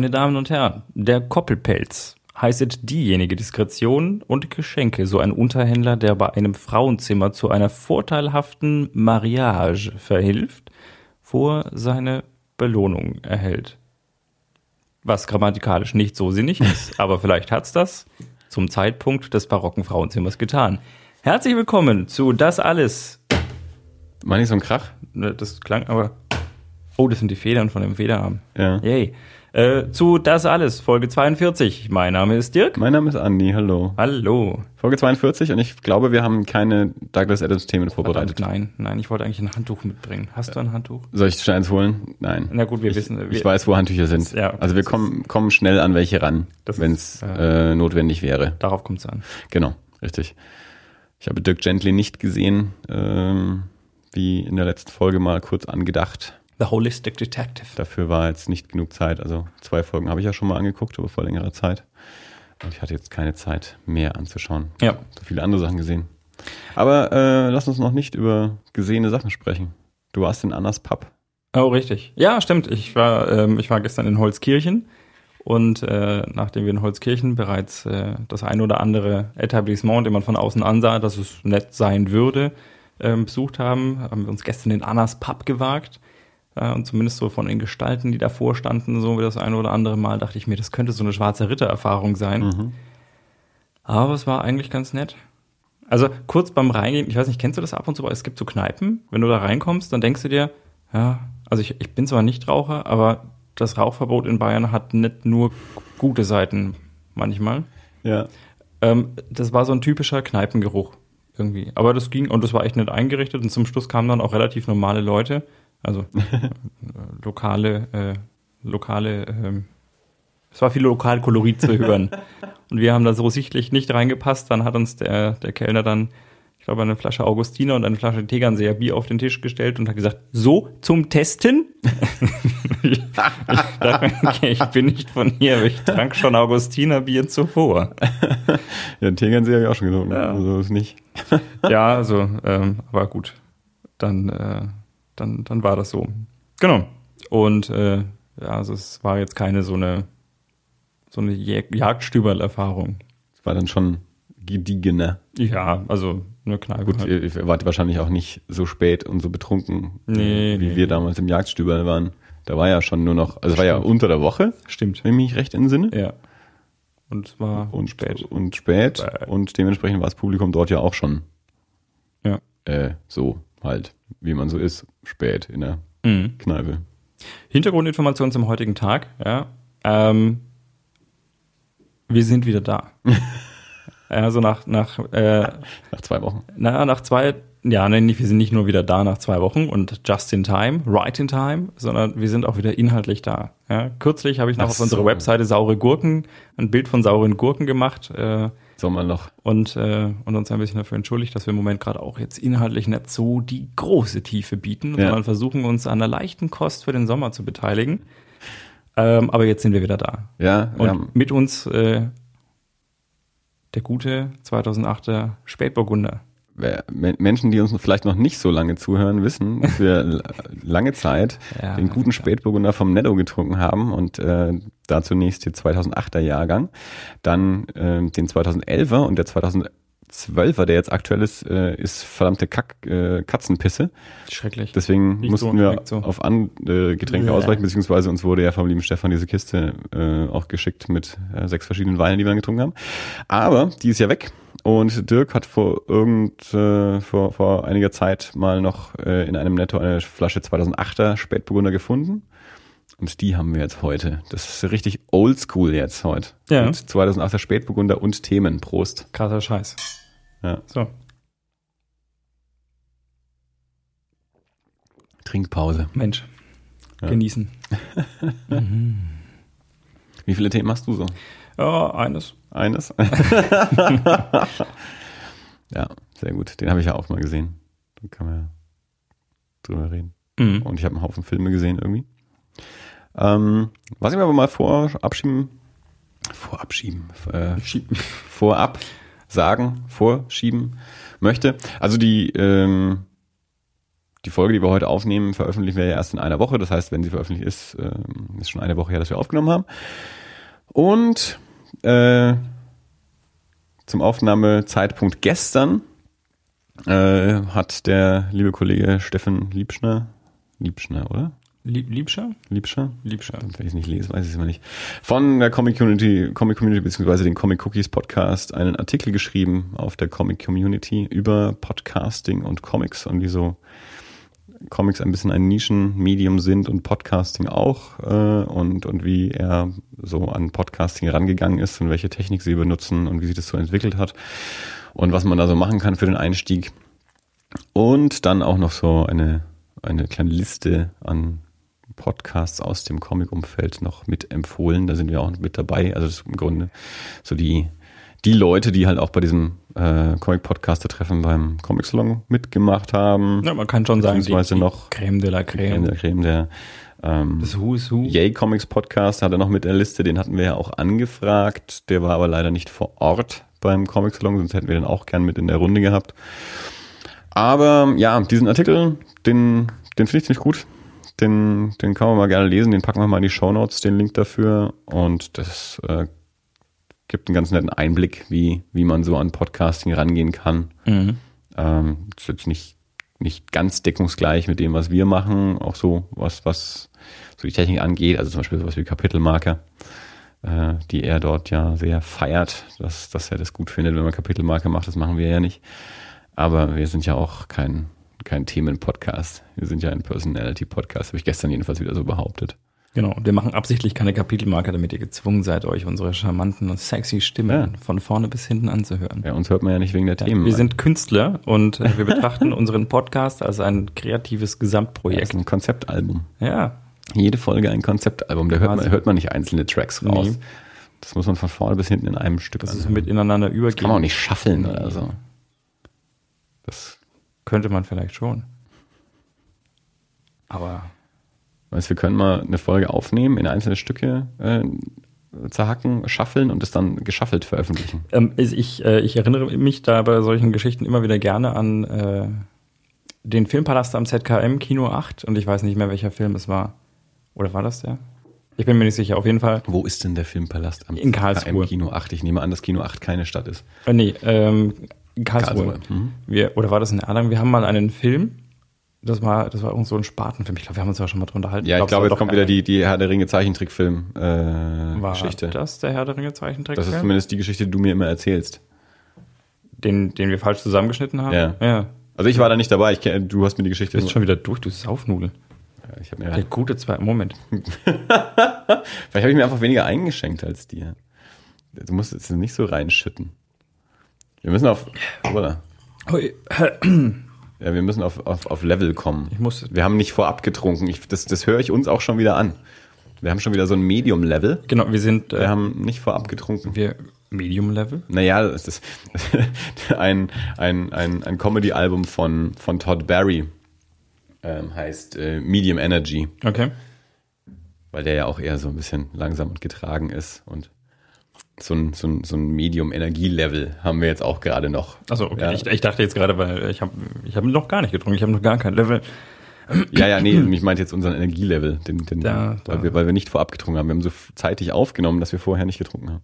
Meine Damen und Herren, der Koppelpelz heißt diejenige Diskretion und Geschenke, so ein Unterhändler, der bei einem Frauenzimmer zu einer vorteilhaften Mariage verhilft, vor seine Belohnung erhält. Was grammatikalisch nicht so sinnig ist, aber vielleicht hat's das zum Zeitpunkt des barocken Frauenzimmers getan. Herzlich willkommen zu Das Alles. Meine ich so ein Krach? Ne, Das klang aber. Oh, das sind die Federn von dem Federarm. Ja. Yay. Äh, zu Das Alles, Folge 42. Mein Name ist Dirk. Mein Name ist Andi, hallo. Hallo. Folge 42 und ich glaube, wir haben keine Douglas Adams Themen vorbereitet. Verdammt, nein, nein, ich wollte eigentlich ein Handtuch mitbringen. Hast du ein Handtuch? Soll ich schnell eins holen? Nein. Na gut, wir ich, wissen. Wir, ich weiß, wo Handtücher sind. Ja, also wir kommen, kommen schnell an welche ran, wenn es äh, notwendig wäre. Darauf kommt es an. Genau, richtig. Ich habe Dirk Gently nicht gesehen, ähm, wie in der letzten Folge mal kurz angedacht. The Holistic Detective. Dafür war jetzt nicht genug Zeit. Also zwei Folgen habe ich ja schon mal angeguckt, aber vor längerer Zeit. Und ich hatte jetzt keine Zeit mehr anzuschauen. Ja. So viele andere Sachen gesehen. Aber äh, lass uns noch nicht über gesehene Sachen sprechen. Du warst in Annas Pub. Oh, richtig. Ja, stimmt. Ich war, ähm, ich war gestern in Holzkirchen und äh, nachdem wir in Holzkirchen bereits äh, das ein oder andere Etablissement, den man von außen ansah, dass es nett sein würde, ähm, besucht haben, haben wir uns gestern in Annas Pub gewagt. Äh, und zumindest so von den Gestalten, die davor standen, so wie das ein oder andere Mal, dachte ich mir, das könnte so eine schwarze Ritter-Erfahrung sein. Mhm. Aber es war eigentlich ganz nett. Also kurz beim Reingehen, ich weiß nicht, kennst du das ab und zu, aber es gibt so Kneipen, wenn du da reinkommst, dann denkst du dir, ja, also ich, ich bin zwar nicht Raucher, aber das Rauchverbot in Bayern hat nicht nur gute Seiten manchmal. Ja. Ähm, das war so ein typischer Kneipengeruch irgendwie. Aber das ging und das war echt nett eingerichtet und zum Schluss kamen dann auch relativ normale Leute, also lokale, äh, lokale, ähm, es war viel Lokalkolorit zu hören. und wir haben da so sichtlich nicht reingepasst. Dann hat uns der, der Kellner dann, ich glaube, eine Flasche Augustiner und eine Flasche Tegernseer Bier auf den Tisch gestellt und hat gesagt, so zum Testen? ich dachte, okay, ich bin nicht von hier, aber ich trank schon Augustiner Bier zuvor. Ja, Tegernsee habe ich auch schon getrunken. Ja. Also ist nicht. ja, also, ähm, aber gut. Dann, äh, dann, dann war das so. Genau. Und äh, ja, also es war jetzt keine so eine so eine Jag Jagdstüberl-Erfahrung. Es war dann schon gediegener. Ja, also eine Kneipe. Gut, halt. ihr, wart wahrscheinlich auch nicht so spät und so betrunken, Nee, wie nee, wir damals im Jagdstüberl waren. Da war ja schon nur noch, also es war ja unter der Woche, Stimmt. wenn ich mich recht entsinne. Ja. Und es war und spät. Und spät. Spät. Und dementsprechend war das Publikum dort ja auch schon Ja. äh, so halt, wie man so ist, spät in der Mhm. Kneipe. Hintergrundinformation zum heutigen Tag. Ja. Ähm, wir sind wieder da. also nach, nach äh, Nach zwei Wochen. Naja, nach zwei, ja, nein, wir sind nicht nur wieder da nach zwei Wochen und just in time, right in time, sondern wir sind auch wieder inhaltlich da. Ja, kürzlich habe ich noch Ach auf unserer so. Webseite saure Gurken, ein Bild von sauren Gurken gemacht äh, Sommerloch. und, äh, und uns ein bisschen dafür entschuldigt, dass wir im Moment gerade auch jetzt inhaltlich nicht so die große Tiefe bieten, Ja. sondern versuchen uns an einer leichten Kost für den Sommer zu beteiligen. Ähm, aber jetzt sind wir wieder da. Ja, Und haben, mit uns äh, der gute 2008er Spätburgunder. Menschen, die uns vielleicht noch nicht so lange zuhören, wissen, dass wir lange Zeit Ja, den guten klar. Spätburgunder vom Netto getrunken haben und äh, da zunächst den 2008er Jahrgang, dann äh, den 2011er und der 2012er, der jetzt aktuell ist, äh, ist verdammte Kack, äh, Katzenpisse. Schrecklich. Deswegen Riecht mussten so wir so. auf andere Getränke Bäh. ausweichen, beziehungsweise uns wurde ja vom lieben Stefan diese Kiste äh, auch geschickt mit äh, sechs verschiedenen Weinen, die wir dann getrunken haben. Aber die ist ja weg und Dirk hat vor irgend äh, vor, vor einiger Zeit mal noch äh, in einem Netto eine Flasche 2008er Spätburgunder gefunden. Und die haben wir jetzt heute. Das ist richtig oldschool jetzt heute. Ja. Mit 2008er Spätburgunder und Themen. Prost. Krasser Scheiß. Ja. So. Trinkpause. Mensch. Ja. Genießen. Wie viele Themen hast du so? Ja, eines. Eines? ja, sehr gut. Den habe ich ja auch mal gesehen. Da kann man ja drüber reden. Mhm. Und ich habe einen Haufen Filme gesehen irgendwie. Ähm, was ich mir aber mal vorabschieben, vorabschieben, äh, vorab sagen, vorschieben möchte. Also die, ähm, die Folge, die wir heute aufnehmen, veröffentlichen wir ja erst in einer Woche. Das heißt, wenn sie veröffentlicht ist, äh, ist schon eine Woche her, dass wir aufgenommen haben. Und äh, zum Aufnahmezeitpunkt gestern äh, hat der liebe Kollege Steffen Liebschner, Liebschner, oder? Lieb, Liebscher? Liebscher? Liebscher. Wenn ich es nicht lese, weiß ich es immer nicht. Von der Comic Community, Comic Community beziehungsweise den Comic Cookies Podcast einen Artikel geschrieben auf der Comic Community über Podcasting und Comics und wie so Comics ein bisschen ein Nischenmedium sind und Podcasting auch äh, und, und wie er so an Podcasting rangegangen ist und welche Technik sie benutzen und wie sich das so entwickelt hat und was man da so machen kann für den Einstieg. Und dann auch noch so eine, eine kleine Liste an Podcasts aus dem Comic-Umfeld noch mit empfohlen. Da sind wir auch mit dabei. Also das ist im Grunde so die, die Leute, die halt auch bei diesem äh, Comic-Podcaster-Treffen beim Comic-Salon mitgemacht haben. Ja, man kann schon sagen, die, die noch Creme de la Creme. Creme de la Creme der ähm, das Who. Yay Comics Podcast hat er noch mit der Liste, den hatten wir ja auch angefragt. Der war aber leider nicht vor Ort beim Comic Salon, sonst hätten wir den auch gern mit in der Runde gehabt. Aber ja, diesen Artikel, den, den finde ich ziemlich gut. Den, den kann man mal gerne lesen, den packen wir mal in die Show Notes, den Link dafür. Und das äh, gibt einen ganz netten Einblick, wie, wie man so an Podcasting rangehen kann. Mhm. Ähm, ist jetzt nicht, nicht ganz deckungsgleich mit dem, was wir machen, auch so was, was so die Technik angeht, also zum Beispiel sowas wie Kapitelmarker, äh, die er dort ja sehr feiert, dass, dass er das gut findet, wenn man Kapitelmarker macht, das machen wir ja nicht. Aber wir sind ja auch kein, kein Themen-Podcast. Wir sind ja ein Personality-Podcast, habe ich gestern jedenfalls wieder so behauptet. Genau, wir machen absichtlich keine Kapitelmarker, damit ihr gezwungen seid, euch unsere charmanten und sexy Stimmen Ja. von vorne bis hinten anzuhören. Ja, uns hört man ja nicht wegen der Themen. Wir sind Künstler und äh, wir betrachten unseren Podcast als ein kreatives ja, Gesamtprojekt. ist ein Konzeptalbum. Ja, Jede Folge ein Konzeptalbum. Da hört man, hört man nicht einzelne Tracks raus. Nee. Das muss man von vorne bis hinten in einem Stück das ist anhören. mit ineinander Das kann man auch übergehen. nicht schaffeln Nee. oder so. Könnte man vielleicht schon. Aber weißt, wir können mal eine Folge aufnehmen, in einzelne Stücke äh, zerhacken, schaffeln und es dann geschaffelt veröffentlichen. ähm, ich, ich, äh, ich erinnere mich da bei solchen Geschichten immer wieder gerne an äh, den Filmpalast am ZKM, Kino 8. Und ich weiß nicht mehr, welcher Film es war. Oder war das der? Ich bin mir nicht sicher. Auf jeden Fall. Wo ist denn der Filmpalast am In Karlsruhe. KM Kino 8? Ich nehme an, dass Kino 8 keine Stadt ist. Äh, nee, ähm, Karlsruhe. Karlsruhe, mhm. Wir, oder war das in Erlangen? Wir haben mal einen Film. Das war, das war irgend so ein Spatenfilm. Ich glaube, wir haben uns ja schon mal drunter unterhalten. Ja, ich es glaube, jetzt kommt wieder die, die Herr der Ringe Zeichentrickfilm äh, War Geschichte. das der Herr der Ringe Zeichentrickfilm? Das ist zumindest die Geschichte, die du mir immer erzählst. den, den wir falsch zusammengeschnitten haben? Ja. ja. Also ich war da nicht dabei, ich, du hast mir die Geschichte. Du bist schon wieder durch, du Saufnudel. ich mir, Der gute zwei, Moment. vielleicht habe ich mir einfach weniger eingeschenkt als dir. Du musst jetzt nicht so reinschütten. Wir müssen auf, oder? Ja, wir müssen auf, auf, auf Level kommen. Ich muss, Wir haben nicht vorab getrunken. Ich, das, das höre ich uns auch schon wieder an. Wir haben schon wieder so ein Medium-Level. genau, wir sind, Wir äh, haben nicht vorab getrunken. wir, Medium Level? Naja, es ist ein, ein, ein, ein Comedy-Album von, von Todd Barry. Ähm, heißt äh, Medium Energy, Okay. weil der ja auch eher so ein bisschen langsam und getragen ist. Und so ein, so ein, so ein Medium-Energie-Level haben wir jetzt auch gerade noch. Also okay. Ja. Ich, ich dachte jetzt gerade, weil ich habe ich hab noch gar nicht getrunken, ich habe noch gar kein Level. Ja, ja, nee, ich meinte jetzt unseren Energielevel, den, den, Da- weil, da. wir, weil wir nicht vorab getrunken haben. Wir haben so zeitig aufgenommen, dass wir vorher nicht getrunken haben.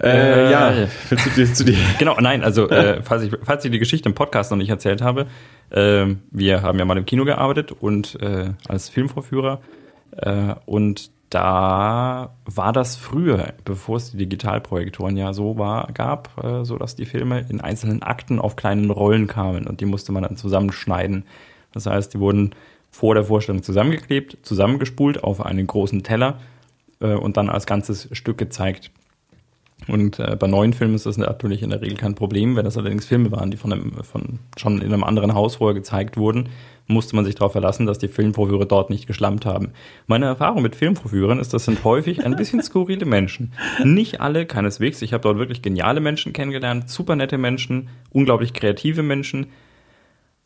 Äh, Äh, ja, willst du dir zu dir? Genau, nein, also äh, falls, ich, falls ich die Geschichte im Podcast noch nicht erzählt habe, äh, wir haben ja mal im Kino gearbeitet und äh, als Filmvorführer äh, und da war das früher, bevor es die Digitalprojektoren ja so war, gab, äh, so dass die Filme in einzelnen Akten auf kleinen Rollen kamen und die musste man dann zusammenschneiden. Das heißt, die wurden vor der Vorstellung zusammengeklebt, zusammengespult auf einen großen Teller äh, und dann als ganzes Stück gezeigt. Und äh, bei neuen Filmen ist das natürlich in der Regel kein Problem. Wenn das allerdings Filme waren, die von, einem, von schon in einem anderen Haus vorher gezeigt wurden, musste man sich darauf verlassen, dass die Filmvorführer dort nicht geschlampt haben. Meine Erfahrung mit Filmvorführern ist, das sind häufig ein bisschen skurrile Menschen. Nicht alle, keineswegs. Ich habe dort wirklich geniale Menschen kennengelernt, super nette Menschen, unglaublich kreative Menschen.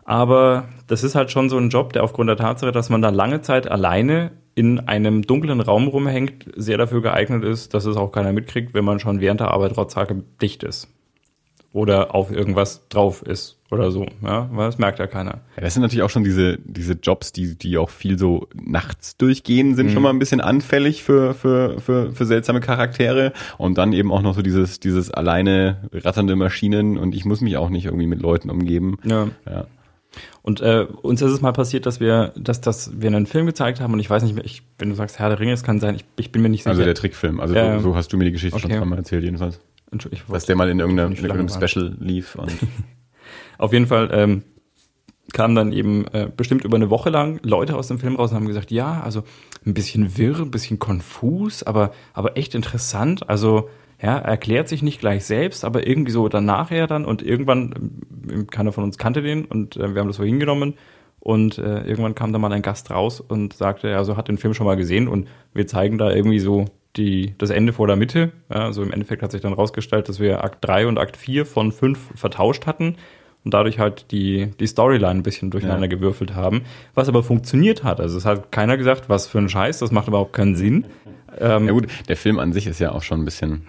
Aber das ist halt schon so ein Job, der aufgrund der Tatsache, dass man da lange Zeit alleine in einem dunklen Raum rumhängt, sehr dafür geeignet ist, dass es auch keiner mitkriegt, wenn man schon während der Arbeit trotzdem dicht ist. Oder auf irgendwas drauf ist oder so, ja, weil das merkt ja keiner. Ja, das sind natürlich auch schon diese, diese Jobs, die, die auch viel so nachts durchgehen, sind mhm. schon mal ein bisschen anfällig für, für, für, für seltsame Charaktere und dann eben auch noch so dieses, dieses alleine ratternde Maschinen und ich muss mich auch nicht irgendwie mit Leuten umgeben. Ja. ja. Und äh, uns ist es mal passiert, dass wir, dass, dass wir einen Film gezeigt haben und ich weiß nicht mehr, ich, wenn du sagst Herr der Ringe, es kann sein, ich, ich bin mir nicht also sicher. Also der Trickfilm, also ja, so, hast du mir die Geschichte okay. schon mal erzählt jedenfalls. Dass der mal in irgendeinem, in irgendeinem Special lief. Und Auf jeden Fall ähm, kamen dann eben äh, bestimmt über eine Woche lang Leute aus dem Film raus und haben gesagt, ja, also ein bisschen wirr, ein bisschen konfus, aber, aber echt interessant. Also ja, erklärt sich nicht gleich selbst, aber irgendwie so dann nachher dann und irgendwann, äh, keiner von uns kannte den und äh, wir haben das so hingenommen und äh, irgendwann kam da mal ein Gast raus und sagte, also hat den Film schon mal gesehen und wir zeigen da irgendwie so die, das Ende vor der Mitte. Ja, also im Endeffekt hat sich dann rausgestellt, dass wir Akt 3 und Akt 4 von 5 vertauscht hatten und dadurch halt die, die Storyline ein bisschen durcheinander ja. gewürfelt haben, was aber funktioniert hat. Also es hat keiner gesagt, was für ein Scheiß, das macht überhaupt keinen Sinn. Ähm, ja gut, der Film an sich ist ja auch schon ein bisschen.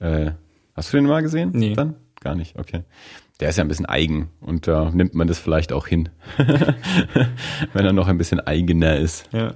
Äh, hast du den mal gesehen? Nee. Dann? Gar nicht, okay. Der ist ja ein bisschen eigen und da äh, nimmt man das vielleicht auch hin, wenn er noch ein bisschen eigener ist. Ja.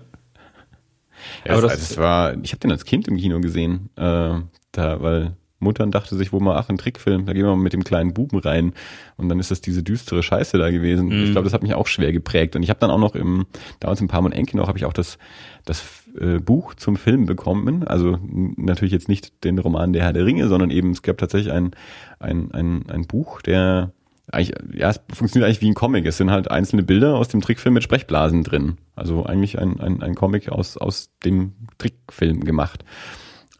Ja aber das, das, war, ich habe den als Kind im Kino gesehen, äh, da, weil Muttern dachte sich wohl mal, ach, ein Trickfilm, da gehen wir mal mit dem kleinen Buben rein. Und dann ist das diese düstere Scheiße da gewesen. Mhm. Ich glaube, das hat mich auch schwer geprägt. Und ich habe dann auch noch im, damals im Parmon Enki noch, habe ich auch das, das äh, Buch zum Film bekommen. Also natürlich jetzt nicht den Roman Der Herr der Ringe, sondern eben, es gab tatsächlich ein, ein, ein, ein Buch, der eigentlich, ja, es funktioniert eigentlich wie ein Comic. Es sind halt einzelne Bilder aus dem Trickfilm mit Sprechblasen drin. Also eigentlich ein, ein, ein Comic aus, aus dem Trickfilm gemacht.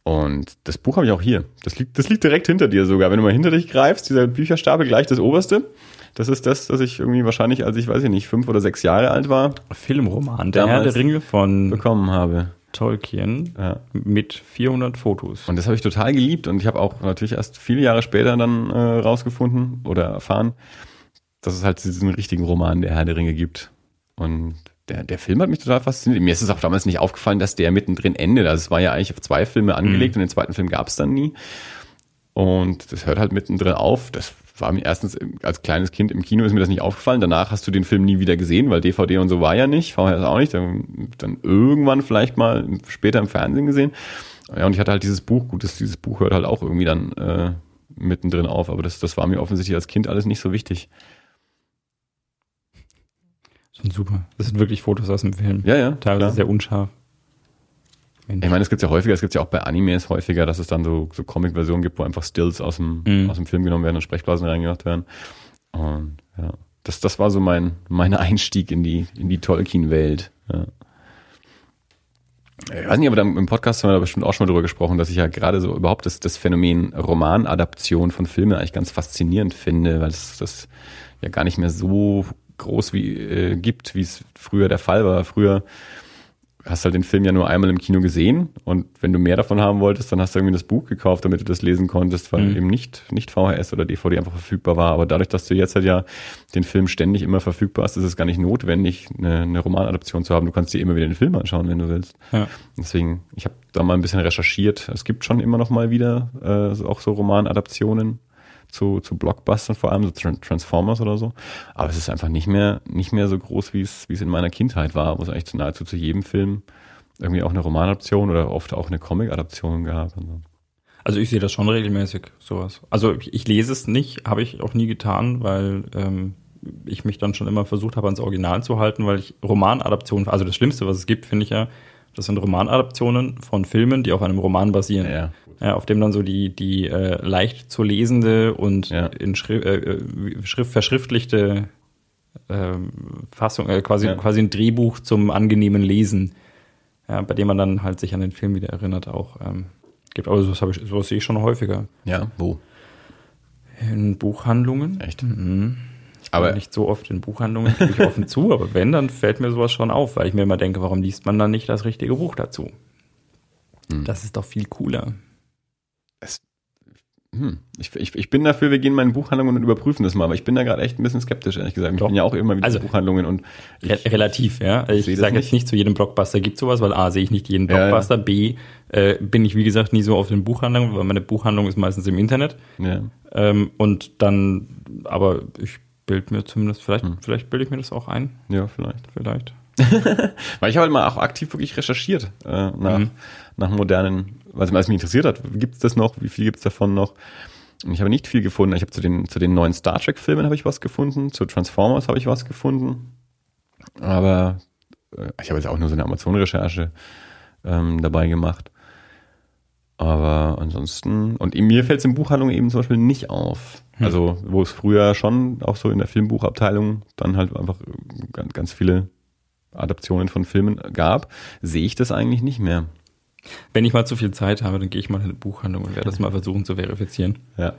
Und das Buch habe ich auch hier. Das liegt, das liegt direkt hinter dir sogar. Wenn du mal hinter dich greifst, dieser Bücherstapel gleich das oberste. Das ist das, das ich irgendwie wahrscheinlich, als ich weiß ich nicht, fünf oder sechs Jahre alt war. Filmroman, der Herr der Ringe von bekommen habe. Tolkien ja. mit 400 Fotos. Und das habe ich total geliebt und ich habe auch natürlich erst viele Jahre später dann äh, rausgefunden oder erfahren, dass es halt diesen richtigen Roman der Herr der Ringe gibt. Und der, der Film hat mich total fasziniert. Mir ist es auch damals nicht aufgefallen, dass der mittendrin endet. Also es war ja eigentlich auf zwei Filme angelegt mhm. und den zweiten Film gab es dann nie. Und das hört halt mittendrin auf. Das war mir erstens als kleines Kind im Kino ist mir das nicht aufgefallen. Danach hast du den Film nie wieder gesehen, weil DVD und so war ja nicht, VHS auch nicht. Dann, dann irgendwann vielleicht mal später im Fernsehen gesehen. Ja, und ich hatte halt dieses Buch. Gut, das, dieses Buch hört halt auch irgendwie dann äh, mittendrin auf. Aber das, das war mir offensichtlich als Kind alles nicht so wichtig. Sind super. Das sind wirklich Fotos aus dem Film. Ja, ja. Teilweise klar. sehr unscharf. Mensch. Ich meine, es gibt ja häufiger, es gibt ja auch bei Animes häufiger, dass es dann so, so Comic-Versionen gibt, wo einfach Stills aus dem, mhm. aus dem Film genommen werden und Sprechblasen reingemacht werden. Und ja, das, das war so mein, mein Einstieg in die, in die Tolkien-Welt. Ja. Ich weiß nicht, aber dann im Podcast haben wir da bestimmt auch schon mal drüber gesprochen, dass ich ja gerade so überhaupt das, das Phänomen Romanadaption von Filmen eigentlich ganz faszinierend finde, weil es das ja gar nicht mehr so groß wie äh, gibt, wie es früher der Fall war. Früher hast halt den Film ja nur einmal im Kino gesehen und wenn du mehr davon haben wolltest, dann hast du irgendwie das Buch gekauft, damit du das lesen konntest, weil mhm. eben nicht, nicht VHS oder DVD einfach verfügbar war. Aber dadurch, dass du jetzt halt ja den Film ständig immer verfügbar hast, ist es gar nicht notwendig, eine, eine Romanadaption zu haben. Du kannst dir immer wieder den Film anschauen, wenn du willst. Ja. Deswegen, ich habe da mal ein bisschen recherchiert. Es gibt schon immer noch mal wieder äh, auch so Romanadaptionen zu, zu Blockbustern, vor allem so Transformers oder so. Aber es ist einfach nicht mehr, nicht mehr so groß, wie es, wie es in meiner Kindheit war, wo es eigentlich nahezu zu jedem Film irgendwie auch eine Romanadaption oder oft auch eine Comic-Adaption gab. Also ich sehe das schon regelmäßig, sowas. Also ich, ich lese es nicht, habe ich auch nie getan, weil ähm, ich mich dann schon immer versucht habe, ans Original zu halten, weil ich Romanadaptionen, also das Schlimmste, was es gibt, finde ich ja, das sind Romanadaptionen von Filmen, die auf einem Roman basieren. Ja. Ja, auf dem dann so die, die äh, leicht zu lesende und ja. in Schrift, äh, äh, Schrift, verschriftlichte äh, Fassung, äh, quasi, ja. quasi ein Drehbuch zum angenehmen Lesen, ja, bei dem man dann halt sich an den Film wieder erinnert, auch ähm, gibt. Aber sowas, ich, sowas sehe ich schon häufiger. Ja, wo? In Buchhandlungen. Echt? Mhm. Aber nicht so oft in Buchhandlungen, gebe ich offen zu, aber wenn, dann fällt mir sowas schon auf, weil ich mir immer denke, warum liest man dann nicht das richtige Buch dazu? Hm. Das ist doch viel cooler Hm. Ich, ich, ich bin dafür, wir gehen mal in Buchhandlungen und überprüfen das mal, aber ich bin da gerade echt ein bisschen skeptisch, ehrlich gesagt. Ich Doch. bin ja auch immer wieder Also, in Buchhandlungen und Re relativ, ja. Ich sehe das sage jetzt nicht. zu jedem Blockbuster gibt sowas, weil A, sehe ich nicht jeden Ja, ja. Blockbuster, B, äh, bin ich, wie gesagt, nie so auf den Buchhandlungen, weil meine Buchhandlung ist meistens im Internet. ja. Ähm, und dann, aber ich bilde mir zumindest, vielleicht, Hm. vielleicht bilde ich mir das auch ein, ja, vielleicht. vielleicht. Weil ich habe halt mal auch aktiv wirklich recherchiert äh, nach, Mhm. Nach modernen, was, was mich interessiert hat. Gibt es das noch? Wie viel gibt es davon noch? Und ich habe nicht viel gefunden. Ich habe zu den, zu den neuen Star Trek-Filmen habe ich was gefunden, zu Transformers habe ich was gefunden. Aber äh, ich habe jetzt auch nur so eine Amazon-Recherche ähm, dabei gemacht. Aber ansonsten, und mir fällt es in Buchhandlungen eben zum Beispiel nicht auf. Hm. Also, wo es früher schon auch so in der Filmbuchabteilung dann halt einfach äh, ganz, ganz viele Adaptionen von Filmen gab, sehe ich das eigentlich nicht mehr. Wenn ich mal zu viel Zeit habe, dann gehe ich mal in eine Buchhandlung und werde das mal versuchen zu verifizieren. Ja.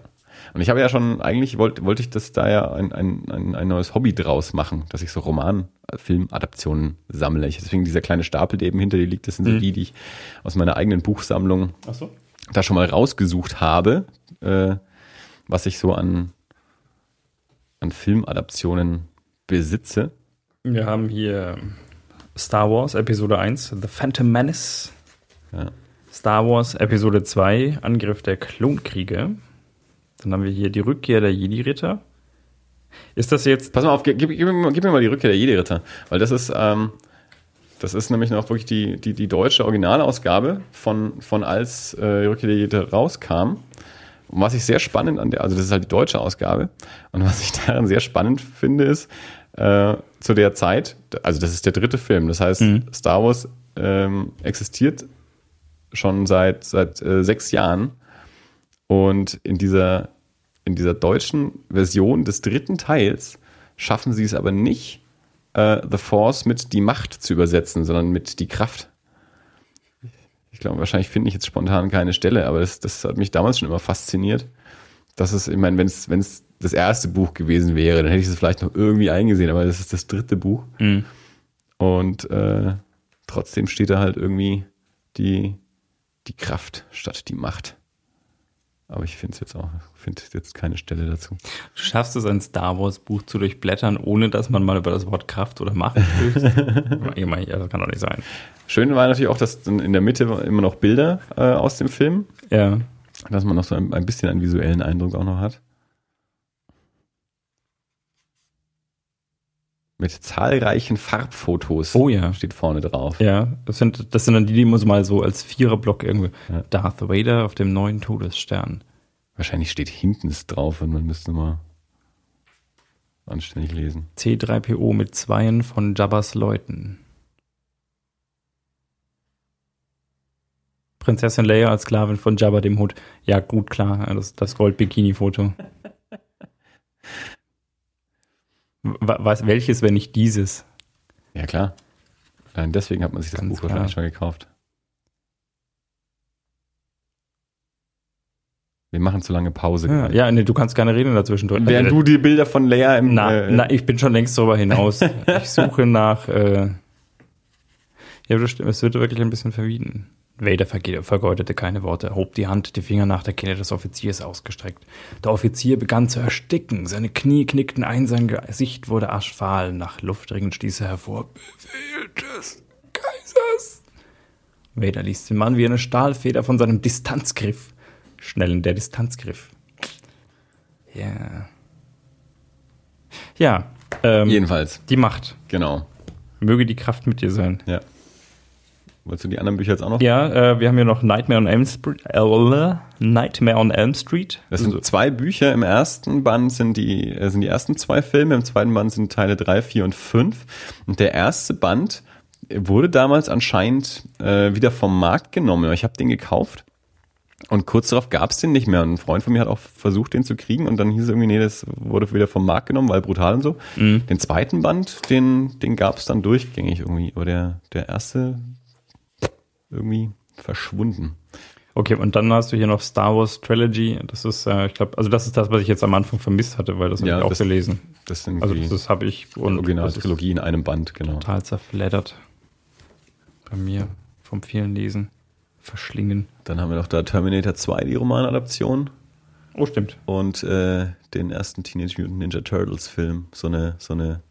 Und ich habe ja schon, eigentlich wollte wollte ich das da ja ein, ein, ein, ein neues Hobby draus machen, dass ich so Roman-Filmadaptionen sammle. Ich, deswegen dieser kleine Stapel, der eben hinter dir liegt, das sind so Mhm. die, die ich aus meiner eigenen Buchsammlung so. da schon mal rausgesucht habe, äh, was ich so an, an Filmadaptionen besitze. Wir haben hier Star Wars Episode 1, The Phantom Menace. Ja. Star Wars Episode 2, Angriff der Klonkriege. Dann haben wir hier die Rückkehr der Jedi-Ritter. Ist das jetzt. Pass mal auf, gib, gib, gib, mir mal- gib mir mal die Rückkehr der Jedi-Ritter, weil das ist, ähm, das ist nämlich noch wirklich die, die, die deutsche Originalausgabe von, von als äh, die Rückkehr der Jedi-Ritter rauskam. Und was ich sehr spannend an der, also das ist halt die deutsche Ausgabe, und was ich daran sehr spannend finde, ist, äh, zu der Zeit, also das ist der dritte Film, das heißt, Mhm. Star Wars ähm, existiert schon seit, seit äh, sechs Jahren. Und in dieser, in dieser deutschen Version des dritten Teils schaffen sie es aber nicht, äh, The Force mit die Macht zu übersetzen, sondern mit die Kraft. Ich glaube, wahrscheinlich finde ich jetzt spontan keine Stelle, aber das, das hat mich damals schon immer fasziniert. Das ist, ich meine, wenn es wenn es das erste Buch gewesen wäre, dann hätte ich es vielleicht noch irgendwie eingesehen, aber das ist das dritte Buch. Hm. Und äh, trotzdem steht da halt irgendwie die, die Kraft statt die Macht. Aber ich finde es jetzt auch, finde jetzt keine Stelle dazu. Du schaffst es, ein Star Wars Buch zu durchblättern, ohne dass man mal über das Wort Kraft oder Macht spricht? Ich meine, das kann doch nicht sein. Schön war natürlich auch, dass in der Mitte immer noch Bilder äh, aus dem Film, Ja. dass man noch so ein, ein bisschen einen visuellen Eindruck auch noch hat. Mit zahlreichen Farbfotos Oh ja. steht vorne drauf. Ja, das sind, das sind dann die, die muss mal so als Viererblock irgendwie. Ja. Darth Vader auf dem neuen Todesstern. Wahrscheinlich steht hinten es drauf und man müsste mal anständig lesen. C3PO mit Zweien von Jabbas Leuten. Prinzessin Leia als Sklavin von Jabba dem Hut. Ja, gut, klar, das, das Gold-Bikini-Foto. Wa- Was, welches, wenn nicht dieses? Ja, klar. Allein deswegen hat man sich das Ganz Buch klar. wahrscheinlich schon gekauft. Wir machen zu lange Pause. Ja, gerade. ja nee, du kannst gerne reden dazwischen. Während du die Bilder von Leia im Na, äh, na, ich bin schon längst darüber hinaus. Ich suche nach. Äh, ja, das stimmt, es wird wirklich ein bisschen verwieden. Vader verge- vergeudete keine Worte, hob die Hand, die Finger nach der Kehle des Offiziers ausgestreckt. Der Offizier begann zu ersticken, seine Knie knickten ein, sein Gesicht wurde aschfahl, nach Luft dringend stieß er hervor. Befehl des Kaisers! Vader ließ den Mann wie eine Stahlfeder von seinem Distanzgriff. Schnell in der Distanzgriff. Ja. Ja, ähm, Jedenfalls, die Macht. genau. Möge die Kraft mit dir sein. Ja. Wolltest du die anderen Bücher jetzt auch noch? Ja, äh, wir haben hier noch Nightmare on Elm Street. Äh, Nightmare on Elm Street. Das sind zwei Bücher. Im ersten Band sind die, äh, sind die ersten zwei Filme, im zweiten Band sind Teile drei, vier und fünf. Und der erste Band wurde damals anscheinend äh, wieder vom Markt genommen. Ich habe den gekauft und kurz darauf gab es den nicht mehr. Und ein Freund von mir hat auch versucht, den zu kriegen und dann hieß es irgendwie, nee, das wurde wieder vom Markt genommen, weil brutal und so. Mhm. Den zweiten Band, den, den gab es dann durchgängig irgendwie. Aber der, der erste irgendwie verschwunden. Okay, und dann hast du hier noch Star Wars Trilogy. Das ist, äh, ich glaube, also das ist das, was ich jetzt am Anfang vermisst hatte, weil das habe Ja, ich auch das- gelesen. Das sind Also das, habe ich und Originaltrilogie in einem Band, genau. total zerfleddert. Bei mir vom vielen Lesen, verschlingen. Dann haben wir noch da Terminator 2, die Romanadaption. Oh, stimmt. und äh, den ersten Teenage Mutant Ninja Turtles Film. So eine, so eine,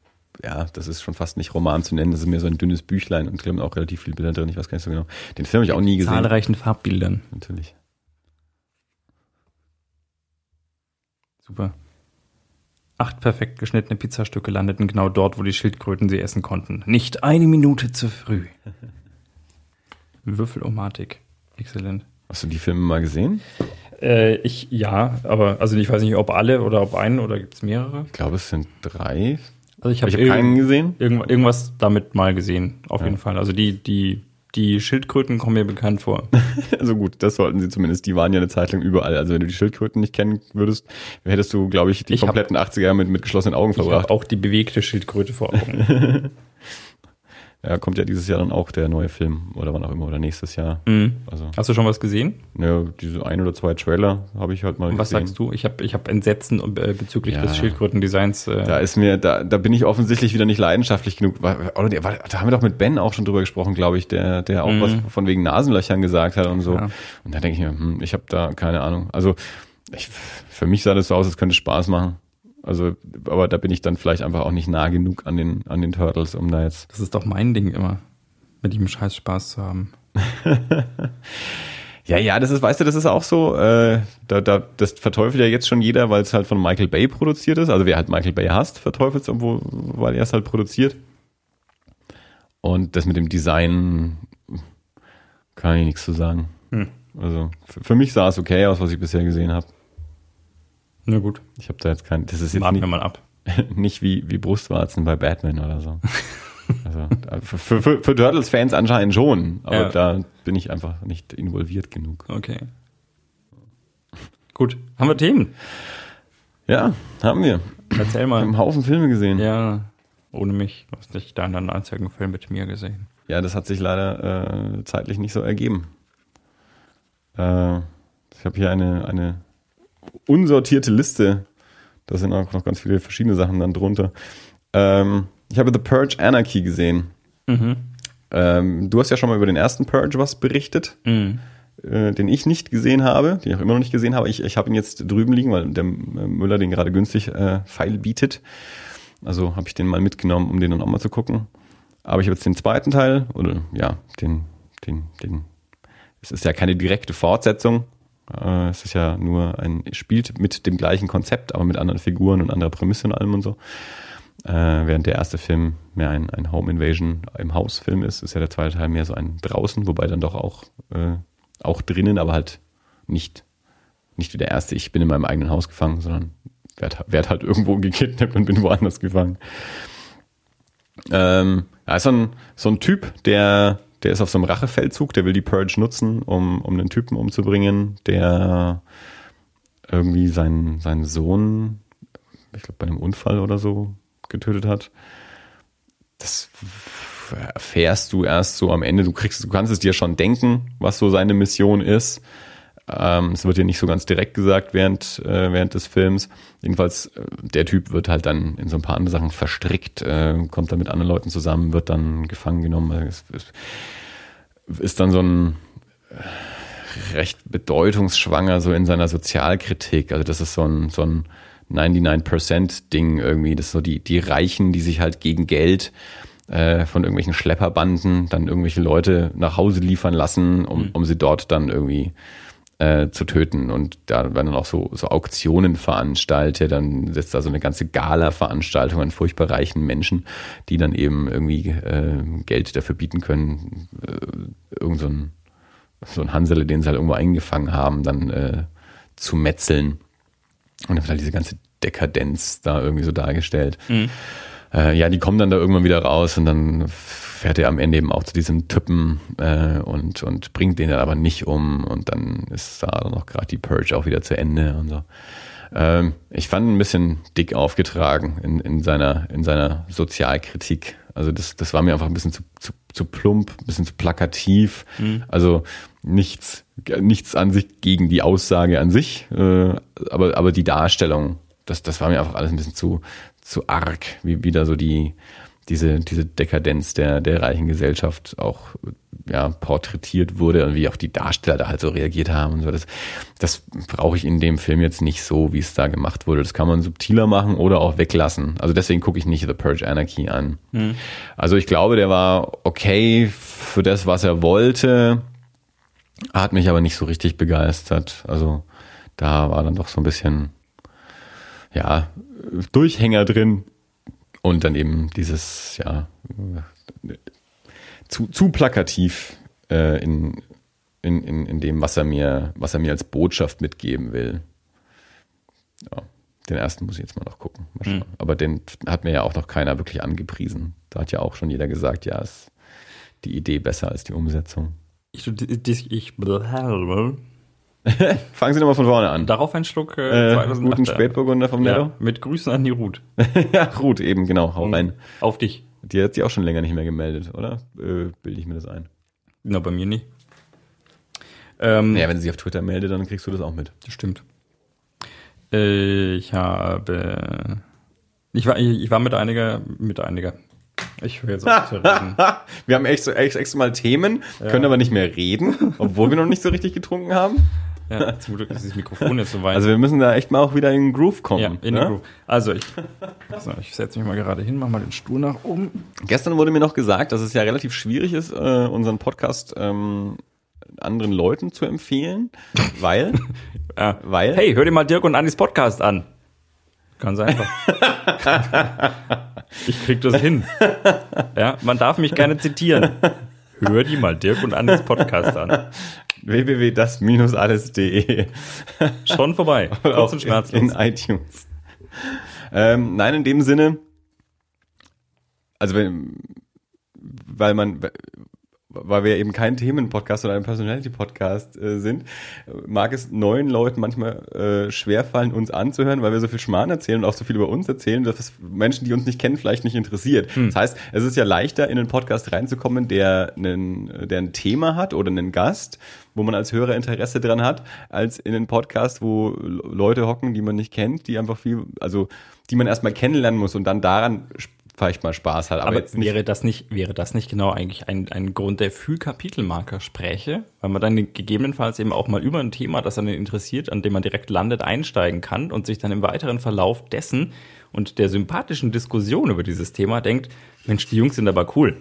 ja, das ist schon fast nicht Roman zu nennen, das ist mehr so ein dünnes Büchlein und glaube auch relativ viele Bilder drin, ich weiß gar nicht so genau. Den Film habe ich auch nie gesehen. Zahlreichen Farbbildern. Natürlich. Super. Acht perfekt geschnittene Pizzastücke landeten genau dort, wo die Schildkröten sie essen konnten. Nicht eine Minute zu früh. Würfelomatik. Exzellent. Hast du die Filme mal gesehen? Äh, ich, ja, aber also ich weiß nicht, ob alle oder ob einen oder gibt es mehrere. Ich glaube, es sind drei. Also ich habe habe keinen gesehen. irgend, irgendwas damit mal gesehen, auf Ja. jeden Fall. Also die, die, die Schildkröten kommen mir bekannt vor. Also gut, das sollten sie zumindest. Die waren ja eine Zeit lang überall. Also wenn du die Schildkröten nicht kennen würdest, hättest du, glaube ich, die Ich hab- kompletten 80er Jahre mit, mit geschlossenen Augen Ich habe verbracht. auch die bewegte Schildkröte vor Augen. Ja, kommt ja dieses Jahr dann auch der neue Film oder wann auch immer oder nächstes Jahr. mhm. Also Hast du schon was gesehen? ja, diese ein oder zwei Trailer habe ich halt mal Und was gesehen. sagst du? Ich habe ich hab Entsetzen äh, bezüglich Ja. des Schildkrötendesigns. Äh, Da ist mir, da, da bin ich offensichtlich wieder nicht leidenschaftlich genug. Oder da haben wir doch mit Ben auch schon drüber gesprochen, glaube ich, der, der auch Mhm. was von wegen Nasenlöchern gesagt hat und so. Ja. Und da denke ich mir, hm, ich habe da keine Ahnung. Also ich, für mich sah das so aus, als könnte Spaß machen. Also, aber da bin ich dann vielleicht einfach auch nicht nah genug an den, an den Turtles, um da jetzt. Das ist doch mein Ding immer, mit ihm Scheiß Spaß zu haben. Ja, ja, das ist, weißt du, das ist auch so, äh, da, da, das verteufelt ja jetzt schon jeder, weil es halt von Michael Bay produziert ist. Also wer halt Michael Bay hasst, verteufelt es, obwohl, weil er es halt produziert. Und das mit dem Design kann ich nichts zu sagen. Hm. Also für, für mich sah es okay aus, was ich bisher gesehen habe. Na gut, Ich habe da jetzt kein, das ist jetzt warten nicht, wir mal ab. nicht wie, wie Brustwarzen bei Batman oder so. Also für, für, für Turtles-Fans anscheinend schon, aber Ja. da bin ich einfach nicht involviert genug. Okay. Gut, haben wir Themen? Ja, haben wir. Erzähl Wir mal. haben einen Haufen Filme gesehen. Ja, Ja, ohne mich. Du hast nicht deinen einzigen Film mit mir gesehen. das hat sich leider äh, zeitlich nicht so ergeben. Äh, ich habe hier eine, eine unsortierte Liste. Da sind auch noch ganz viele verschiedene Sachen dann drunter. Ähm, ich habe The Purge Anarchy gesehen. Mhm. Ähm, du hast ja schon mal über den ersten Purge was berichtet, Mhm. äh, den ich nicht gesehen habe, den ich auch immer noch nicht gesehen habe. Ich, ich habe ihn jetzt drüben liegen, weil der äh, Müller den gerade günstig äh, feil bietet. Also habe ich den mal mitgenommen, um den dann auch mal zu gucken. Aber ich habe jetzt den zweiten Teil, oder ja, den, den, den, es ist ja keine direkte Fortsetzung. Äh, es ist ja nur ein, spielt mit dem gleichen Konzept, aber mit anderen Figuren und anderer Prämisse und allem und so. Äh, während der erste Film mehr ein, ein Home Invasion im Haus-Film ist, ist ja der zweite Teil mehr so ein draußen, wobei dann doch auch, äh, auch drinnen, aber halt nicht, nicht wie der erste, ich bin in meinem eigenen Haus gefangen, sondern werd, werd halt irgendwo gekidnappt und bin woanders gefangen. Ähm, ja, ist so ein, so ein Typ, der, der ist auf so einem Rachefeldzug, der will die Purge nutzen, um, um einen Typen umzubringen, der irgendwie seinen, seinen Sohn, ich glaube, bei einem Unfall oder so getötet hat. Das erfährst du erst so am Ende. Du kriegst, du kannst es dir schon denken, was so seine Mission ist. Ähm, es wird dir nicht so ganz direkt gesagt während, äh, während des Films. Jedenfalls, äh, der Typ wird halt dann in so ein paar andere Sachen verstrickt, äh, kommt dann mit anderen Leuten zusammen, wird dann gefangen genommen. Es, es ist dann so ein äh, recht bedeutungsschwanger so in seiner Sozialkritik. Also das ist so ein, so ein 99%-Ding irgendwie. Das ist so die, die Reichen, die sich halt gegen Geld äh, von irgendwelchen Schlepperbanden dann irgendwelche Leute nach Hause liefern lassen, um, um sie dort dann irgendwie äh, zu töten. Und da werden dann auch so, so Auktionen veranstaltet. Dann setzt da so eine ganze Gala-Veranstaltung an furchtbar reichen Menschen, die dann eben irgendwie äh, Geld dafür bieten können, äh, irgend so ein, so ein Hansele, den sie halt irgendwo eingefangen haben, dann äh, zu metzeln. Und dann wird halt diese ganze Dekadenz da irgendwie so dargestellt. Äh, ja, die kommen dann da irgendwann wieder raus und dann fährt er am Ende eben auch zu diesem Typen äh, und, und bringt den dann aber nicht um und dann ist da noch gerade die Purge auch wieder zu Ende und so. Ähm, ich fand ihn ein bisschen dick aufgetragen in, in, seiner, in seiner Sozialkritik. Also das, das war mir einfach ein bisschen zu, zu, zu plump, ein bisschen zu plakativ. Also nichts, nichts an sich gegen die Aussage an sich, äh, aber, aber die Darstellung, das, das war mir einfach alles ein bisschen zu, zu arg, wie wieder so die, diese, diese Dekadenz der, der reichen Gesellschaft auch ja, porträtiert wurde und wie auch die Darsteller da halt so reagiert haben und so. Das, das brauche ich in dem Film jetzt nicht so, wie es da gemacht wurde. Das kann man subtiler machen oder auch weglassen. Also deswegen gucke ich nicht The Purge Anarchy an. Mhm. Also ich glaube, der war okay für das, was er wollte, hat mich aber nicht so richtig begeistert. Also da war dann doch so ein bisschen, ja, Durchhänger drin und dann eben dieses, ja, zu, zu plakativ äh, in, in, in, in dem, was er mir, was er mir als Botschaft mitgeben will. Ja, den ersten muss ich jetzt mal noch gucken. Mal mhm. Aber den hat mir ja auch noch keiner wirklich angepriesen. Da hat ja auch schon jeder gesagt, ja, ist die Idee besser als die Umsetzung. Ich, ich, ich Fangen Sie nochmal von vorne an. Darauf ein Schluck äh, äh, Guten Spätburgunder vom Netto. Ja, mit Grüßen an die Ruth. ja, Ruth eben, genau. Hau rein. Auf dich. Die hat sich auch schon länger nicht mehr gemeldet, oder? Äh, bilde ich mir das ein. Na, bei mir nicht. Ähm, naja, wenn sie sich auf Twitter meldet, dann kriegst du das auch mit. Das stimmt. Äh, ich habe. Ich war, ich war mit einiger, mit einiger. Ich höre jetzt auf zu reden. wir haben echt so, echt, extra mal Themen, ja. können aber nicht mehr reden, obwohl wir noch nicht so richtig getrunken haben. Ja, zum Glück ist das Mikrofon jetzt so weit. Also wir müssen da echt mal auch wieder in den Groove kommen. Ja, in ne? den Groove. Also ich, so, ich setze mich mal gerade hin, mach mal den Stuhl nach oben. Gestern wurde mir noch gesagt, dass es ja relativ schwierig ist, äh, unseren Podcast ähm, anderen Leuten zu empfehlen, weil, ja. weil. Hey, hör dir mal Dirk und Anis Podcast an. Ganz einfach. ich krieg das hin. Ja, man darf mich gerne zitieren. Hör die mal Dirk und Anis Podcast an www.das-alles.de. Schon vorbei. Kurz und schmerzlos. In, in iTunes. Ähm, nein, in dem Sinne, also wenn, weil man, weil wir eben kein Themenpodcast oder ein Personality-Podcast äh, sind, mag es neuen Leuten manchmal äh, schwerfallen, uns anzuhören, weil wir so viel Schmarrn erzählen und auch so viel über uns erzählen, dass es Menschen, die uns nicht kennen, vielleicht nicht interessiert. Hm. Das heißt, es ist ja leichter, in einen Podcast reinzukommen, der, einen, der ein Thema hat oder einen Gast, wo man als Hörer Interesse dran hat, als in einen Podcast, wo Leute hocken, die man nicht kennt, die einfach viel, also die man erstmal kennenlernen muss und dann daran vielleicht mal Spaß hat. Aber, aber wäre das nicht, wäre das nicht genau eigentlich ein, ein Grund, der für Kapitelmarker spräche? Weil man dann gegebenenfalls eben auch mal über ein Thema, das einen interessiert, an dem man direkt landet, einsteigen kann und sich dann im weiteren Verlauf dessen und der sympathischen Diskussion über dieses Thema denkt, Mensch, die Jungs sind aber cool.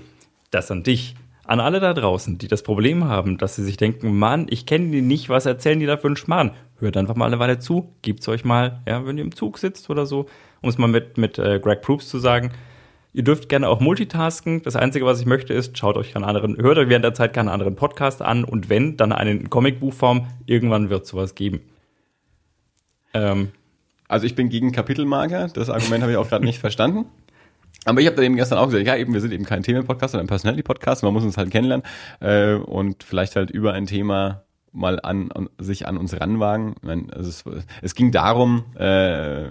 Das an dich. An alle da draußen, die das Problem haben, dass sie sich denken, Mann, ich kenne die nicht, was erzählen die da für einen Schmarrn? Hört einfach mal eine Weile zu, gebt's euch mal, ja, wenn ihr im Zug sitzt oder so, um es mal mit, mit äh, Greg Proops zu sagen, Ihr dürft gerne auch multitasken. Das Einzige, was ich möchte, ist, schaut euch einen anderen, hört euch während der Zeit gerne einen anderen Podcast an und wenn, dann einen Comicbuchform. Irgendwann wird sowas geben. Ähm. Also ich bin gegen Kapitelmarker. Das Argument habe ich auch gerade nicht verstanden. Aber ich habe da eben gestern auch gesagt, ja, eben, wir sind eben kein Themenpodcast, sondern ein Personality-Podcast. Man muss uns halt kennenlernen äh, und vielleicht halt über ein Thema mal an, an sich an uns ranwagen. Meine, also es, es ging darum, äh,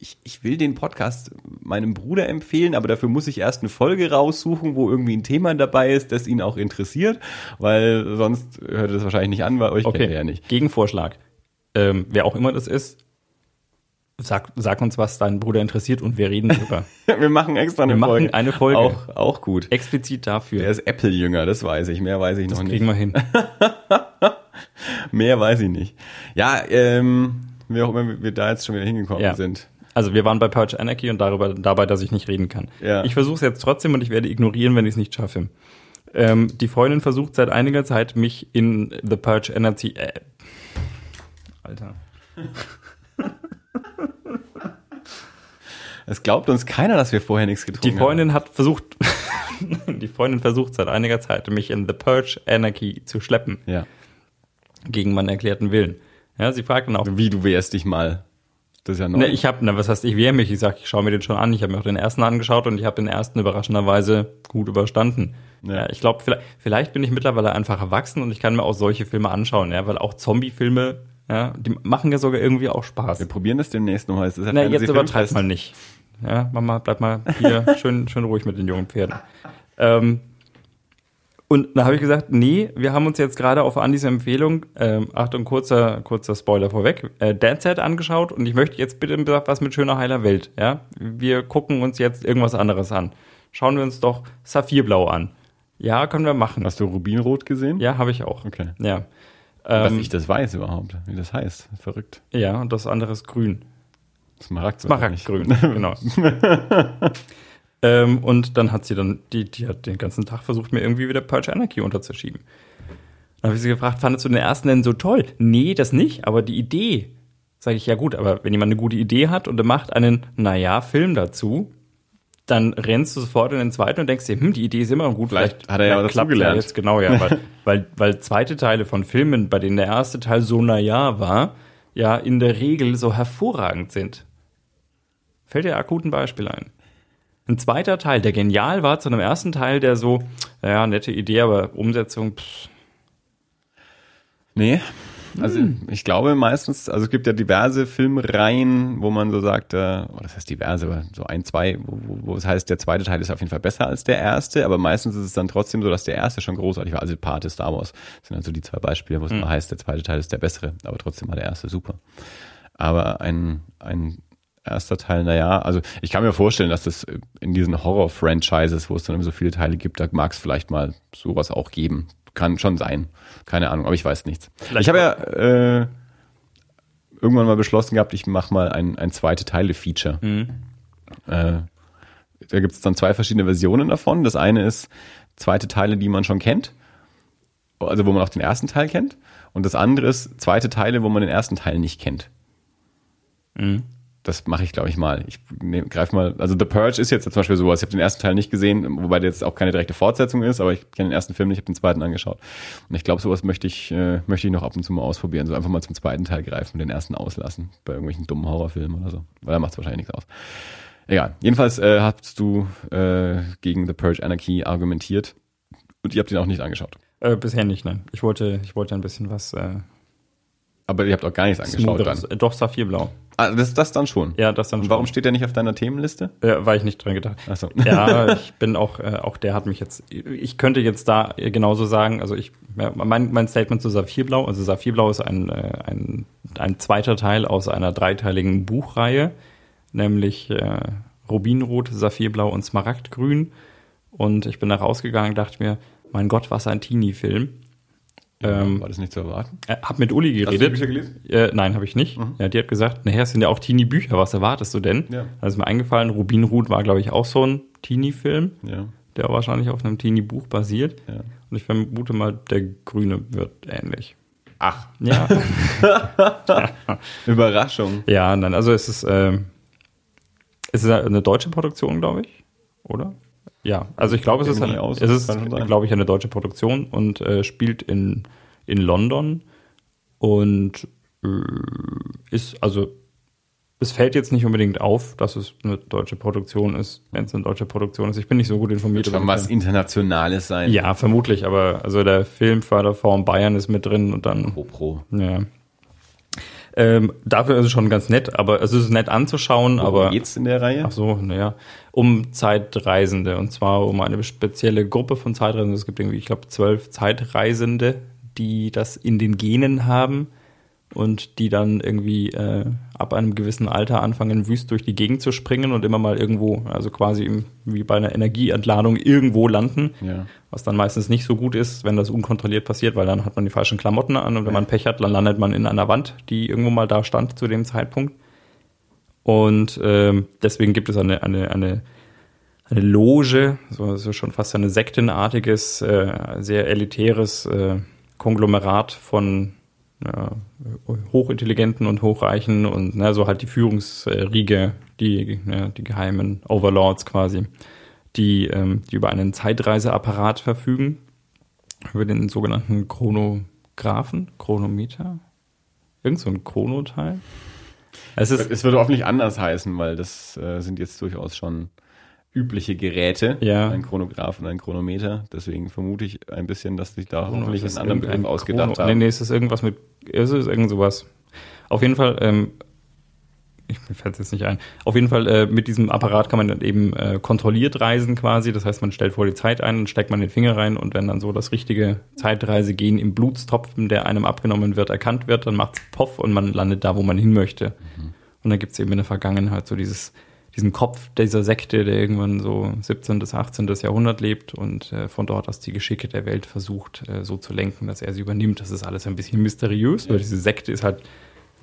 ich, ich will den Podcast meinem Bruder empfehlen, aber dafür muss ich erst eine Folge raussuchen, wo irgendwie ein Thema dabei ist, das ihn auch interessiert, weil sonst hört er das wahrscheinlich nicht an, weil euch okay. kennt er ja nicht. Gegenvorschlag. Ähm, wer auch immer das ist, sag, sag uns, was dein Bruder interessiert und wir reden drüber. wir machen extra eine wir Folge. Machen eine Folge. Auch, auch gut. Explizit dafür. Der ist Apple-Jünger, das weiß ich. Mehr weiß ich das noch nicht. Das kriegen wir hin. Mehr weiß ich nicht. Ja, ähm, wie auch immer wir da jetzt schon wieder hingekommen ja. sind. Also wir waren bei Purge Anarchy und darüber, dabei, dass ich nicht reden kann. Ja. Ich versuche es jetzt trotzdem und ich werde ignorieren, wenn ich es nicht schaffe. Ähm, die Freundin versucht seit einiger Zeit, mich in The Purge Anarchy... Äh, Alter. Es glaubt uns keiner, dass wir vorher nichts getrunken haben. Die Freundin haben. hat versucht, die Freundin versucht seit einiger Zeit, mich in The Purge Anarchy zu schleppen. Ja. Gegen meinen erklärten Willen. Ja, sie fragt dann auch. Wie, du wehrst dich mal. Das ist ja neu. Ne, ich habe, na, was heißt, ich wehre mich. Ich sag, ich schaue mir den schon an. Ich habe mir auch den ersten angeschaut und ich habe den ersten überraschenderweise gut überstanden. Ja. ja ich glaube, vielleicht, vielleicht bin ich mittlerweile einfach erwachsen und ich kann mir auch solche Filme anschauen, ja, weil auch Zombie-Filme, ja, die machen ja sogar irgendwie auch Spaß. Wir probieren das demnächst nochmal. Das ist ja Na, jetzt übertreib mal nicht. Ja, Mama, bleib mal hier schön, schön ruhig mit den jungen Pferden. Ähm, Und da habe ich gesagt, nee, wir haben uns jetzt gerade auf Andys Empfehlung, ähm, Achtung, kurzer, kurzer Spoiler vorweg, äh, Dead Set angeschaut und ich möchte jetzt bitte was mit schöner heiler Welt. Ja, wir gucken uns jetzt irgendwas anderes an. Schauen wir uns doch Saphirblau an. Ja, können wir machen. Hast du Rubinrot gesehen? Ja, habe ich auch. Okay. Ja. Dass Ähm, ich das weiß überhaupt, wie das heißt. Verrückt. ja, und das andere ist grün. Smaragd. Smaragdgrün, genau. ähm, und dann hat sie dann, die, die hat den ganzen Tag versucht, mir irgendwie wieder Purge Anarchy unterzuschieben. Dann habe ich sie gefragt, fandest du den ersten denn so toll? Nee, das nicht, aber die Idee. Sage ich, ja gut, aber wenn jemand eine gute Idee hat und er macht einen, naja, Film dazu, dann rennst du sofort in den zweiten und denkst dir, hm, die Idee ist immer noch gut. Vielleicht hat er ja klappt dazugelernt. jetzt genau, ja, weil, weil, weil zweite Teile von Filmen, bei denen der erste Teil so naja war, ja in der Regel so hervorragend sind. Fällt dir akut ein Beispiel ein? Ein zweiter Teil, der genial war, zu einem ersten Teil, der so, naja, nette Idee, aber Umsetzung, pff, Nee. Also ich glaube meistens, also es gibt ja diverse Filmreihen, wo man so sagt, äh, oh, das heißt diverse, aber so ein, zwei, wo, wo, wo es heißt, der zweite Teil ist auf jeden Fall besser als der erste, aber meistens ist es dann trotzdem so, dass der erste schon großartig war. Also Pate, Star Wars das sind also die zwei Beispiele, wo es mal heißt, der zweite Teil ist der bessere, aber trotzdem war der erste super. Aber ein, ein erster Teil, naja, also ich kann mir vorstellen, dass das in diesen Horror-Franchises, wo es dann immer so viele Teile gibt, da mag es vielleicht mal sowas auch geben. Kann schon sein. Keine Ahnung, aber ich weiß nichts. Vielleicht ich habe ja äh, irgendwann mal beschlossen gehabt, ich mache mal ein, ein zweite Teile-Feature. Äh, da gibt es dann zwei verschiedene Versionen davon. Das eine ist zweite Teile, die man schon kennt. Also wo man auch den ersten Teil kennt. Und das andere ist zweite Teile, wo man den ersten Teil nicht kennt. Das mache ich, glaube ich, mal. Ich nehm, greif mal, also The Purge ist jetzt zum Beispiel sowas. Ich habe den ersten Teil nicht gesehen, wobei der jetzt auch keine direkte Fortsetzung ist, aber ich kenne den ersten Film nicht, ich habe den zweiten angeschaut. Und ich glaube, sowas möchte ich, äh, möchte ich noch ab und zu mal ausprobieren. So einfach mal zum zweiten Teil greifen und den ersten auslassen. Bei irgendwelchen dummen Horrorfilmen oder so. Weil da macht es wahrscheinlich nichts aus. Egal. Jedenfalls äh, hast du äh, gegen The Purge Anarchy argumentiert und ihr habt ihn auch nicht angeschaut. äh, bisher nicht, nein. Ich wollte, ich wollte ein bisschen was äh, Aber ihr habt auch gar nichts angeschaut Smoothes. dann. Doch, Saphirblau. Ah, das, das dann schon. Ja, das dann Und schon. warum steht der nicht auf deiner Themenliste? Äh, war ich nicht dran gedacht. Achso. Ja, ich bin auch, äh, auch der hat mich jetzt, ich könnte jetzt da genauso sagen, also ich, ja, mein, mein Statement zu Saphirblau, also Saphirblau ist ein, äh, ein, ein zweiter Teil aus einer dreiteiligen Buchreihe, nämlich äh, Rubinrot, Saphirblau und Smaragdgrün. Und ich bin da rausgegangen, dachte mir, mein Gott, was ein Teenie-Film. Ähm, War das nicht zu erwarten? äh, hab mit Uli Hast du die geredet. Bücher gelesen? Äh, nein, habe ich nicht. Ja, die hat gesagt, naja, es sind ja auch Teenie-Bücher, was erwartest du denn? Ja. Da ist mir eingefallen, Rubinrut war, glaube ich, auch so ein Teenie-Film, Ja. der wahrscheinlich auf einem Teenie-Buch basiert. ja. Und ich vermute mal, der Grüne wird ähnlich. Ach, Ja, Überraschung. ja nein, also es ist, ähm, es ist eine deutsche Produktion, glaube ich, oder? Ja, also ich glaube, es ist, eine, aus, es ist schon glaube ich, eine deutsche Produktion und äh, spielt in, in London und äh, ist, also es fällt jetzt nicht unbedingt auf, dass es eine deutsche Produktion ist, wenn es eine deutsche Produktion ist. Ich bin nicht so gut informiert. Schon den was Film. Internationales sein. Ja, vermutlich, aber also der Filmförderfonds Bayern ist mit drin und dann Pro Pro. ja. Ähm, dafür ist es schon ganz nett, aber es ist nett anzuschauen, Worum aber geht's in der Reihe? ach so, naja, um Zeitreisende und zwar um eine spezielle Gruppe von Zeitreisenden. Es gibt irgendwie, ich glaube, zwölf Zeitreisende, die das in den Genen haben und die dann irgendwie äh, ab einem gewissen Alter anfangen, wüst durch die Gegend zu springen und immer mal irgendwo, also quasi wie bei einer Energieentladung irgendwo landen Ja. was dann meistens nicht so gut ist, wenn das unkontrolliert passiert, weil dann hat man die falschen Klamotten an und wenn man Pech hat, dann landet man in einer Wand, die irgendwo mal da stand zu dem Zeitpunkt. Und ähm, deswegen gibt es eine, eine, eine, eine Loge, so, so schon fast ein sektenartiges, äh, sehr elitäres äh, Konglomerat von hochintelligenten und hochreichen und ne, so halt die Führungsriege, die, ja, die geheimen Overlords quasi die, ähm, die über einen Zeitreiseapparat verfügen, über den sogenannten Chronographen, Chronometer, irgend so ein Chronoteil. Es ist, Es würde hoffentlich anders heißen, weil das äh, sind jetzt durchaus schon übliche Geräte. Ja. Ein Chronograph und ein Chronometer. Deswegen vermute ich ein bisschen, dass sich da hoffentlich es ist einen anderen Begriff ausgedacht Chrono- Nee, haben. nee, es ist irgendwas mit, es ist irgend sowas. Auf jeden Fall ähm, mir fällt es jetzt nicht ein. Auf jeden Fall, äh, mit diesem Apparat kann man dann eben äh, kontrolliert reisen quasi. Das heißt, man stellt vor die Zeit ein steckt man den Finger rein und wenn dann so das richtige Zeitreisegehen im Blutstropfen, der einem abgenommen wird, erkannt wird, dann macht's Poff und man landet da, wo man hin möchte. Mhm. Und dann gibt's eben in der Vergangenheit so dieses, diesen Kopf dieser Sekte, der irgendwann so 17. bis 18. Jahrhundert lebt und äh, von dort aus die Geschicke der Welt versucht, äh, so zu lenken, dass er sie übernimmt. Das ist alles ein bisschen mysteriös, weil diese Sekte ist halt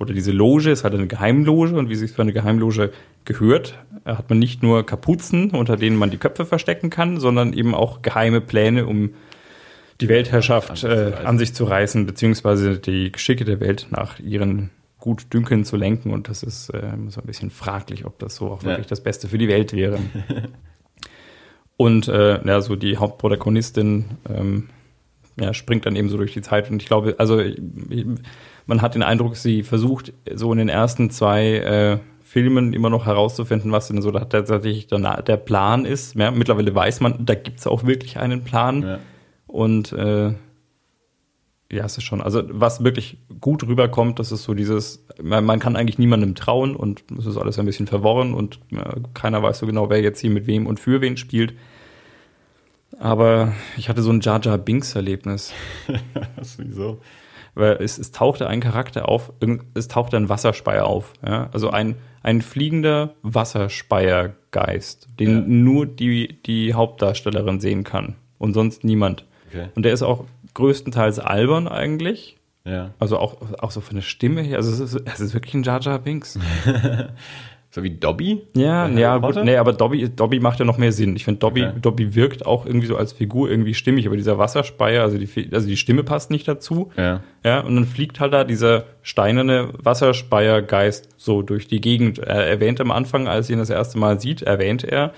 oder diese Loge ist halt eine Geheimloge und wie sich für eine Geheimloge gehört, hat man nicht nur Kapuzen, unter denen man die Köpfe verstecken kann, sondern eben auch geheime Pläne, um die Weltherrschaft äh, an sich zu reißen, beziehungsweise die Geschicke der Welt nach ihren Gutdünken zu lenken. Und das ist äh, so ein bisschen fraglich, ob das so auch wirklich ja. das Beste für die Welt wäre. und äh, ja, so die Hauptprotagonistin ähm, ja, springt dann eben so durch die Zeit. Und ich glaube, also man hat den Eindruck, sie versucht so in den ersten zwei äh, Filmen immer noch herauszufinden, was denn so tatsächlich der, der Plan ist. Ja, mittlerweile weiß man, da gibt es auch wirklich einen Plan. Ja. Und äh, ja, es ist schon, also was wirklich gut rüberkommt, das ist so dieses, man, man kann eigentlich niemandem trauen und es ist alles ein bisschen verworren und äh, keiner weiß so genau, wer jetzt hier mit wem und für wen spielt. Aber ich hatte so ein Jar Jar Binks Erlebnis. Was, wieso? weil es, es tauchte ein Charakter auf, es tauchte ein Wasserspeier auf. Ja? Also ein, ein fliegender Wasserspeiergeist, den ja. nur die, die Hauptdarstellerin sehen kann und sonst niemand. Okay. Und der ist auch größtenteils albern eigentlich. Ja. Also auch, auch so von der Stimme her. Also es ist, es ist wirklich ein Jar Jar Binks. So wie Dobby? Ja, ja, gut, nee, aber Dobby, Dobby macht ja noch mehr Sinn. Ich finde, Dobby, okay. Dobby wirkt auch irgendwie so als Figur irgendwie stimmig, aber dieser Wasserspeier, also die, also die Stimme passt nicht dazu. Ja. Ja, und dann fliegt halt da dieser steinerne Wasserspeiergeist so durch die Gegend. Er erwähnt am Anfang, als er ihn das erste Mal sieht, erwähnt er,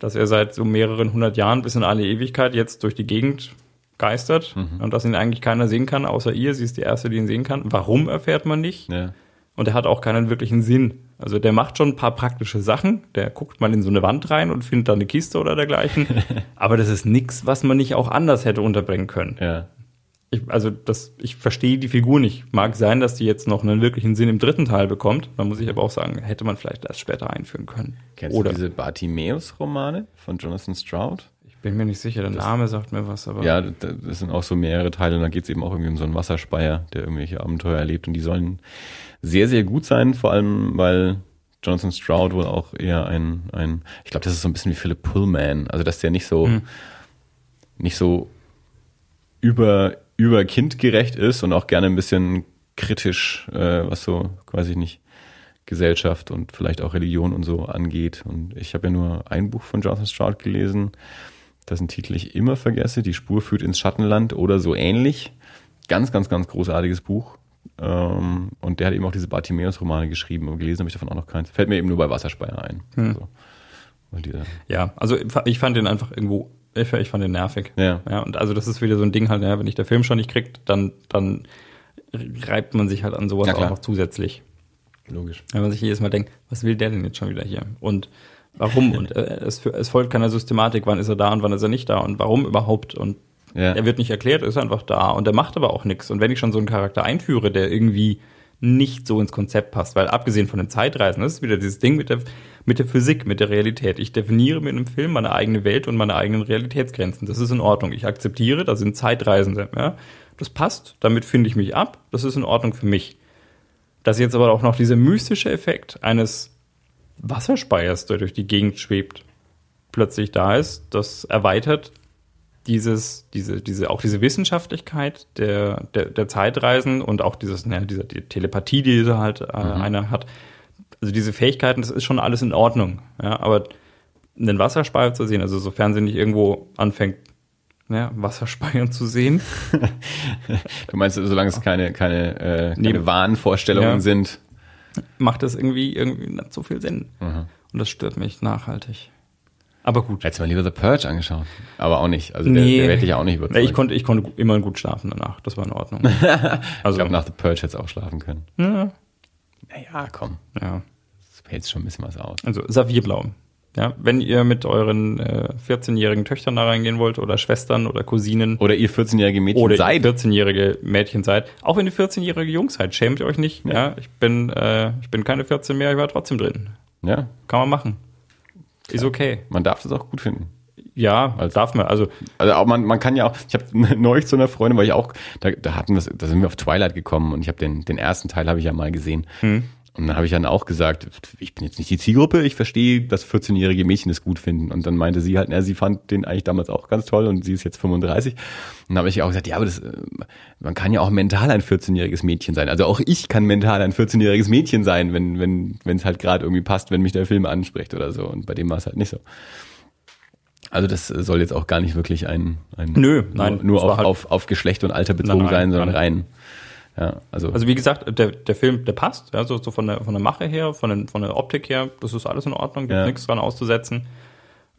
dass er seit so mehreren hundert Jahren bis in alle Ewigkeit jetzt durch die Gegend geistert mhm. und dass ihn eigentlich keiner sehen kann, außer ihr. Sie ist die Erste, die ihn sehen kann. Warum erfährt man nicht? Ja. Und er hat auch keinen wirklichen Sinn. Also der macht schon ein paar praktische Sachen. Der guckt mal in so eine Wand rein und findet da eine Kiste oder dergleichen. Aber das ist nichts, was man nicht auch anders hätte unterbringen können. Ja. Ich, also das, ich verstehe die Figur nicht. Mag sein, dass die jetzt noch einen wirklichen Sinn im dritten Teil bekommt. Da muss ich aber auch sagen, hätte man vielleicht erst später einführen können. Kennst oder du diese Bartimeus-Romane von Jonathan Stroud? Ich bin mir nicht sicher, der das, Name sagt mir was, aber. Ja, das sind auch so mehrere Teile und da geht es eben auch irgendwie um so einen Wasserspeier, der irgendwelche Abenteuer erlebt und die sollen sehr, sehr gut sein, vor allem weil Jonathan Stroud wohl auch eher ein, ein ich glaube, das ist so ein bisschen wie Philip Pullman, also dass der nicht so, mhm. nicht so über, über kindgerecht ist und auch gerne ein bisschen kritisch, äh, was so quasi nicht Gesellschaft und vielleicht auch Religion und so angeht. Und ich habe ja nur ein Buch von Jonathan Stroud gelesen, dessen Titel ich immer vergesse, Die Spur führt ins Schattenland oder so ähnlich. Ganz, ganz, ganz großartiges Buch. Ähm, und der hat eben auch diese Bartimeus-Romane geschrieben, aber gelesen habe ich davon auch noch keins. Fällt mir eben nur bei Wasserspeier ein. Hm. Also, ja, also ich fand den einfach irgendwo, ich, ich fand den nervig. Ja. ja. Und also das ist wieder so ein Ding halt, ja, wenn ich der Film schon nicht kriegt, dann, dann reibt man sich halt an sowas auch noch zusätzlich. Logisch. Wenn man sich jedes Mal denkt, was will der denn jetzt schon wieder hier? Und warum? Und äh, es, es folgt keiner Systematik, wann ist er da und wann ist er nicht da und warum überhaupt? Und ja. Er wird nicht erklärt, ist einfach da und er macht aber auch nichts. Und wenn ich schon so einen Charakter einführe, der irgendwie nicht so ins Konzept passt, weil abgesehen von den Zeitreisen, das ist wieder dieses Ding mit der, mit der Physik, mit der Realität. Ich definiere mit einem Film meine eigene Welt und meine eigenen Realitätsgrenzen. Das ist in Ordnung. Ich akzeptiere, da sind Zeitreisende. Ja? Das passt, damit finde ich mich ab, das ist in Ordnung für mich. Dass jetzt aber auch noch dieser mystische Effekt eines Wasserspeiers, der durch die Gegend schwebt, plötzlich da ist, das erweitert dieses, diese, diese, auch diese Wissenschaftlichkeit der, der, der Zeitreisen und auch dieses, ne, diese die Telepathie, die diese halt äh, mhm. einer hat. Also diese Fähigkeiten, das ist schon alles in Ordnung. Ja, aber einen Wasserspeier zu sehen, also sofern sie nicht irgendwo anfängt, ja, Wasserspeiern zu sehen. du meinst, solange es keine, keine, äh, keine nee, Wahnvorstellungen ja, sind. Macht das irgendwie, irgendwie nicht so viel Sinn. Mhm. Und das stört mich nachhaltig. Aber gut. Hättest du mal lieber The Purge angeschaut. Aber auch nicht. Also nee. der, der hätte ich auch nicht überzeugt. Ich konnte, ich konnte immer gut schlafen danach. Das war in Ordnung. also, ich glaube, nach The Purge hättest du auch schlafen können. Ja. Naja, komm. Ja. Das hält schon ein bisschen was aus. Also Saphir-Blau. Ja, wenn ihr mit euren äh, 14-jährigen Töchtern da reingehen wollt oder Schwestern oder Cousinen Oder ihr 14-jährige Mädchen oder seid. ihr 14-jährige Mädchen seid, auch wenn ihr 14-jährige Jungs seid, schämt euch nicht. Ja, ich bin äh, ich bin keine 14 mehr, ich war trotzdem drin. Ja, Kann man machen. Ist okay. man darf das auch gut finden. Ja, darf man. Also Also auch man, man kann ja auch, ich habe neulich zu einer Freundin, weil ich auch, da, da hatten wir, da sind wir auf Twilight gekommen und ich habe den, den ersten Teil habe ich ja mal gesehen. Und dann habe ich dann auch gesagt, ich bin jetzt nicht die Zielgruppe, ich verstehe, dass 14-jährige Mädchen es gut finden. Und dann meinte sie halt, na, sie fand den eigentlich damals auch ganz toll und sie ist jetzt 35. Und dann habe ich auch gesagt, ja, aber das, äh, man kann ja auch mental ein 14-jähriges Mädchen sein. Also auch ich kann mental ein 14-jähriges Mädchen sein, wenn wenn wenn es halt gerade irgendwie passt, wenn mich der Film anspricht oder so. Und bei dem war es halt nicht so. Also das soll jetzt auch gar nicht wirklich ein, ein Nö, nein, nur, nur auf, halt- auf, auf Geschlecht und Alter bezogen Nein, nein, sein, sondern rein. Ja, also, Also wie gesagt, der, der Film, der passt, ja, so, so von, der, von der Mache her, von, den, von der Optik her, das ist alles in Ordnung, gibt Ja. nichts dran auszusetzen.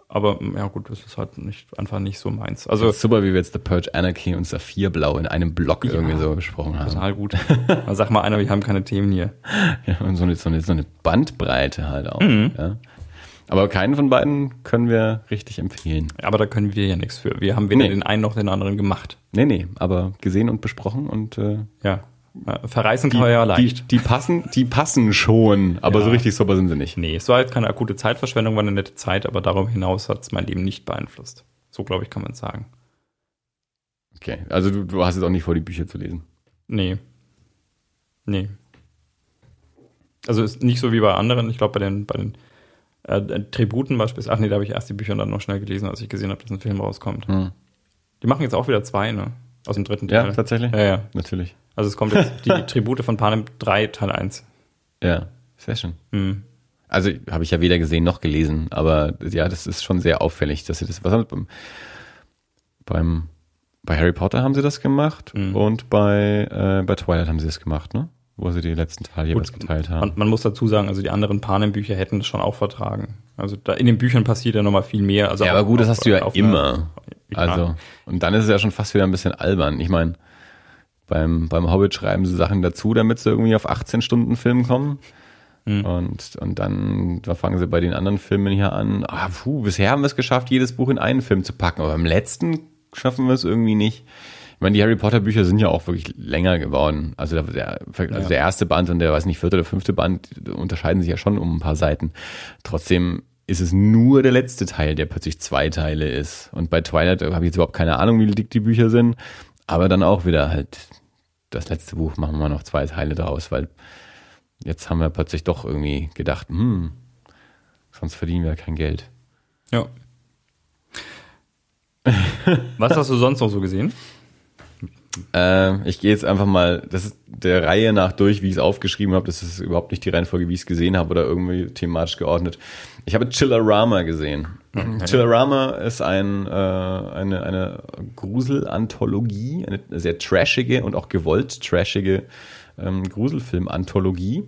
Aber ja gut, das ist halt nicht, einfach nicht so meins. Also super, wie wir jetzt The Purge Anarchy und Saphirblau in einem Block irgendwie so besprochen haben. total gut. Sag mal einer, wir haben keine Themen hier. Ja, und so eine, so, eine, so eine Bandbreite halt auch. Mhm. Ja. Aber keinen von beiden können wir richtig empfehlen. Aber da können wir ja nichts für. Wir haben weder Nee. den einen noch den anderen gemacht. Nee, nee, aber gesehen und besprochen und äh, Ja. Äh, Verreißen die, kann man ja die, leicht. die passen, die passen schon, aber Ja. so richtig super sind sie nicht. Nee, es war halt keine akute Zeitverschwendung, war eine nette Zeit, aber darüber hinaus hat es mein Leben nicht beeinflusst. So, glaube ich, kann man sagen. Okay, also du, du hast jetzt auch nicht vor, die Bücher zu lesen. Nee. Nee. Also ist nicht so wie bei anderen. Ich glaube, bei den, bei den äh, Tributen beispielsweise. Ach nee, da habe ich erst die Bücher dann noch schnell gelesen, als ich gesehen habe, dass ein Film rauskommt. Hm. Die machen jetzt auch wieder zwei, ne? Aus dem dritten Ja, Teil. tatsächlich? Ja, ja. Natürlich. Also es kommt jetzt die Tribute von Panem 3, Teil 1. Ja, sehr schön. Hm. Also habe ich ja weder gesehen noch gelesen, aber ja, das ist schon sehr auffällig, dass sie das. Was haben beim bei Harry Potter haben sie das gemacht Mhm. und bei äh, bei Twilight haben sie das gemacht, ne? Wo sie die letzten Teile jeweils geteilt haben. Man, man muss dazu sagen, also die anderen Panem-Bücher hätten das schon auch vertragen. Also da in den Büchern passiert ja nochmal viel mehr. Also ja, auf- aber gut, das auf- hast du ja auf immer. Ja. Also und dann ist es ja schon fast wieder ein bisschen albern. Ich meine, beim beim Hobbit schreiben sie Sachen dazu, damit sie irgendwie auf 18 Stunden Film kommen. Mhm. Und, und dann da fangen sie bei den anderen Filmen hier an. Ah, puh, bisher haben wir es geschafft, jedes Buch in einen Film zu packen, aber im letzten schaffen wir es irgendwie nicht. Ich meine, die Harry Potter Bücher sind ja auch wirklich länger geworden. Also der, also Ja. der erste Band und der, weiß nicht, vierte oder fünfte Band unterscheiden sich ja schon um ein paar Seiten. Trotzdem ist es nur der letzte Teil, der plötzlich zwei Teile ist. Und bei Twilight habe ich jetzt überhaupt keine Ahnung, wie dick die Bücher sind. Aber dann auch wieder halt das letzte Buch machen wir noch zwei Teile draus, weil jetzt haben wir plötzlich doch irgendwie gedacht, hm, sonst verdienen wir kein Geld. Ja. Was hast du sonst noch so gesehen? Äh, ich gehe jetzt einfach mal, das ist der Reihe nach durch, wie ich es aufgeschrieben habe. Das ist überhaupt nicht die Reihenfolge, wie ich es gesehen habe oder irgendwie thematisch geordnet. Ich habe Chillerama gesehen. Chillerama ist ein, äh, eine, eine Gruselanthologie, eine sehr trashige und auch gewollt trashige ähm, Gruselfilm-Anthologie.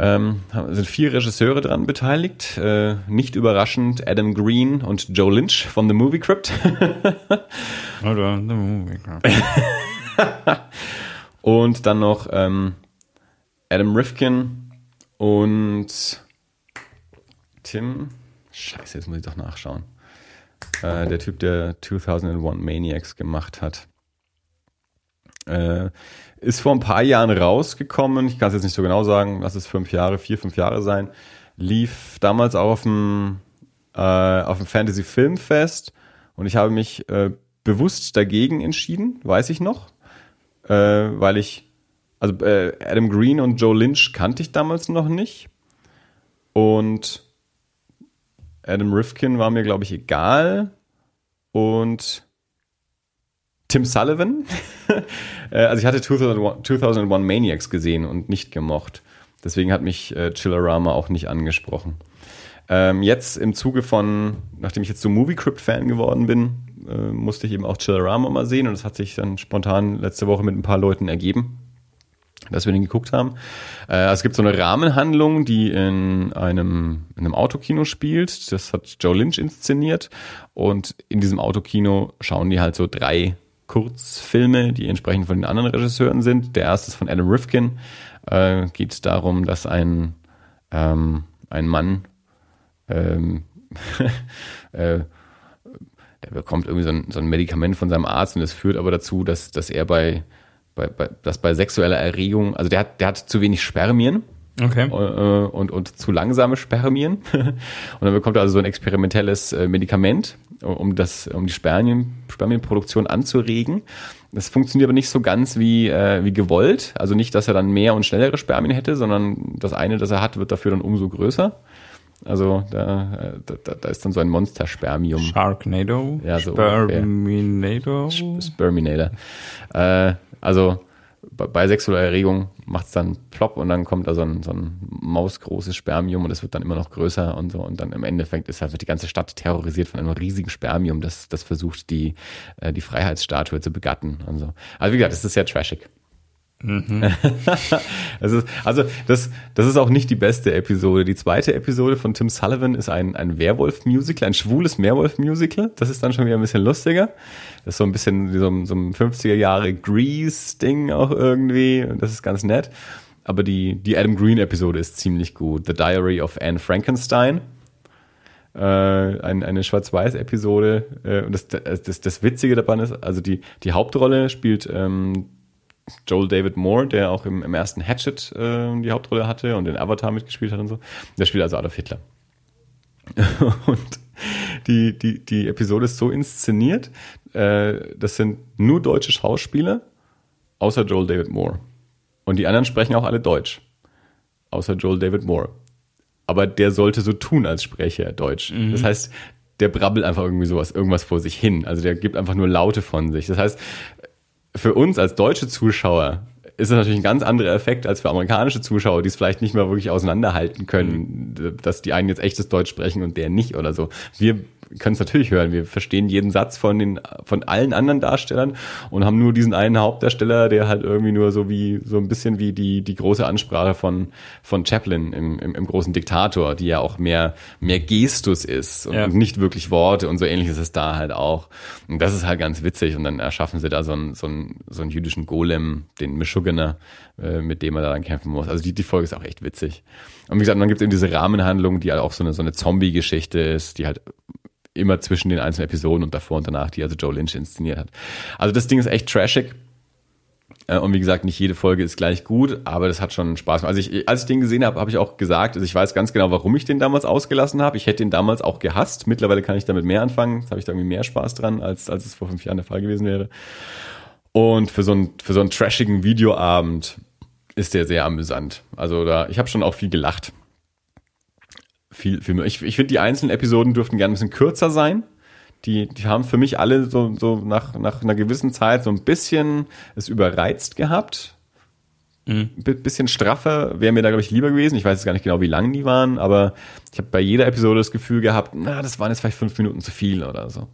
Ähm, sind vier Regisseure dran beteiligt. Äh, nicht überraschend Adam Green und Joe Lynch von The Movie Crypt. Oder The Movie. Und dann noch ähm, Adam Rifkin und Tim. Scheiße, jetzt muss ich doch nachschauen. Äh, der Typ, der 2001 Maniacs gemacht hat. Äh, ist vor ein paar Jahren rausgekommen. Ich kann es jetzt nicht so genau sagen. Lass es fünf Jahre, vier, fünf Jahre sein. Lief damals auch auf dem, äh, auf dem Fantasy Filmfest. Und ich habe mich äh, bewusst dagegen entschieden, weiß ich noch äh, weil ich, also äh, Adam Green und Joe Lynch kannte ich damals noch nicht. Und Adam Rifkin war mir, glaube ich, egal. Und Tim Sullivan. Äh, also ich hatte 2001, 2001 Maniacs gesehen und nicht gemocht. Deswegen hat mich äh, Chillerama auch nicht angesprochen. Ähm, jetzt im Zuge von, nachdem ich jetzt so Movie Crypt Fan geworden bin, äh, musste ich eben auch Chillerama mal sehen und das hat sich dann spontan letzte Woche mit ein paar Leuten ergeben, dass wir den geguckt haben. Äh, es gibt so eine Rahmenhandlung, die in einem, in einem Autokino spielt. Das hat Joe Lynch inszeniert und in diesem Autokino schauen die halt so drei Kurzfilme, die entsprechend von den anderen Regisseuren sind. Der erste ist von Adam Rifkin. Äh, geht darum, dass ein, ähm, ein Mann ähm, äh, der bekommt irgendwie so ein, so ein Medikament von seinem Arzt und das führt aber dazu, dass, dass er bei, bei, bei, dass bei sexueller Erregung, also der hat, der hat zu wenig Spermien. Okay. Äh, und, und zu langsame Spermien. und dann bekommt er also so ein experimentelles äh, Medikament, um das, um die Spermien, Spermienproduktion anzuregen. Das funktioniert aber nicht so ganz wie, äh, wie gewollt. Also nicht, dass er dann mehr und schnellere Spermien hätte, sondern das eine, das er hat, wird dafür dann umso größer. Also da, da, da ist dann so ein Monster-Spermium. Sharknado? Ja, so Sperminado? Sperminator. Äh, also bei, sexueller Erregung macht es dann plopp und dann kommt da so ein, so ein mausgroßes Spermium und es wird dann immer noch größer und so. Und dann im Endeffekt ist halt wird die ganze Stadt terrorisiert von einem riesigen Spermium, das, das versucht, die, äh, die Freiheitsstatue zu begatten. Und so. Also wie gesagt, es ist sehr trashig. Mhm. ist, also das, das ist auch nicht die beste Episode. Die zweite Episode von Tim Sullivan ist ein, ein Werwolf-Musical, ein schwules Werwolf-Musical. Das ist dann schon wieder ein bisschen lustiger. Das ist so ein bisschen wie so, so ein 50er Jahre Grease-Ding auch irgendwie. Und das ist ganz nett. Aber die, die Adam Green-Episode ist ziemlich gut. The Diary of Anne Frankenstein. Äh, ein, eine Schwarz-Weiß-Episode. Äh, und das, das, das Witzige daran ist, also die, die Hauptrolle spielt ähm, Joel David Moore, der auch im, im ersten Hatchet äh, die Hauptrolle hatte und den Avatar mitgespielt hat und so. Der spielt also Adolf Hitler. und die, die, die Episode ist so inszeniert, äh, das sind nur deutsche Schauspieler, außer Joel David Moore. Und die anderen sprechen auch alle Deutsch, außer Joel David Moore. Aber der sollte so tun, als spreche er Deutsch. Mhm. Das heißt, der brabbelt einfach irgendwie sowas, irgendwas vor sich hin. Also der gibt einfach nur Laute von sich. Das heißt, für uns als deutsche Zuschauer ist es natürlich ein ganz anderer Effekt als für amerikanische Zuschauer, die es vielleicht nicht mehr wirklich auseinanderhalten können, mhm. dass die einen jetzt echtes Deutsch sprechen und der nicht oder so. Wir können es natürlich hören. Wir verstehen jeden Satz von den von allen anderen Darstellern und haben nur diesen einen Hauptdarsteller, der halt irgendwie nur so wie so ein bisschen wie die die große Ansprache von von Chaplin im, im, im großen Diktator, die ja auch mehr mehr Gestus ist und, ja. nicht wirklich Worte und so ähnlich ist es da halt auch. Und das ist halt ganz witzig und dann erschaffen sie da so einen so einen so einen jüdischen Golem, den Meshuggah, äh, mit dem er da dann kämpfen muss. Also die die Folge ist auch echt witzig. Und wie gesagt, dann gibt es eben diese Rahmenhandlung, die halt auch so eine so eine Zombie-Geschichte ist, die halt immer zwischen den einzelnen Episoden und davor und danach, die also Joe Lynch inszeniert hat. Also das Ding ist echt trashig. Äh, und wie gesagt, nicht jede Folge ist gleich gut, aber das hat schon Spaß gemacht. Also ich, als ich den gesehen habe, habe ich auch gesagt, also ich weiß ganz genau, warum ich den damals ausgelassen habe. Ich hätte den damals auch gehasst. Mittlerweile kann ich damit mehr anfangen. Jetzt habe ich da irgendwie mehr Spaß dran, als, als es vor fünf Jahren der Fall gewesen wäre. Und für so einen, für so einen trashigen Videoabend ist der sehr amüsant. Also da, ich habe schon auch viel gelacht viel, viel mehr. Ich, ich finde, die einzelnen Episoden dürften gerne ein bisschen kürzer sein. Die, die haben für mich alle so, so nach, nach einer gewissen Zeit so ein bisschen es überreizt gehabt. Mhm. bisschen straffer wäre mir da, glaube ich, lieber gewesen. Ich weiß jetzt gar nicht genau, wie lang die waren, aber ich habe bei jeder Episode das Gefühl gehabt, na, das waren jetzt vielleicht fünf Minuten zu viel oder so.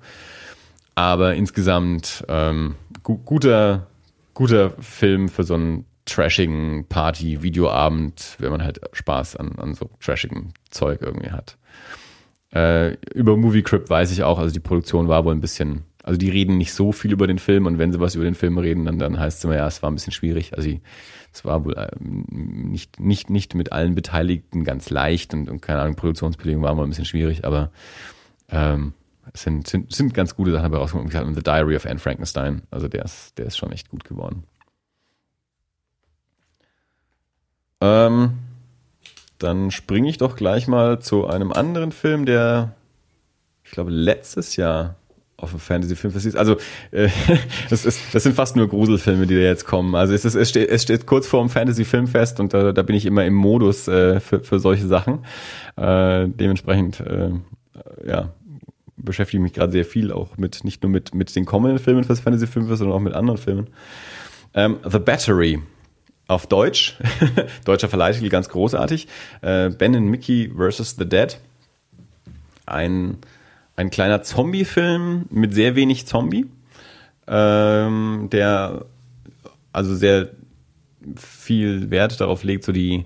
Aber insgesamt ähm, gu guter, guter Film für so einen trashigen Party-Videoabend, wenn man halt Spaß an, an so trashigem Zeug irgendwie hat. Äh, über Movie Crypt weiß ich auch, also die Produktion war wohl ein bisschen, also die reden nicht so viel über den Film und wenn sie was über den Film reden, dann, dann heißt es immer, ja, es war ein bisschen schwierig. Also es war wohl ähm, nicht, nicht, nicht mit allen Beteiligten ganz leicht und, und keine Ahnung, Produktionsbedingungen waren wohl ein bisschen schwierig, aber ähm, es sind, sind, sind ganz gute Sachen dabei rausgekommen. Und The Diary of Anne Frankenstein, also der ist, der ist schon echt gut geworden. Ähm, dann springe ich doch gleich mal zu einem anderen Film, der, ich glaube, letztes Jahr auf dem Fantasy-Filmfest ist. Also, äh, das, ist, das sind fast nur Gruselfilme, die da jetzt kommen. Also, es, ist, es, steht, es steht kurz vor dem Fantasy-Filmfest und da, da bin ich immer im Modus äh, für, für solche Sachen. Äh, dementsprechend, äh, ja, beschäftige ich mich gerade sehr viel auch mit, nicht nur mit, mit den kommenden Filmen fürs Fantasy-Filmfest, sondern auch mit anderen Filmen. Ähm, The Battery auf Deutsch. Deutscher Verleihtitel, ganz großartig. Äh, ben and Mickey vs. The Dead. Ein, ein kleiner Zombie-Film mit sehr wenig Zombie, ähm, der also sehr viel Wert darauf legt, so die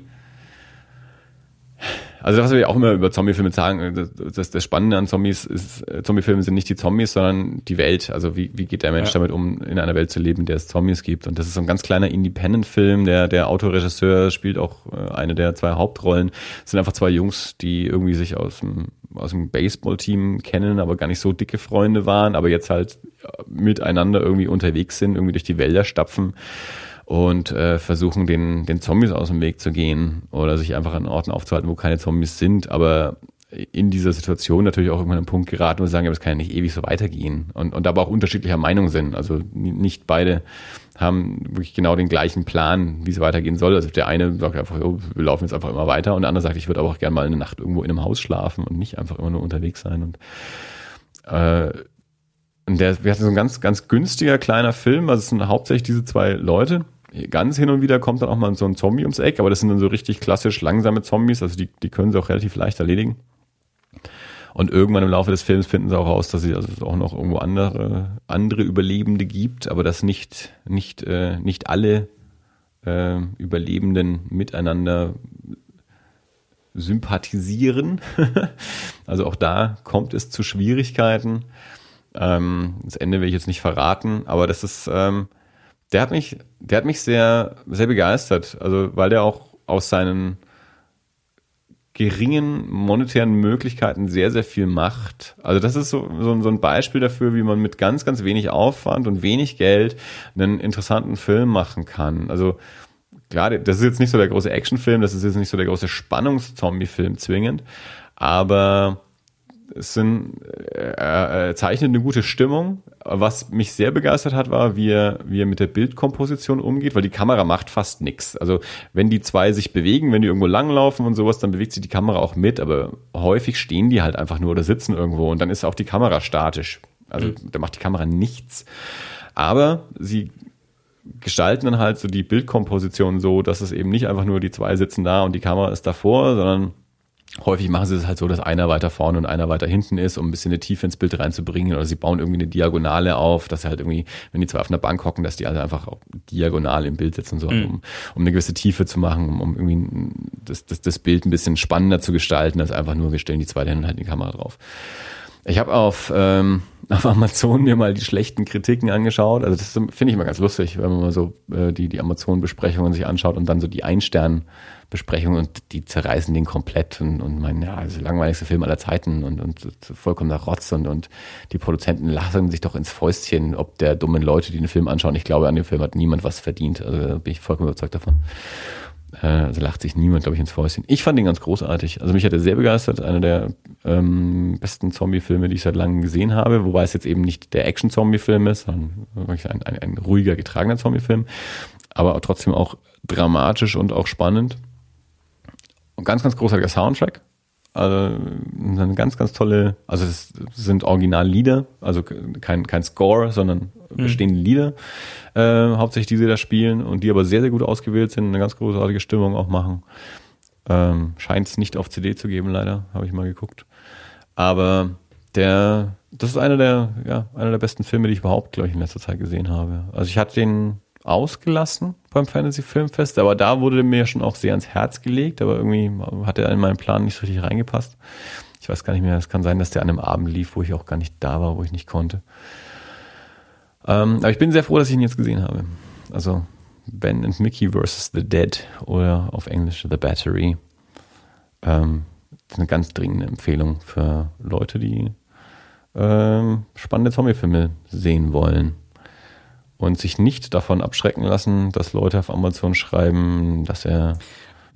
Also was wir auch immer über Zombiefilme sagen, das, das Spannende an Zombies ist, äh, Zombiefilme sind nicht die Zombies, sondern die Welt. Also wie, wie geht der Mensch ja. damit um, in einer Welt zu leben, in der es Zombies gibt. Und das ist so ein ganz kleiner Independent-Film. Der, der Autoregisseur spielt auch äh, eine der zwei Hauptrollen. Es sind einfach zwei Jungs, die irgendwie sich aus dem, aus dem Baseball-Team kennen, aber gar nicht so dicke Freunde waren, aber jetzt halt miteinander irgendwie unterwegs sind, irgendwie durch die Wälder stapfen und äh, versuchen, den, den Zombies aus dem Weg zu gehen oder sich einfach an Orten aufzuhalten, wo keine Zombies sind, aber in dieser Situation natürlich auch irgendwann an einen Punkt geraten, wo sie sagen, ja, das kann ja nicht ewig so weitergehen und, und aber auch unterschiedlicher Meinung sind. Also nicht beide haben wirklich genau den gleichen Plan, wie es weitergehen soll. Also der eine sagt einfach, oh, wir laufen jetzt einfach immer weiter und der andere sagt, ich würde aber auch gerne mal eine Nacht irgendwo in einem Haus schlafen und nicht einfach immer nur unterwegs sein. Und äh, und der, wir hatten so ein ganz, ganz günstiger kleiner Film, also es sind hauptsächlich diese zwei Leute, Ganz hin und wieder kommt dann auch mal so ein Zombie ums Eck, aber das sind dann so richtig klassisch langsame Zombies, also die, die können sie auch relativ leicht erledigen. Und irgendwann im Laufe des Films finden sie auch raus, dass es also auch noch irgendwo andere, andere Überlebende gibt, aber dass nicht, nicht, äh, nicht alle äh, Überlebenden miteinander sympathisieren. also auch da kommt es zu Schwierigkeiten. Ähm, das Ende will ich jetzt nicht verraten, aber das ist, ähm, der hat mich, der hat mich sehr, sehr begeistert. Also, weil der auch aus seinen geringen monetären Möglichkeiten sehr, sehr viel macht. Also das ist so, so, so, ein Beispiel dafür, wie man mit ganz, ganz wenig Aufwand und wenig Geld einen interessanten Film machen kann. Also klar, das ist jetzt nicht so der große Actionfilm, das ist jetzt nicht so der große Spannungszombie-Film zwingend, aber es sind, äh, äh, zeichnet eine gute Stimmung. Was mich sehr begeistert hat, war, wie er, wie er mit der Bildkomposition umgeht, weil die Kamera macht fast nichts. Also wenn die zwei sich bewegen, wenn die irgendwo langlaufen und sowas, dann bewegt sich die Kamera auch mit, aber häufig stehen die halt einfach nur oder sitzen irgendwo und dann ist auch die Kamera statisch. Also mhm. da macht die Kamera nichts. Aber sie gestalten dann halt so die Bildkomposition so, dass es eben nicht einfach nur die zwei sitzen da und die Kamera ist davor, sondern Häufig machen sie es halt so, dass einer weiter vorne und einer weiter hinten ist, um ein bisschen eine Tiefe ins Bild reinzubringen. Oder sie bauen irgendwie eine Diagonale auf, dass sie halt irgendwie, wenn die zwei auf einer Bank hocken, dass die also einfach auch diagonal im Bild sitzen, so, mhm. um, um eine gewisse Tiefe zu machen, um, um irgendwie das, das, das Bild ein bisschen spannender zu gestalten, als einfach nur, wir stellen die zwei hin und halten die Kamera drauf. Ich habe auf, ähm, auf Amazon mir mal die schlechten Kritiken angeschaut. Also das finde ich immer ganz lustig, wenn man mal so äh, die, die Amazon-Besprechungen sich anschaut und dann so die Einstern- Besprechungen und die zerreißen den komplett und, und meinen, ja, das ist der langweiligste Film aller Zeiten und, und vollkommener Rotz und, und die Produzenten lachen sich doch ins Fäustchen, ob der dummen Leute, die den Film anschauen. Ich glaube, an dem Film hat niemand was verdient. Also bin ich vollkommen überzeugt davon. Äh, also lacht sich niemand, glaube ich, ins Fäustchen. Ich fand ihn ganz großartig. Also mich hat er sehr begeistert. Einer der ähm, besten Zombie-Filme, die ich seit langem gesehen habe. Wobei es jetzt eben nicht der Action-Zombie-Film ist, sondern ein, ein, ein ruhiger, getragener Zombie-Film. Aber trotzdem auch dramatisch und auch spannend ganz, ganz großartiger Soundtrack. Also eine ganz, ganz tolle, also es sind Originallieder, also kein, kein Score, sondern mhm. bestehende Lieder, äh, hauptsächlich die sie da spielen und die aber sehr, sehr gut ausgewählt sind, eine ganz großartige Stimmung auch machen. Ähm, Scheint es nicht auf CD zu geben, leider, habe ich mal geguckt. Aber der, das ist einer der, ja, einer der besten Filme, die ich überhaupt, glaube ich, in letzter Zeit gesehen habe. Also ich hatte den ausgelassen beim Fantasy Filmfest, aber da wurde mir schon auch sehr ans Herz gelegt, aber irgendwie hat er in meinen Plan nicht so richtig reingepasst. Ich weiß gar nicht mehr, es kann sein, dass der an einem Abend lief, wo ich auch gar nicht da war, wo ich nicht konnte. Ähm, aber ich bin sehr froh, dass ich ihn jetzt gesehen habe. Also Ben and Mickey vs. The Dead oder auf Englisch The Battery. Ähm, das ist eine ganz dringende Empfehlung für Leute, die ähm, spannende Zombiefilme sehen wollen und sich nicht davon abschrecken lassen, dass Leute auf Amazon schreiben, dass er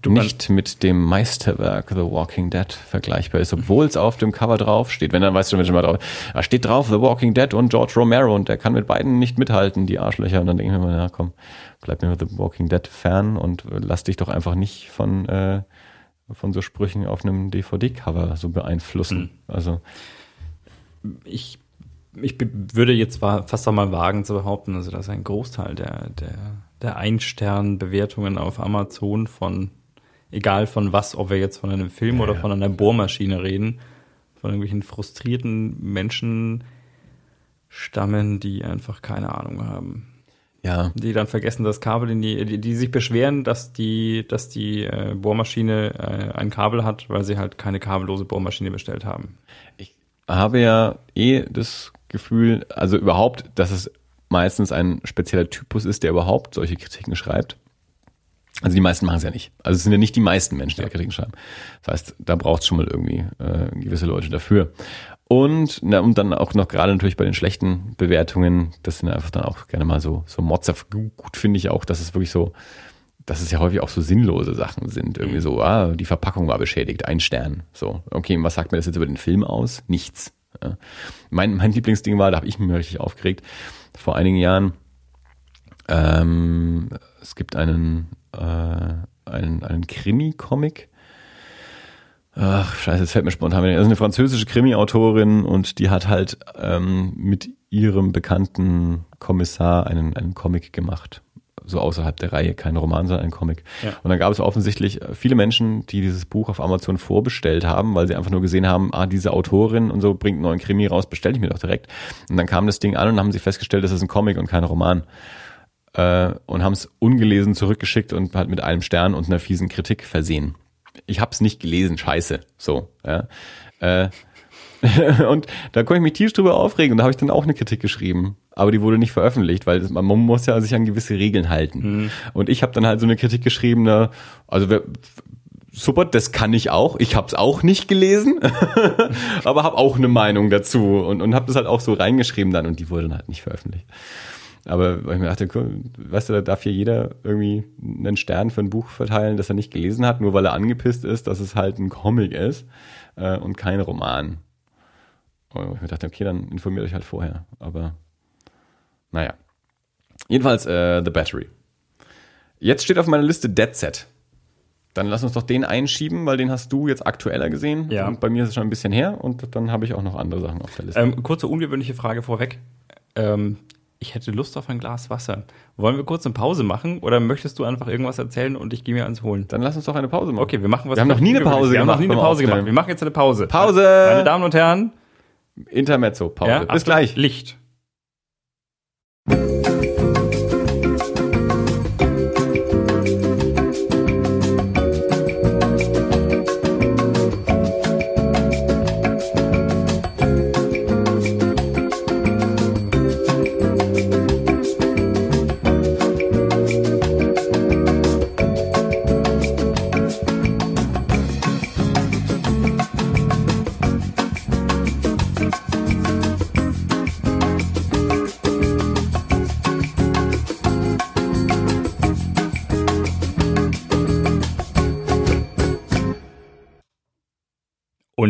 du nicht mit dem Meisterwerk The Walking Dead vergleichbar ist, obwohl es auf dem Cover drauf steht. Wenn dann weißt du, wenn schon mal drauf, da steht drauf The Walking Dead und George Romero und der kann mit beiden nicht mithalten, die Arschlöcher. Und dann denke ich mir mal, ja komm, bleib mir The Walking Dead fern und lass dich doch einfach nicht von äh, von so Sprüchen auf einem DVD-Cover so beeinflussen. Mhm. Also ich ich würde jetzt fast einmal wagen zu behaupten, also dass ein Großteil der, der, der Ein-Stern-Bewertungen auf Amazon von, egal von was, ob wir jetzt von einem Film ja, oder von einer Bohrmaschine reden, von irgendwelchen frustrierten Menschen stammen, die einfach keine Ahnung haben. Ja. Die dann vergessen, das Kabel in die, die, die sich beschweren, dass die, dass die äh, Bohrmaschine äh, ein Kabel hat, weil sie halt keine kabellose Bohrmaschine bestellt haben. Ich habe ja eh das Gefühl, also überhaupt, dass es meistens ein spezieller Typus ist, der überhaupt solche Kritiken schreibt. Also die meisten machen es ja nicht. Also es sind ja nicht die meisten Menschen, die ja. Kritiken schreiben. Das heißt, da braucht es schon mal irgendwie äh, gewisse Leute dafür. Und, na, und dann auch noch gerade natürlich bei den schlechten Bewertungen, das sind einfach dann auch gerne mal so, so Motzer. Gut finde ich auch, dass es wirklich so, dass es ja häufig auch so sinnlose Sachen sind. Irgendwie so, ah, die Verpackung war beschädigt, ein Stern. So, okay, was sagt mir das jetzt über den Film aus? Nichts. Ja. Mein, mein Lieblingsding war, da habe ich mich richtig aufgeregt, vor einigen Jahren, ähm, es gibt einen, äh, einen, einen Krimi-Comic, Ach, scheiße, das fällt mir spontan. Das ist eine französische Krimi-Autorin und die hat halt ähm, mit ihrem bekannten Kommissar einen, einen Comic gemacht. So außerhalb der Reihe, kein Roman, sondern ein Comic. Ja. Und dann gab es offensichtlich viele Menschen, die dieses Buch auf Amazon vorbestellt haben, weil sie einfach nur gesehen haben, ah, diese Autorin und so bringt einen neuen Krimi raus, bestelle ich mir doch direkt. Und dann kam das Ding an und haben sie festgestellt, das ist ein Comic und kein Roman. Äh, und haben es ungelesen zurückgeschickt und halt mit einem Stern und einer fiesen Kritik versehen ich habe es nicht gelesen, scheiße. So, ja. Äh, und da konnte ich mich tierisch drüber aufregen und da habe ich dann auch eine Kritik geschrieben. Aber die wurde nicht veröffentlicht, weil man muss ja sich an gewisse Regeln halten. Mhm. Und ich habe dann halt so eine Kritik geschrieben, na, also wer, super, das kann ich auch. Ich habe es auch nicht gelesen, aber habe auch eine Meinung dazu und, und habe das halt auch so reingeschrieben dann und die wurde dann halt nicht veröffentlicht. Aber weil ich mir dachte, weißt du, da darf hier jeder irgendwie einen Stern für ein Buch verteilen, das er nicht gelesen hat, nur weil er angepisst ist, dass es halt ein Comic ist äh, und kein Roman. Und ich mir dachte, okay, dann informiert euch halt vorher. Aber naja. Jedenfalls äh, The Battery. Jetzt steht auf meiner Liste Dead Set. Dann lass uns doch den einschieben, weil den hast du jetzt aktueller gesehen. Ja. Und bei mir ist es schon ein bisschen her und dann habe ich auch noch andere Sachen auf der Liste. Ähm, kurze ungewöhnliche Frage vorweg. Ähm, ich hätte Lust auf ein Glas Wasser. Wollen wir kurz eine Pause machen oder möchtest du einfach irgendwas erzählen und ich gehe mir eins holen? Dann lass uns doch eine Pause machen. Okay, wir machen was. Wir haben noch nie eine Pause gemacht. Wir haben noch nie eine Pause gemacht. Wir machen jetzt eine Pause. Pause! Meine Damen und Herren. Intermezzo, Pause. Ja, Bis gleich. Licht.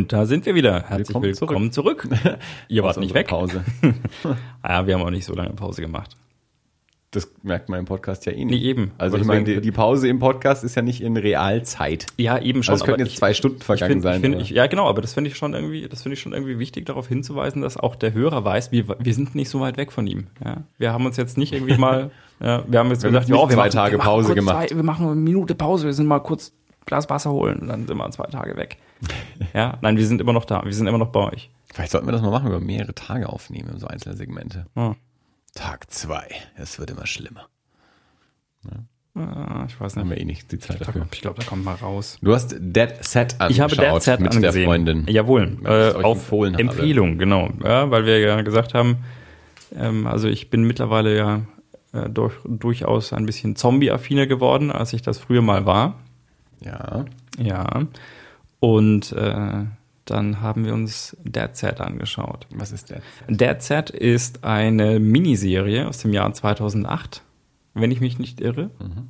Und da sind wir wieder. Herzlich willkommen, willkommen zurück. zurück. Ihr wart nicht weg. Pause. ja, wir haben auch nicht so lange Pause gemacht. Das merkt man im Podcast ja eh nicht. Nee, eben. Also ich meine, die, die, Pause im Podcast ist ja nicht in Realzeit. Ja, eben schon. Also es könnten jetzt zwei Stunden vergangen ich find, sein. Ich find, ja, genau, aber das finde ich schon irgendwie, das finde ich schon irgendwie wichtig, darauf hinzuweisen, dass auch der Hörer weiß, wir, wir sind nicht so weit weg von ihm. Ja? Wir haben uns jetzt nicht irgendwie mal, ja, wir haben jetzt wir gesagt, ja, wir zwei machen, Tage Pause gemacht. Zwei, wir machen eine Minute Pause, wir sind mal kurz Glas Wasser holen und dann sind wir zwei Tage weg. ja, nein, wir sind immer noch da, wir sind immer noch bei euch. Vielleicht sollten wir das mal machen, über mehrere Tage aufnehmen, so einzelne Segmente. Ja. Tag zwei, es wird immer schlimmer. Ja. ich weiß nicht. Haben wir eh nicht die Zeit ich dafür. ich glaube, da kommt mal raus. Du hast Dead Set angeschaut ich habe Dead Set mit angesehen. der Freundin. Jawohl, äh, auf Empfehlung, habe. genau. Ja, weil wir ja gesagt haben, ähm, also ich bin mittlerweile ja äh, durch, durchaus ein bisschen Zombie-affiner geworden, als ich das früher mal war. Ja. Ja. Und äh, dann haben wir uns Dead Set angeschaut. Was ist Dead? Dead Set ist eine Miniserie aus dem Jahr 2008, wenn ich mich nicht irre. Mhm.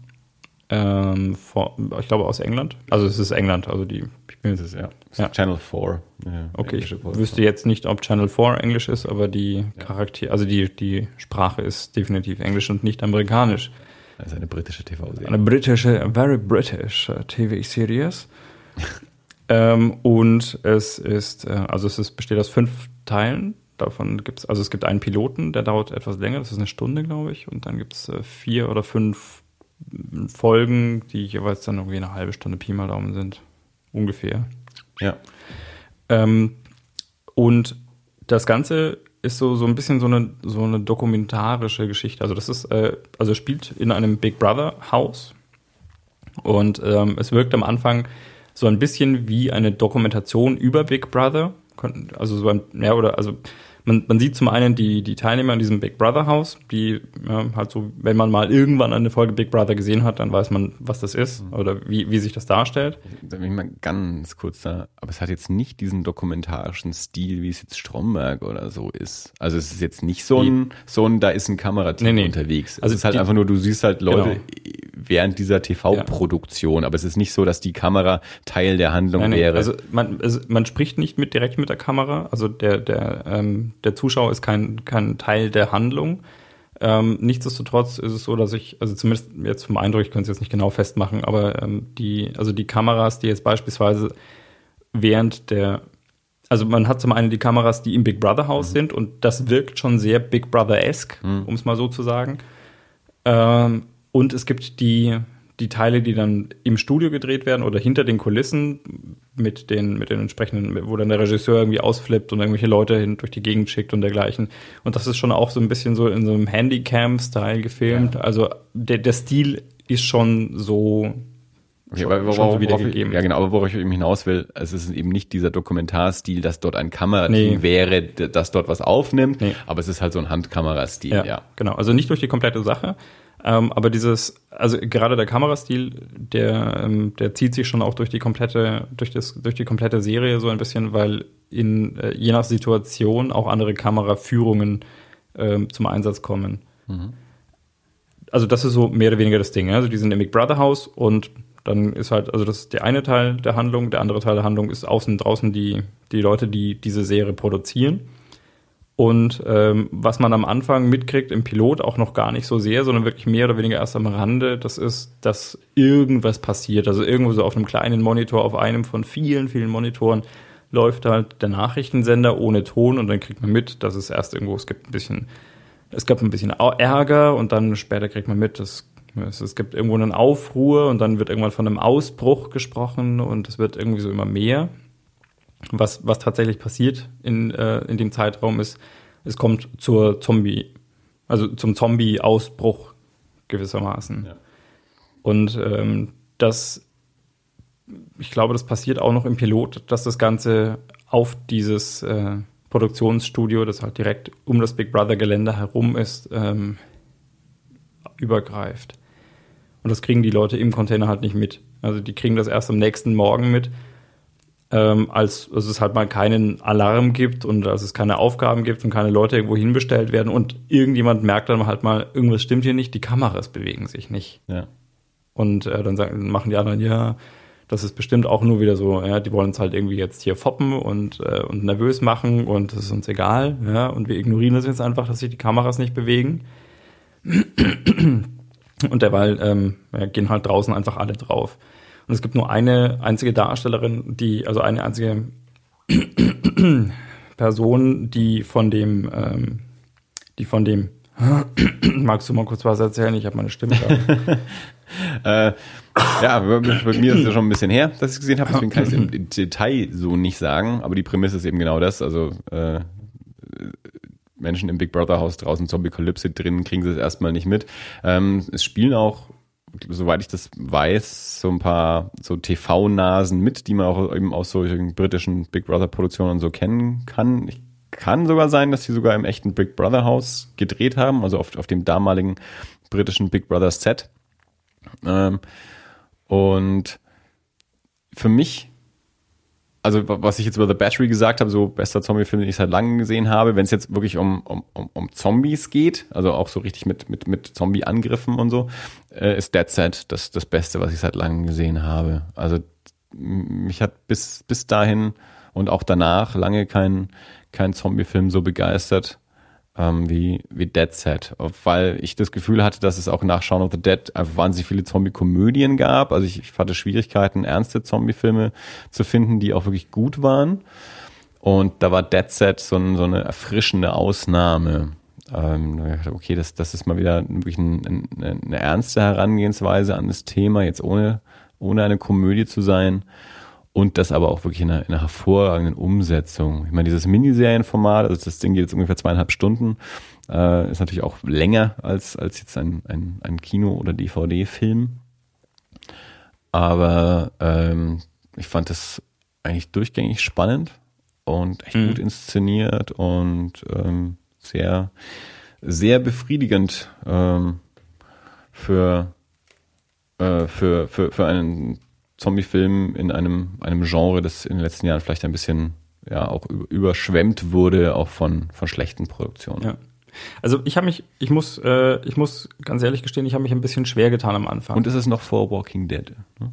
Ähm, vor, ich glaube aus England. Also es ist England, also die. Ich bin jetzt, ja. ja. Channel 4. Ja, okay, ich wüsste jetzt nicht, ob Channel 4 Englisch ist, aber die ja. Charakter, also die, die Sprache ist definitiv Englisch und nicht amerikanisch. Das ist eine britische TV-Serie. Eine britische, very British uh, TV-Series. ähm, und es ist, äh, also es ist, besteht aus fünf Teilen. Davon gibt es, also es gibt einen Piloten, der dauert etwas länger, das ist eine Stunde, glaube ich. Und dann gibt es äh, vier oder fünf Folgen, die jeweils dann irgendwie eine halbe Stunde Pi mal Daumen sind. Ungefähr. Ja. Ähm, und das Ganze ist so, so ein bisschen so eine, so eine dokumentarische Geschichte. Also das ist, äh, also spielt in einem Big Brother Haus und ähm, es wirkt am Anfang so ein bisschen wie eine Dokumentation über Big Brother. Also so ein, ja, oder also man, man sieht zum einen die, die Teilnehmer in diesem Big Brother Haus, die ja, halt so, wenn man mal irgendwann eine Folge Big Brother gesehen hat, dann weiß man, was das ist mhm. oder wie, wie sich das darstellt. Da bin ich mal ganz kurz da, aber es hat jetzt nicht diesen dokumentarischen Stil, wie es jetzt Stromberg oder so ist. Also es ist jetzt nicht so ein, so ein, da ist ein Kamerateam nee, nee. unterwegs. Also es ist halt die, einfach nur, du siehst halt Leute genau. während dieser TV-Produktion, ja. aber es ist nicht so, dass die Kamera Teil der Handlung nee, wäre. Also man, also man spricht nicht mit direkt mit der Kamera, also der, der ähm, der Zuschauer ist kein, kein Teil der Handlung. Ähm, nichtsdestotrotz ist es so, dass ich, also zumindest jetzt vom Eindruck, ich könnte es jetzt nicht genau festmachen, aber ähm, die, also die Kameras, die jetzt beispielsweise während der, also man hat zum einen die Kameras, die im Big Brother Haus mhm. sind und das wirkt schon sehr Big Brother-esque, mhm. um es mal so zu sagen. Ähm, und es gibt die, die Teile, die dann im Studio gedreht werden oder hinter den Kulissen mit den, mit den entsprechenden, wo dann der Regisseur irgendwie ausflippt und irgendwelche Leute hin durch die Gegend schickt und dergleichen. Und das ist schon auch so ein bisschen so in so einem Handycam-Style gefilmt. Ja. Also der, der Stil ist schon so Okay, aber worauf, worauf, worauf ich, ja genau, aber worauf ich eben hinaus will, es ist eben nicht dieser Dokumentarstil, dass dort ein Kamerateam nee. wäre, das dort was aufnimmt, nee. aber es ist halt so ein Handkamerastil, ja, ja. Genau, also nicht durch die komplette Sache, ähm, aber dieses, also gerade der Kamerastil, der, ähm, der zieht sich schon auch durch die komplette, durch das, durch die komplette Serie so ein bisschen, weil in äh, je nach Situation auch andere Kameraführungen ähm, zum Einsatz kommen. Mhm. Also das ist so mehr oder weniger das Ding. Also die sind im Big Brother Haus und dann ist halt, also das ist der eine Teil der Handlung, der andere Teil der Handlung ist außen draußen die, die Leute, die diese Serie produzieren. Und ähm, was man am Anfang mitkriegt im Pilot auch noch gar nicht so sehr, sondern wirklich mehr oder weniger erst am Rande, das ist, dass irgendwas passiert. Also irgendwo so auf einem kleinen Monitor, auf einem von vielen, vielen Monitoren läuft halt der Nachrichtensender ohne Ton und dann kriegt man mit, dass es erst irgendwo, es gibt ein bisschen, es gab ein bisschen Ärger und dann später kriegt man mit, dass es, gibt irgendwo einen Aufruhr und dann wird irgendwann von einem Ausbruch gesprochen und es wird irgendwie so immer mehr was, was tatsächlich passiert in, äh, in dem Zeitraum ist, es kommt zur Zombie, also zum Zombie-Ausbruch gewissermaßen. Ja. Und ähm, das, ich glaube, das passiert auch noch im Pilot, dass das Ganze auf dieses äh, Produktionsstudio, das halt direkt um das Big Brother Gelände herum ist, ähm, übergreift. Und das kriegen die Leute im Container halt nicht mit. Also die kriegen das erst am nächsten Morgen mit ähm, als, als es halt mal keinen Alarm gibt und als es keine Aufgaben gibt und keine Leute irgendwo hinbestellt werden und irgendjemand merkt dann halt mal, irgendwas stimmt hier nicht, die Kameras bewegen sich nicht. Ja. Und äh, dann sagen, machen die anderen, ja, das ist bestimmt auch nur wieder so, ja, die wollen uns halt irgendwie jetzt hier foppen und, äh, und nervös machen und das ist uns egal, ja, und wir ignorieren das jetzt einfach, dass sich die Kameras nicht bewegen. Und derweil ähm, ja, gehen halt draußen einfach alle drauf. Und es gibt nur eine einzige Darstellerin, die, also eine einzige Person, die von dem, ähm, die von dem, magst du mal kurz was erzählen? Ich habe meine Stimme äh, ja, bei, bei, mir ist es ja schon ein bisschen her, dass ich es gesehen habe, deswegen kann ich es im Detail so nicht sagen, aber die Prämisse ist eben genau das, also äh, Menschen im Big Brother Haus draußen Zombie-Kalypse drin kriegen sie es erstmal nicht mit. Ähm, es spielen auch soweit ich das weiß, so ein paar so TV-Nasen mit, die man auch eben aus solchen britischen Big Brother-Produktionen so kennen kann. Ich kann sogar sein, dass sie sogar im echten Big Brother Haus gedreht haben, also auf, auf dem damaligen britischen Big Brother Set. Ähm, und für mich also was ich jetzt über The Battery gesagt habe, so bester Zombie-Film, den ich seit langem gesehen habe, wenn es jetzt wirklich um, um, um Zombies geht, also auch so richtig mit, mit, mit Zombie-Angriffen und so, äh, ist Dead Set das, das Beste, was ich seit langem gesehen habe. Also mich hat bis, bis dahin und auch danach lange kein, kein Zombie-Film so begeistert ähm, wie, wie Dead Set, weil ich das Gefühl hatte, dass es auch nach Shaun of the Dead einfach wahnsinnig viele Zombie-Komödien gab. Also ich, ich hatte Schwierigkeiten, ernste Zombie-Filme zu finden, die auch wirklich gut waren. Und da war Dead Set so, ein, so eine erfrischende Ausnahme. Ähm, okay, das, das ist mal wieder wirklich ein, eine, eine ernste Herangehensweise an das Thema, jetzt ohne, ohne eine Komödie zu sein. Und das aber auch wirklich in einer, in einer hervorragenden Umsetzung. Ich meine, dieses Miniserienformat, also das Ding geht jetzt ungefähr zweieinhalb Stunden, äh, ist natürlich auch länger als, als jetzt ein, ein, ein Kino- oder DVD-Film. Aber ähm, ich fand das eigentlich durchgängig spannend und echt Mhm. gut inszeniert und ähm, sehr, sehr befriedigend ähm, für, äh, für, für, für einen Zombie-Film in einem, einem Genre, das in den letzten Jahren vielleicht ein bisschen ja auch über- überschwemmt wurde, auch von, von schlechten Produktionen. Ja. Also ich habe mich, ich muss, äh, ich muss ganz ehrlich gestehen, ich habe mich ein bisschen schwer getan am Anfang. Und es ist noch vor Walking Dead. Ne?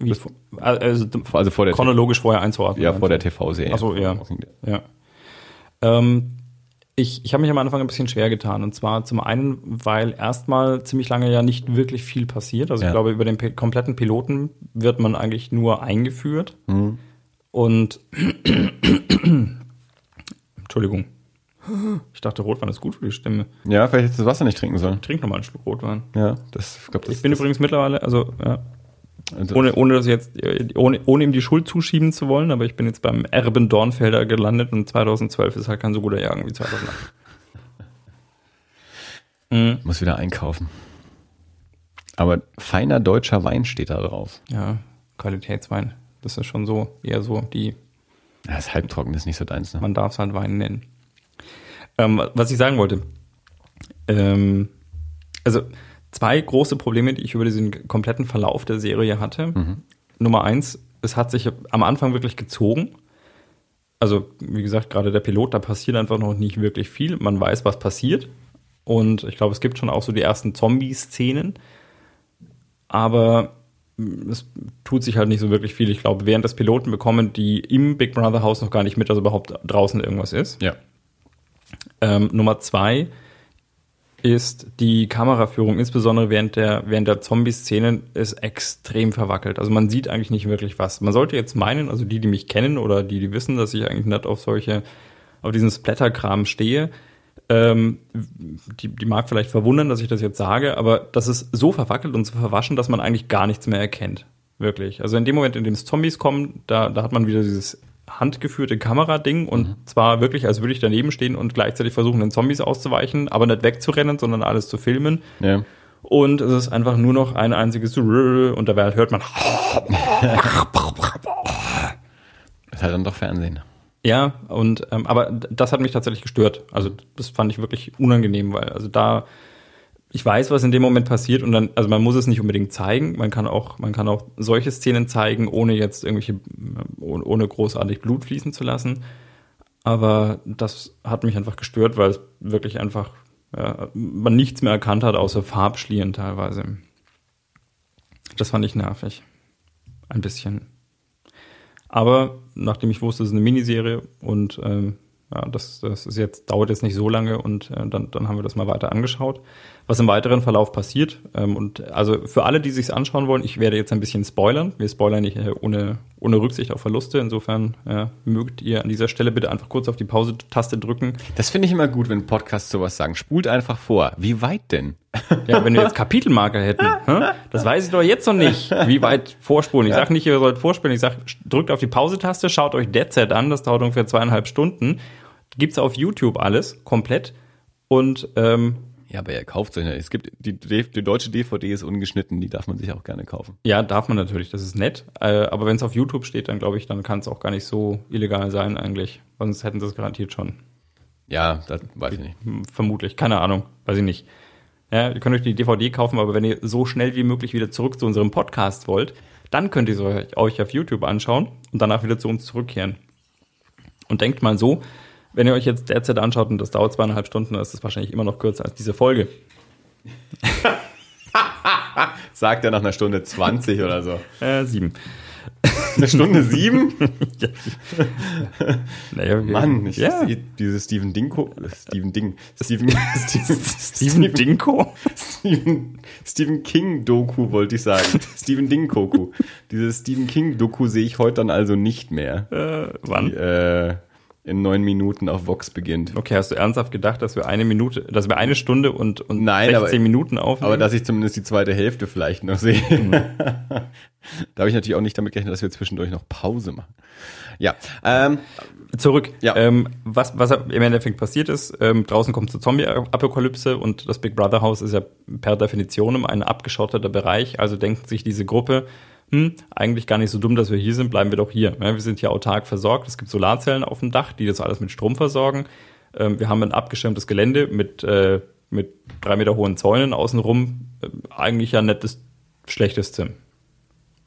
Wie, also, Also vor der, chronologisch vorher einzuordnen. ja, vor der du? TV-Serie. Ach so, ja. Ja. Ähm, ich ich habe mich am Anfang ein bisschen schwer getan. Und zwar zum einen, weil erstmal ziemlich lange ja nicht wirklich viel passiert. Also Ja. ich glaube, über den kompletten Piloten wird man eigentlich nur eingeführt. Mhm. Und Entschuldigung. Ich dachte, Rotwein ist gut für die Stimme. Ja, vielleicht hättest du das Wasser nicht trinken sollen. Trink noch mal einen Schluck Rotwein. Ja, das, ich glaube, das Ich bin übrigens mittlerweile, also ja, also, ohne, ohne das jetzt, äh, ohne, ohne ihm die Schuld zuschieben zu wollen, aber ich bin jetzt beim Erben Dornfelder gelandet und 2012 ist halt kein so guter Jahrgang wie 2008. Mhm. muss wieder einkaufen. Aber feiner deutscher Wein steht da drauf. Ja, Qualitätswein. Das ist schon so, eher so, die, Ja, ist halbtrocken, das ist nicht so deins, ne? man darf es halt Wein nennen. Ähm, was ich sagen wollte, ähm, also zwei große Probleme, die ich über diesen kompletten Verlauf der Serie hatte. Nummer eins, es hat sich am Anfang wirklich gezogen. Also, wie gesagt, gerade der Pilot, da passiert einfach noch nicht wirklich viel. Man weiß, was passiert. Und ich glaube, es gibt schon auch so die ersten Zombie-Szenen. Aber es tut sich halt nicht so wirklich viel. Ich glaube, während des Piloten bekommen die im Big Brother Haus noch gar nicht mit, dass überhaupt draußen irgendwas ist. Ja. Ähm, Nummer zwei ist die Kameraführung, insbesondere während der, während der Zombie-Szenen, ist extrem verwackelt. Also man sieht eigentlich nicht wirklich was. Man sollte jetzt meinen, also die, die mich kennen oder die, die wissen, dass ich eigentlich nicht auf solche, auf diesen Splatter-Kram stehe, ähm, die, die mag vielleicht verwundern, dass ich das jetzt sage, aber das ist so verwackelt und so verwaschen, dass man eigentlich gar nichts mehr erkennt. Wirklich. Also in dem Moment, in dem es Zombies kommen, da, da hat man wieder dieses handgeführte Kamerading und zwar wirklich, als würde ich daneben stehen und gleichzeitig versuchen, den Zombies auszuweichen, aber nicht wegzurennen, sondern alles zu filmen. Ja. Und es ist einfach nur noch ein einziges und dabei hört man Ist halt dann doch Fernsehen. Ja, und ähm, aber das hat mich tatsächlich gestört. Also das fand ich wirklich unangenehm, weil also da ich weiß, was in dem Moment passiert und dann also man muss es nicht unbedingt zeigen, man kann auch man kann auch solche Szenen zeigen, ohne jetzt irgendwelche ohne großartig Blut fließen zu lassen. Aber das hat mich einfach gestört, weil es wirklich einfach ja, man nichts mehr erkannt hat außer Farbschlieren teilweise. Das fand ich nervig. Ein bisschen. Aber nachdem ich wusste, es ist eine Miniserie und ähm, ja, das, das ist jetzt, dauert jetzt nicht so lange und äh, dann, dann haben wir das mal weiter angeschaut. Was im weiteren Verlauf passiert. Ähm, und also für alle, die sich's anschauen wollen, ich werde jetzt ein bisschen spoilern. Wir spoilern nicht äh, ohne, ohne Rücksicht auf Verluste. Insofern äh, mögt ihr an dieser Stelle bitte einfach kurz auf die Pause-Taste drücken. Das finde ich immer gut, wenn Podcasts sowas sagen. Spult einfach vor. Wie weit denn? Ja, wenn wir jetzt Kapitelmarker hätten, hä? das weiß ich doch jetzt noch nicht, wie weit vorspulen. Ich sage nicht, ihr sollt vorspulen, ich sage, drückt auf die Pause-Taste, schaut euch Dead Set an, das dauert ungefähr zweieinhalb Stunden. Gibt's auf YouTube alles, komplett. Und ähm, Ja, aber ihr kauft euch nicht. Es gibt, die, die deutsche DVD ist ungeschnitten, die darf man sich auch gerne kaufen. ja, darf man natürlich, das ist nett. Äh, aber wenn es auf YouTube steht, dann glaube ich, dann kann es auch gar nicht so illegal sein eigentlich. Sonst hätten sie es garantiert schon. Ja, das weiß ich nicht. Hm, Vermutlich, keine Ahnung, weiß ich nicht. Ja, ihr könnt euch die DVD kaufen, aber wenn ihr so schnell wie möglich wieder zurück zu unserem Podcast wollt, dann könnt ihr es euch- euch auf YouTube anschauen und danach wieder zu uns zurückkehren. Und denkt mal so, wenn ihr euch jetzt derzeit anschaut und das dauert zweieinhalb Stunden, dann ist das wahrscheinlich immer noch kürzer als diese Folge. Sagt er nach einer Stunde 20 oder so. Äh, sieben. Eine Stunde sieben? Naja, wir- Mann, ich ja. sehe dieses Steven Dinko, äh, Steven Ding, Steven, Steven, Steven Dinko? Stephen, Stephen King Doku wollte ich sagen. Stephen Ding Doku. Dieses Stephen King Doku sehe ich heute dann also nicht mehr. Äh, wann? Äh, in neun Minuten auf Vox beginnt. Okay, hast du ernsthaft gedacht, dass wir eine Minute, dass wir eine Stunde und, und Nein, 16 aber- Minuten aufnehmen? Aber dass ich zumindest die zweite Hälfte vielleicht noch sehe. Mhm. da habe ich natürlich auch nicht damit gerechnet, dass wir zwischendurch noch Pause machen. Ja, ähm, Zurück. Ja. Ähm, was, was im Endeffekt passiert ist, ähm, draußen kommt zur Zombie-Apokalypse und das Big Brother Haus ist ja per Definition ein abgeschotteter Bereich. Also denkt sich diese Gruppe, hm, eigentlich gar nicht so dumm, dass wir hier sind, bleiben wir doch hier. Wir sind hier autark versorgt. Es gibt Solarzellen auf dem Dach, die das alles mit Strom versorgen. Ähm, wir haben ein abgeschirmtes Gelände mit, äh, mit drei Meter hohen Zäunen außenrum. Äh, eigentlich ja nicht das Schlechteste.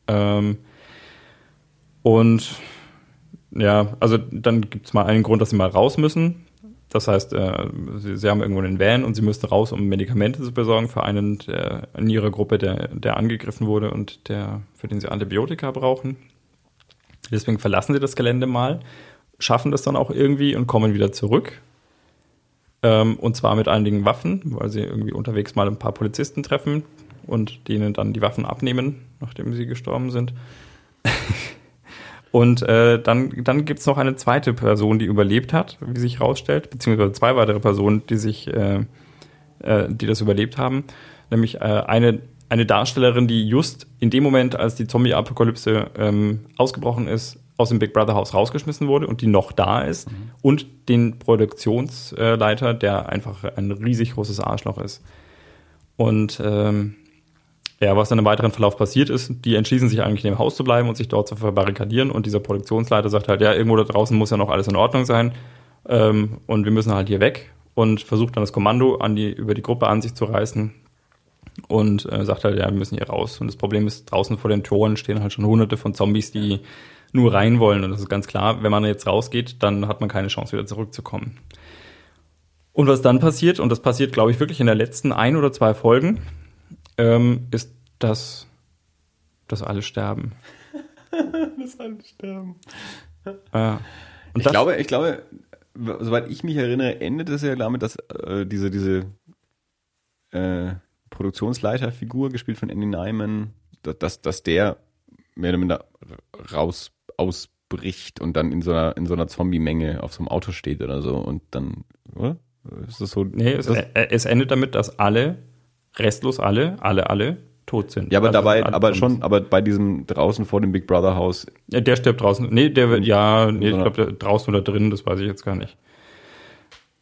Ähm, und ja, also dann gibt es mal einen Grund, dass sie mal raus müssen. Das heißt, äh, sie, sie haben irgendwo einen Van und sie müssen raus, um Medikamente zu besorgen für einen der, in ihrer Gruppe, der, der angegriffen wurde und der, für den sie Antibiotika brauchen. Deswegen verlassen sie das Gelände mal, schaffen das dann auch irgendwie und kommen wieder zurück. Ähm, und zwar mit einigen Waffen, weil sie irgendwie unterwegs mal ein paar Polizisten treffen und denen dann die Waffen abnehmen, nachdem sie gestorben sind. Und äh, dann, dann gibt's noch eine zweite Person, die überlebt hat, wie sich rausstellt, beziehungsweise zwei weitere Personen, die sich, äh, äh, die das überlebt haben. Nämlich äh, eine, eine Darstellerin, die just in dem Moment, als die Zombie-Apokalypse ähm, ausgebrochen ist, aus dem Big Brother Haus rausgeschmissen wurde und die noch da ist. Und den Produktionsleiter, der einfach ein riesig großes Arschloch ist. Und ähm, ja, was dann im weiteren Verlauf passiert ist, die entschließen sich eigentlich in dem Haus zu bleiben und sich dort zu verbarrikadieren. Und dieser Produktionsleiter sagt halt, ja, irgendwo da draußen muss ja noch alles in Ordnung sein. Ähm, und wir müssen halt hier weg. Und versucht dann das Kommando an die, über die Gruppe an sich zu reißen. Und äh, sagt halt, ja, wir müssen hier raus. Und das Problem ist, draußen vor den Toren stehen halt schon hunderte von Zombies, die nur rein wollen. Und das ist ganz klar, wenn man jetzt rausgeht, dann hat man keine Chance, wieder zurückzukommen. Und was dann passiert, und das passiert, glaube ich, wirklich in der letzten ein oder zwei Folgen, ähm, ist, dass, dass alle sterben. das alle sterben. Ja. Und Ich das, glaube, ich glaube, soweit ich mich erinnere, endet es ja damit, dass äh, diese, diese äh, Produktionsleiterfigur, gespielt von Andy Nyman, dass, dass, dass der mehr oder minder raus ausbricht und dann in so einer, in so einer Zombie-Menge auf so einem Auto steht oder so und dann, oder? Ist das so? nee, es, das, äh, es endet damit, dass alle, restlos alle, alle, alle tot sind. ja, aber Also dabei, aber schon, aber bei diesem draußen vor dem Big Brother Haus, Ja, der stirbt draußen. Nee, der wird, ja, nee, ich glaube, draußen oder drin, das weiß ich jetzt gar nicht.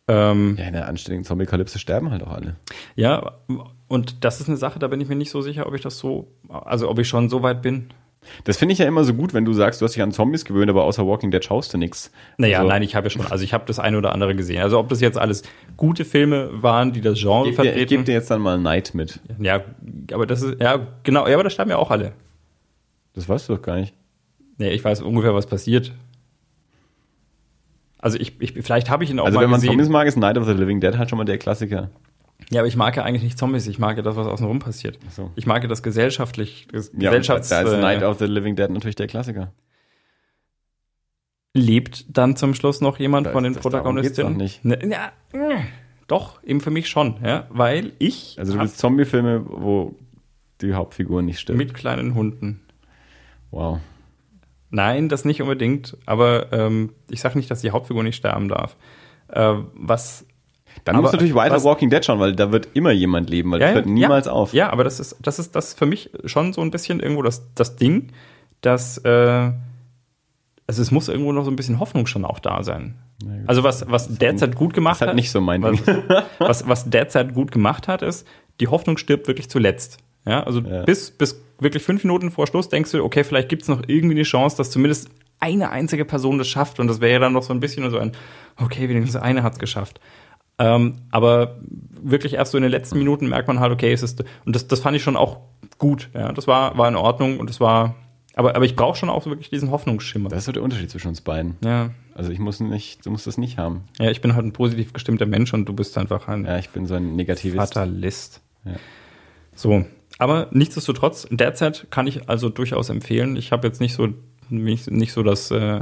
Ähm, ja, in der anständigen Zombie-Kalypse sterben halt auch alle. ja, und das ist eine Sache, da bin ich mir nicht so sicher, ob ich das so, also ob ich schon so weit bin. Das finde ich ja immer so gut, wenn du sagst, du hast dich an Zombies gewöhnt, aber außer Walking Dead schaust du nichts. Naja, Also- nein, ich habe ja schon, also ich habe das eine oder andere gesehen. Also ob das jetzt alles gute Filme waren, die das Genre Ich gebe dir, ich vertreten. geb dir jetzt dann mal Neid mit. ja, aber das ist, ja, genau, ja, aber da sterben ja auch alle. Das weißt du doch gar nicht. Nee, ich weiß ungefähr, was passiert. Also ich, ich vielleicht habe ich ihn auch Also mal wenn man gesehen. Zombies mag, ist Night of the Living Dead halt schon mal der Klassiker. Ja, aber ich mag ja eigentlich nicht Zombies, ich mag ja das, was außenrum passiert. so. Ich mag ja das gesellschaftlich, das Ja, Gesellschafts... da ist Night äh, of the Living Dead natürlich der Klassiker. lebt dann zum Schluss noch jemand Da- von den Protagonistinnen? geht's Ne, ja, äh, doch, eben für mich schon, ja, weil ich Also du willst Zombie-Filme, wo die Hauptfigur nicht stirbt. mit kleinen Hunden. Wow. Nein, das nicht unbedingt, aber ähm, ich sage nicht, dass die Hauptfigur nicht sterben darf. Äh, was Dann Aber musst du natürlich weiter was- Walking Dead schauen, weil da wird immer jemand leben, weil das hört niemals ja, auf. Ja, aber das ist, das ist das ist für mich schon so ein bisschen irgendwo das, das Ding, dass äh, also es muss irgendwo noch so ein bisschen Hoffnung schon auch da sein. Also was, was derzeit gut gemacht hat. nicht so mein was, Ding. was, was derzeit gut gemacht hat, ist, die Hoffnung stirbt wirklich zuletzt. Ja, also Ja. bis, bis wirklich fünf Minuten vor Schluss denkst du, okay, vielleicht gibt es noch irgendwie eine Chance, dass zumindest eine einzige Person das schafft. Und das wäre ja dann noch so ein bisschen so ein, okay, wenigstens eine hat es geschafft. Ähm, aber wirklich erst so in den letzten Minuten merkt man halt, okay, es ist, und das, das fand ich schon auch gut. Ja, das war, war in Ordnung und das war, aber, aber ich brauche schon auch wirklich diesen Hoffnungsschimmer. Das ist so der Unterschied zwischen uns beiden. ja. Also ich muss nicht, du musst das nicht haben. ja, ich bin halt ein positiv gestimmter Mensch und du bist einfach ein Ja, ich bin so ein negatives. Fatalist. Ja. So, aber nichtsdestotrotz, derzeit kann ich also durchaus empfehlen. Ich habe jetzt nicht so nicht, nicht so das, äh,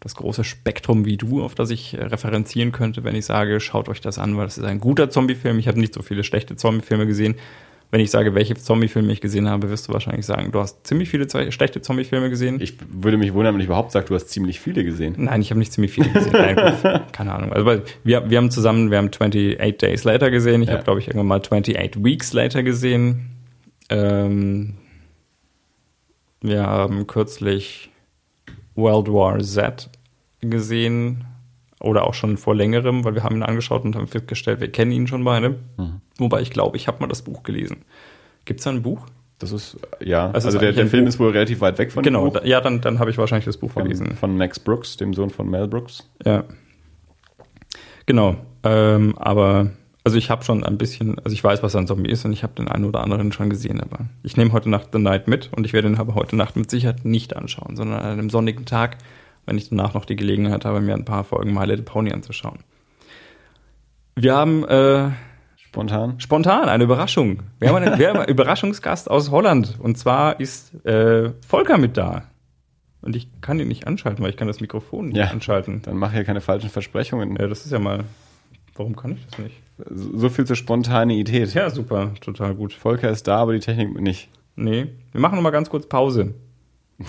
das große Spektrum wie du, auf das ich äh, referenzieren könnte, wenn ich sage, schaut euch das an, weil das ist ein guter Zombie-Film. Ich habe nicht so viele schlechte Zombie-Filme gesehen. wenn ich sage, welche Zombie-Filme ich gesehen habe, wirst du wahrscheinlich sagen, du hast ziemlich viele schlechte Zombie-Filme gesehen. Ich würde mich wundern, wenn ich überhaupt sage, du hast ziemlich viele gesehen. Nein, ich habe nicht ziemlich viele gesehen. Nein, keine Ahnung. Also wir, wir haben zusammen, wir haben 28 Days Later gesehen. Ich Ja. habe, glaube ich, irgendwann mal 28 Weeks Later gesehen. Ähm, wir haben kürzlich World War Z gesehen. Oder auch schon vor längerem, weil wir haben ihn angeschaut und haben festgestellt, wir kennen ihn schon beide. Wobei ich glaube, ich habe mal das Buch gelesen. Gibt es da ein Buch? Das ist, ja, Also also, der, der Film Buch. ist wohl relativ weit weg von genau, dem Buch. da, ja, dann, dann habe ich wahrscheinlich das Buch Von, gelesen. von Max Brooks, dem Sohn von Mel Brooks. Ja. Genau. Ähm, aber also ich habe schon ein bisschen, also ich weiß, was ein Zombie ist und ich habe den einen oder anderen schon gesehen, aber ich nehme heute Nacht The Night mit und ich werde ihn aber heute Nacht mit Sicherheit nicht anschauen, sondern an einem sonnigen Tag, wenn ich danach noch die Gelegenheit habe, mir ein paar Folgen My Little Pony anzuschauen. Wir haben äh, Spontan. spontan eine Überraschung. Wir haben einen, wir haben einen Überraschungsgast aus Holland und zwar ist äh, Volker mit da. Und ich kann ihn nicht anschalten, weil ich kann das Mikrofon nicht Ja. anschalten. Dann mach hier keine falschen Versprechungen. Ja, das ist ja mal. Warum kann ich das nicht? So viel zur Spontaneität. Ja, super, total gut. Volker ist da, aber die Technik nicht. Nee, wir machen noch mal ganz kurz Pause.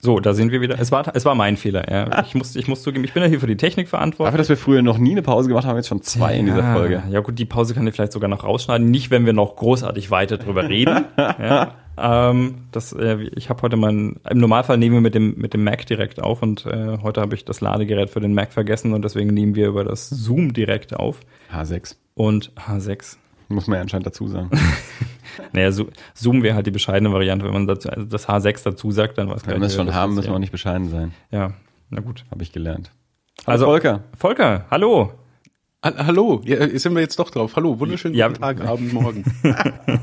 So, da sind wir wieder. Es war, es war mein Fehler. Ja. Ich, muss, ich muss zugeben, ich bin ja hier für die Technik verantwortlich. Dafür, dass wir früher noch nie eine Pause gemacht haben, jetzt schon zwei in dieser ja, Folge. Ja, gut, die Pause kann ich vielleicht sogar noch rausschneiden. Nicht, wenn wir noch großartig weiter drüber reden. ja. Ähm, das, äh, ich habe heute meinen. Im Normalfall nehmen wir mit dem, mit dem Mac direkt auf und äh, heute habe ich das Ladegerät für den Mac vergessen und deswegen nehmen wir über das Zoom direkt auf. H6. Und H6. Muss man ja anscheinend dazu sagen. Naja, so, Zoom wäre halt die bescheidene Variante, wenn man dazu, also das H6 dazu sagt, dann was Wenn wir es schon haben, müssen wir auch nicht bescheiden sein. Ja, na gut. Habe ich gelernt. Also- Volker. Volker, hallo. Ha- Hallo, ja, sind wir jetzt doch drauf. Hallo, wunderschönen Ja. guten Tag, Abend, Morgen.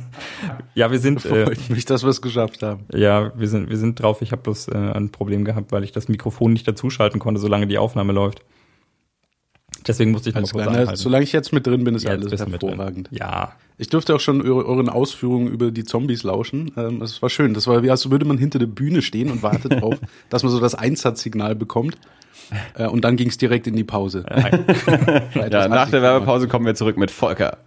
Ja, wir sind, äh, Freut mich, dass wir es geschafft haben. ja, wir sind, wir sind drauf. Ich habe bloß äh, ein Problem gehabt, weil ich das Mikrofon nicht dazuschalten konnte, solange die Aufnahme läuft. Deswegen musste ich Alles mal kurz anhalten. solange ich jetzt mit drin bin, ist Ja, alles hervorragend. Ja, Ich durfte auch schon eure, euren Ausführungen über die Zombies lauschen. Ähm, Es war schön. Das war wie, als würde man hinter der Bühne stehen und wartet darauf, dass man so das Einsatzsignal bekommt. Äh, Und dann ging es direkt in die Pause. Ja, nach der. Werbepause kommen wir zurück mit Volker.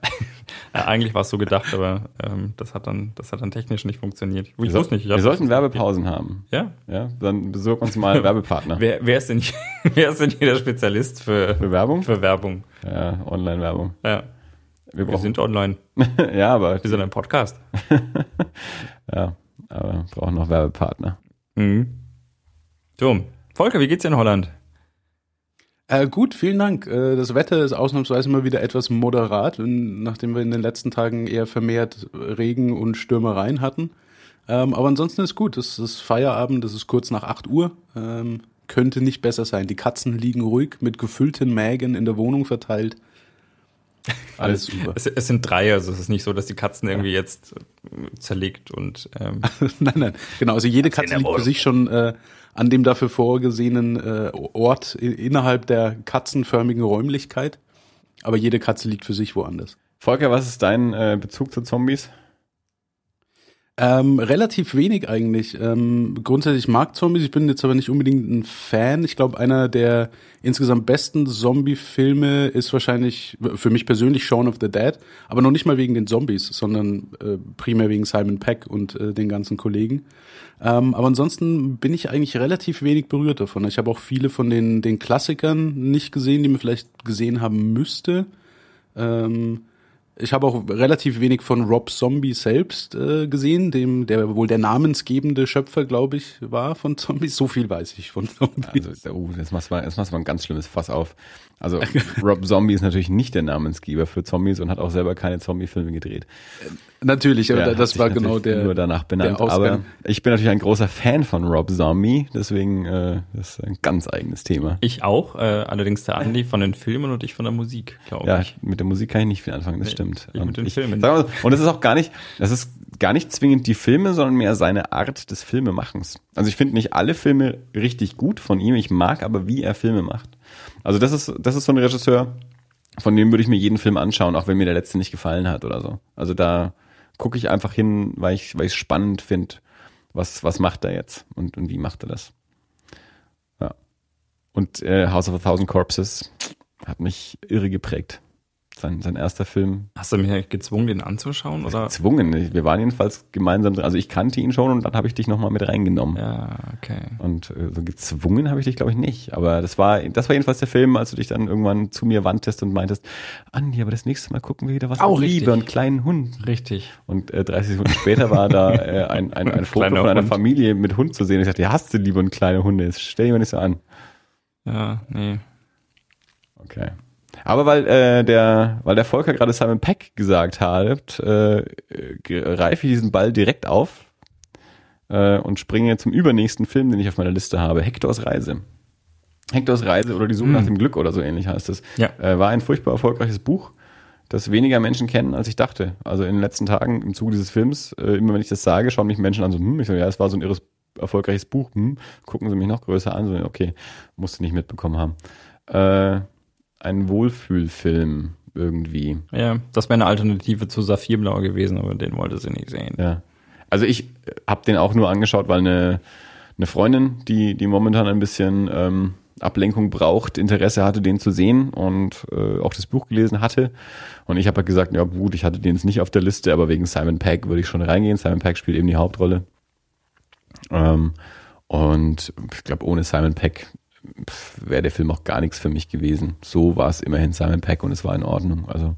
Ja eigentlich war es so gedacht, aber ähm, das hat dann, das hat dann technisch nicht funktioniert. Ich Wir, wusste nicht. ich wir sollten Werbepausen haben. Ja. Ja, dann besorg uns mal einen Werbepartner. Wer, wer ist denn, wer ist denn hier der Spezialist für, Für Werbung? für Werbung? Ja, Online-Werbung. Ja. Wir Wir sind online. ja, aber, Wir sind ein Podcast. ja, aber wir brauchen noch Werbepartner. Mhm. So, Volker, wie geht's dir in Holland? Äh, gut, vielen Dank. Äh, das Wetter ist ausnahmsweise mal wieder etwas moderat, nachdem wir in den letzten Tagen eher vermehrt Regen und Stürmereien hatten. Ähm, aber ansonsten ist gut. Es ist Feierabend, es ist kurz nach 8 Uhr. Ähm, könnte nicht besser sein. Die Katzen liegen ruhig mit gefüllten Mägen in der Wohnung verteilt. Alles super. Es, es sind drei, also es ist nicht so, dass die Katzen irgendwie jetzt äh, zerlegt und ähm, nein, nein, genau. Also jede Katze liegt für sich schon äh, an dem dafür vorgesehenen äh, Ort innerhalb der katzenförmigen Räumlichkeit. Aber jede Katze liegt für sich woanders. Volker, was ist dein äh, Bezug zu Zombies? Ähm, relativ wenig eigentlich. Ähm, grundsätzlich mag Zombies, ich bin jetzt aber nicht unbedingt ein Fan. Ich glaube, einer der insgesamt besten Zombie-Filme ist wahrscheinlich für mich persönlich Shaun of the Dead, aber noch nicht mal wegen den Zombies, sondern äh, primär wegen Simon Peck und äh, den ganzen Kollegen. Ähm, aber ansonsten bin ich eigentlich relativ wenig berührt davon. Ich habe auch viele von den, den Klassikern nicht gesehen, die man vielleicht gesehen haben müsste. Ähm, ich habe auch relativ wenig von Rob Zombie selbst äh, gesehen, dem der wohl der namensgebende Schöpfer, glaube ich, war von Zombies. So viel weiß ich von Zombies. Also, oh, jetzt machst du mal, jetzt machst du mal ein ganz schlimmes Fass auf. Also, Rob Zombie ist natürlich nicht der Namensgeber für Zombies und hat auch selber keine Zombie-Filme gedreht. Natürlich, aber hat das war genau der nur danach benannt. aber ich bin natürlich ein großer Fan von Rob Zombie, deswegen äh, das ist ein ganz eigenes Thema. ich auch, äh, allerdings der Andi von den Filmen und ich von der Musik, glaube Ja, ich. mit der Musik kann ich nicht viel anfangen, das Nee, stimmt. ich mit den ich, Filmen. Sag mal, und es ist auch gar nicht, das ist gar nicht zwingend die Filme, sondern mehr seine Art des Filmemachens. Also ich finde nicht alle Filme richtig gut von ihm, ich mag aber, wie er Filme macht. Also das ist, das ist so ein Regisseur, von dem würde ich mir jeden Film anschauen, auch wenn mir der letzte nicht gefallen hat oder so. Also da gucke ich einfach hin, weil ich ich spannend finde, was, was macht er jetzt und, und wie macht er das. Ja. Und äh, House of a Thousand Corpses hat mich irre geprägt. Sein, sein erster Film. Hast du mich gezwungen, den anzuschauen? Oder? Gezwungen. Wir waren jedenfalls gemeinsam drin. Also ich kannte ihn schon und dann habe ich dich nochmal mit reingenommen. Ja, okay. Und äh, so gezwungen habe ich dich, glaube ich, nicht. Aber das war, das war jedenfalls der Film, als du dich dann irgendwann zu mir wandtest und meintest, Andi, aber das nächste Mal gucken wir wieder was Auch Liebe und kleinen Hund. Richtig. Und äh, 30 Sekunden später war da äh, ein, ein, ein Foto Kleiner von einer Hund. Familie mit Hund zu sehen. Ich dachte, ja, hast du Liebe und kleine Hunde? Jetzt stell dich mal nicht so an. Ja, nee. Okay. Aber weil äh, der, weil der Volker gerade Simon Peck gesagt hat, äh, greife ich diesen Ball direkt auf äh, und springe zum übernächsten Film, den ich auf meiner Liste habe. Hectors Reise. Hectors Reise oder die Suche Mm. nach dem Glück oder so ähnlich heißt es. Ja. Äh, war ein furchtbar erfolgreiches Buch, das weniger Menschen kennen, als ich dachte. Also in den letzten Tagen im Zuge dieses Films, äh, immer wenn ich das sage, schauen mich Menschen an so, hm, ich so, ja, es war so ein irres erfolgreiches Buch, hm, gucken sie mich noch größer an, so, okay, musste nicht mitbekommen haben. Äh, ein Wohlfühlfilm irgendwie. Ja, das wäre eine Alternative zu Saphirblau gewesen, aber den wollte sie nicht sehen. Ja. Also ich habe den auch nur angeschaut, weil eine, eine Freundin, die, die momentan ein bisschen ähm, Ablenkung braucht, Interesse hatte, den zu sehen und äh, auch das Buch gelesen hatte. Und ich habe halt gesagt, ja gut, ich hatte den jetzt nicht auf der Liste, aber wegen Simon Pegg würde ich schon reingehen. Simon Pegg spielt eben die Hauptrolle. Ähm, und ich glaube, ohne Simon Pegg wäre der Film auch gar nichts für mich gewesen. So war es immerhin Simon Pegg und es war in Ordnung. Also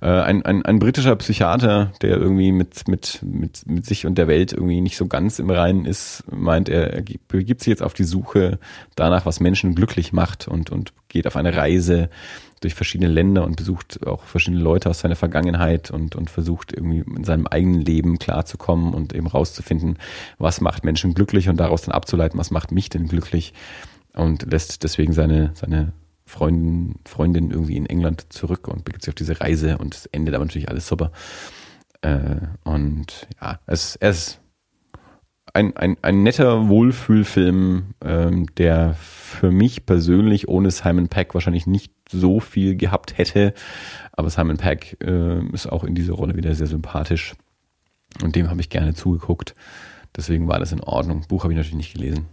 äh, ein, ein, ein britischer Psychiater, der irgendwie mit, mit, mit, mit sich und der Welt irgendwie nicht so ganz im Reinen ist, meint er, gi- begibt sich jetzt auf die Suche danach, was Menschen glücklich macht und, und geht auf eine Reise durch verschiedene Länder und besucht auch verschiedene Leute aus seiner Vergangenheit und, und versucht irgendwie in seinem eigenen Leben klarzukommen und eben rauszufinden, was macht Menschen glücklich und daraus dann abzuleiten, was macht mich denn glücklich und lässt deswegen seine, seine Freundin, Freundin irgendwie in England zurück und begibt sich auf diese Reise und es endet aber natürlich alles super. Äh, und ja, es, es ist ein, ein, ein netter Wohlfühlfilm, ähm, der für mich persönlich ohne Simon Peck wahrscheinlich nicht so viel gehabt hätte. Aber Simon Peck äh, ist auch in dieser Rolle wieder sehr sympathisch. Und dem habe ich gerne zugeguckt. Deswegen war das in Ordnung. Buch habe ich natürlich nicht gelesen.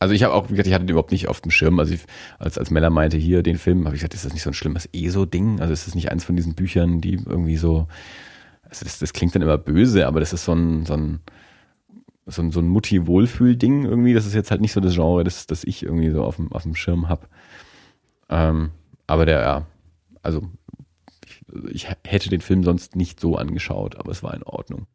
Also ich habe auch, wie gesagt, ich hatte den überhaupt nicht auf dem Schirm. Also ich, als, als Mella meinte, hier den Film, habe ich gesagt, ist das nicht so ein schlimmes ESO-Ding? Also ist das nicht eins von diesen Büchern, die irgendwie so, also das, das klingt dann immer böse, aber das ist so ein, so ein, so ein, so ein Mutti-Wohlfühl-Ding irgendwie. Das ist jetzt halt nicht so das Genre, das, das ich irgendwie so auf dem, auf dem Schirm habe. Ähm, aber der, ja, also ich, ich hätte den Film sonst nicht so angeschaut, aber es war in Ordnung.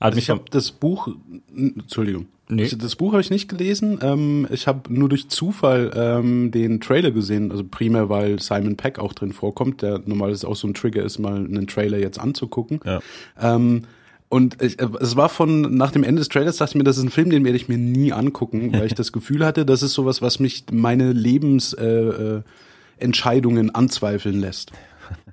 Also mich ich habe das Buch, Entschuldigung, Nee. ich, das Buch habe ich nicht gelesen. Ähm, ich habe nur durch Zufall ähm, den Trailer gesehen, also primär, weil Simon Peck auch drin vorkommt, der normalerweise auch so ein Trigger ist, mal einen Trailer jetzt anzugucken. Ja. Ähm, und ich, äh, es war von, nach dem Ende des Trailers dachte ich mir, das ist ein Film, den werde ich mir nie angucken, weil ich das Gefühl hatte, das ist sowas, was mich meine Lebensentscheidungen äh, Entscheidungen anzweifeln lässt.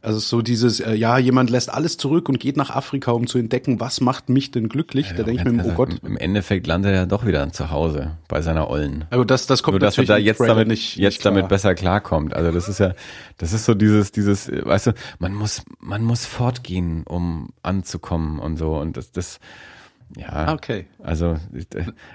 Also so dieses, äh, ja, jemand lässt alles zurück und geht nach Afrika, um zu entdecken, was macht mich denn glücklich. da denke ich mir, oh Also, Gott. Im Endeffekt landet er doch wieder zu Hause bei seiner Ollen. Aber das, das kommt Nur dass er da jetzt damit nicht, jetzt nicht damit besser klarkommt. Also das ist ja, das ist so dieses, dieses, äh, weißt du, man muss, man muss fortgehen, um anzukommen und so. Und das, das, ja. Okay. Also,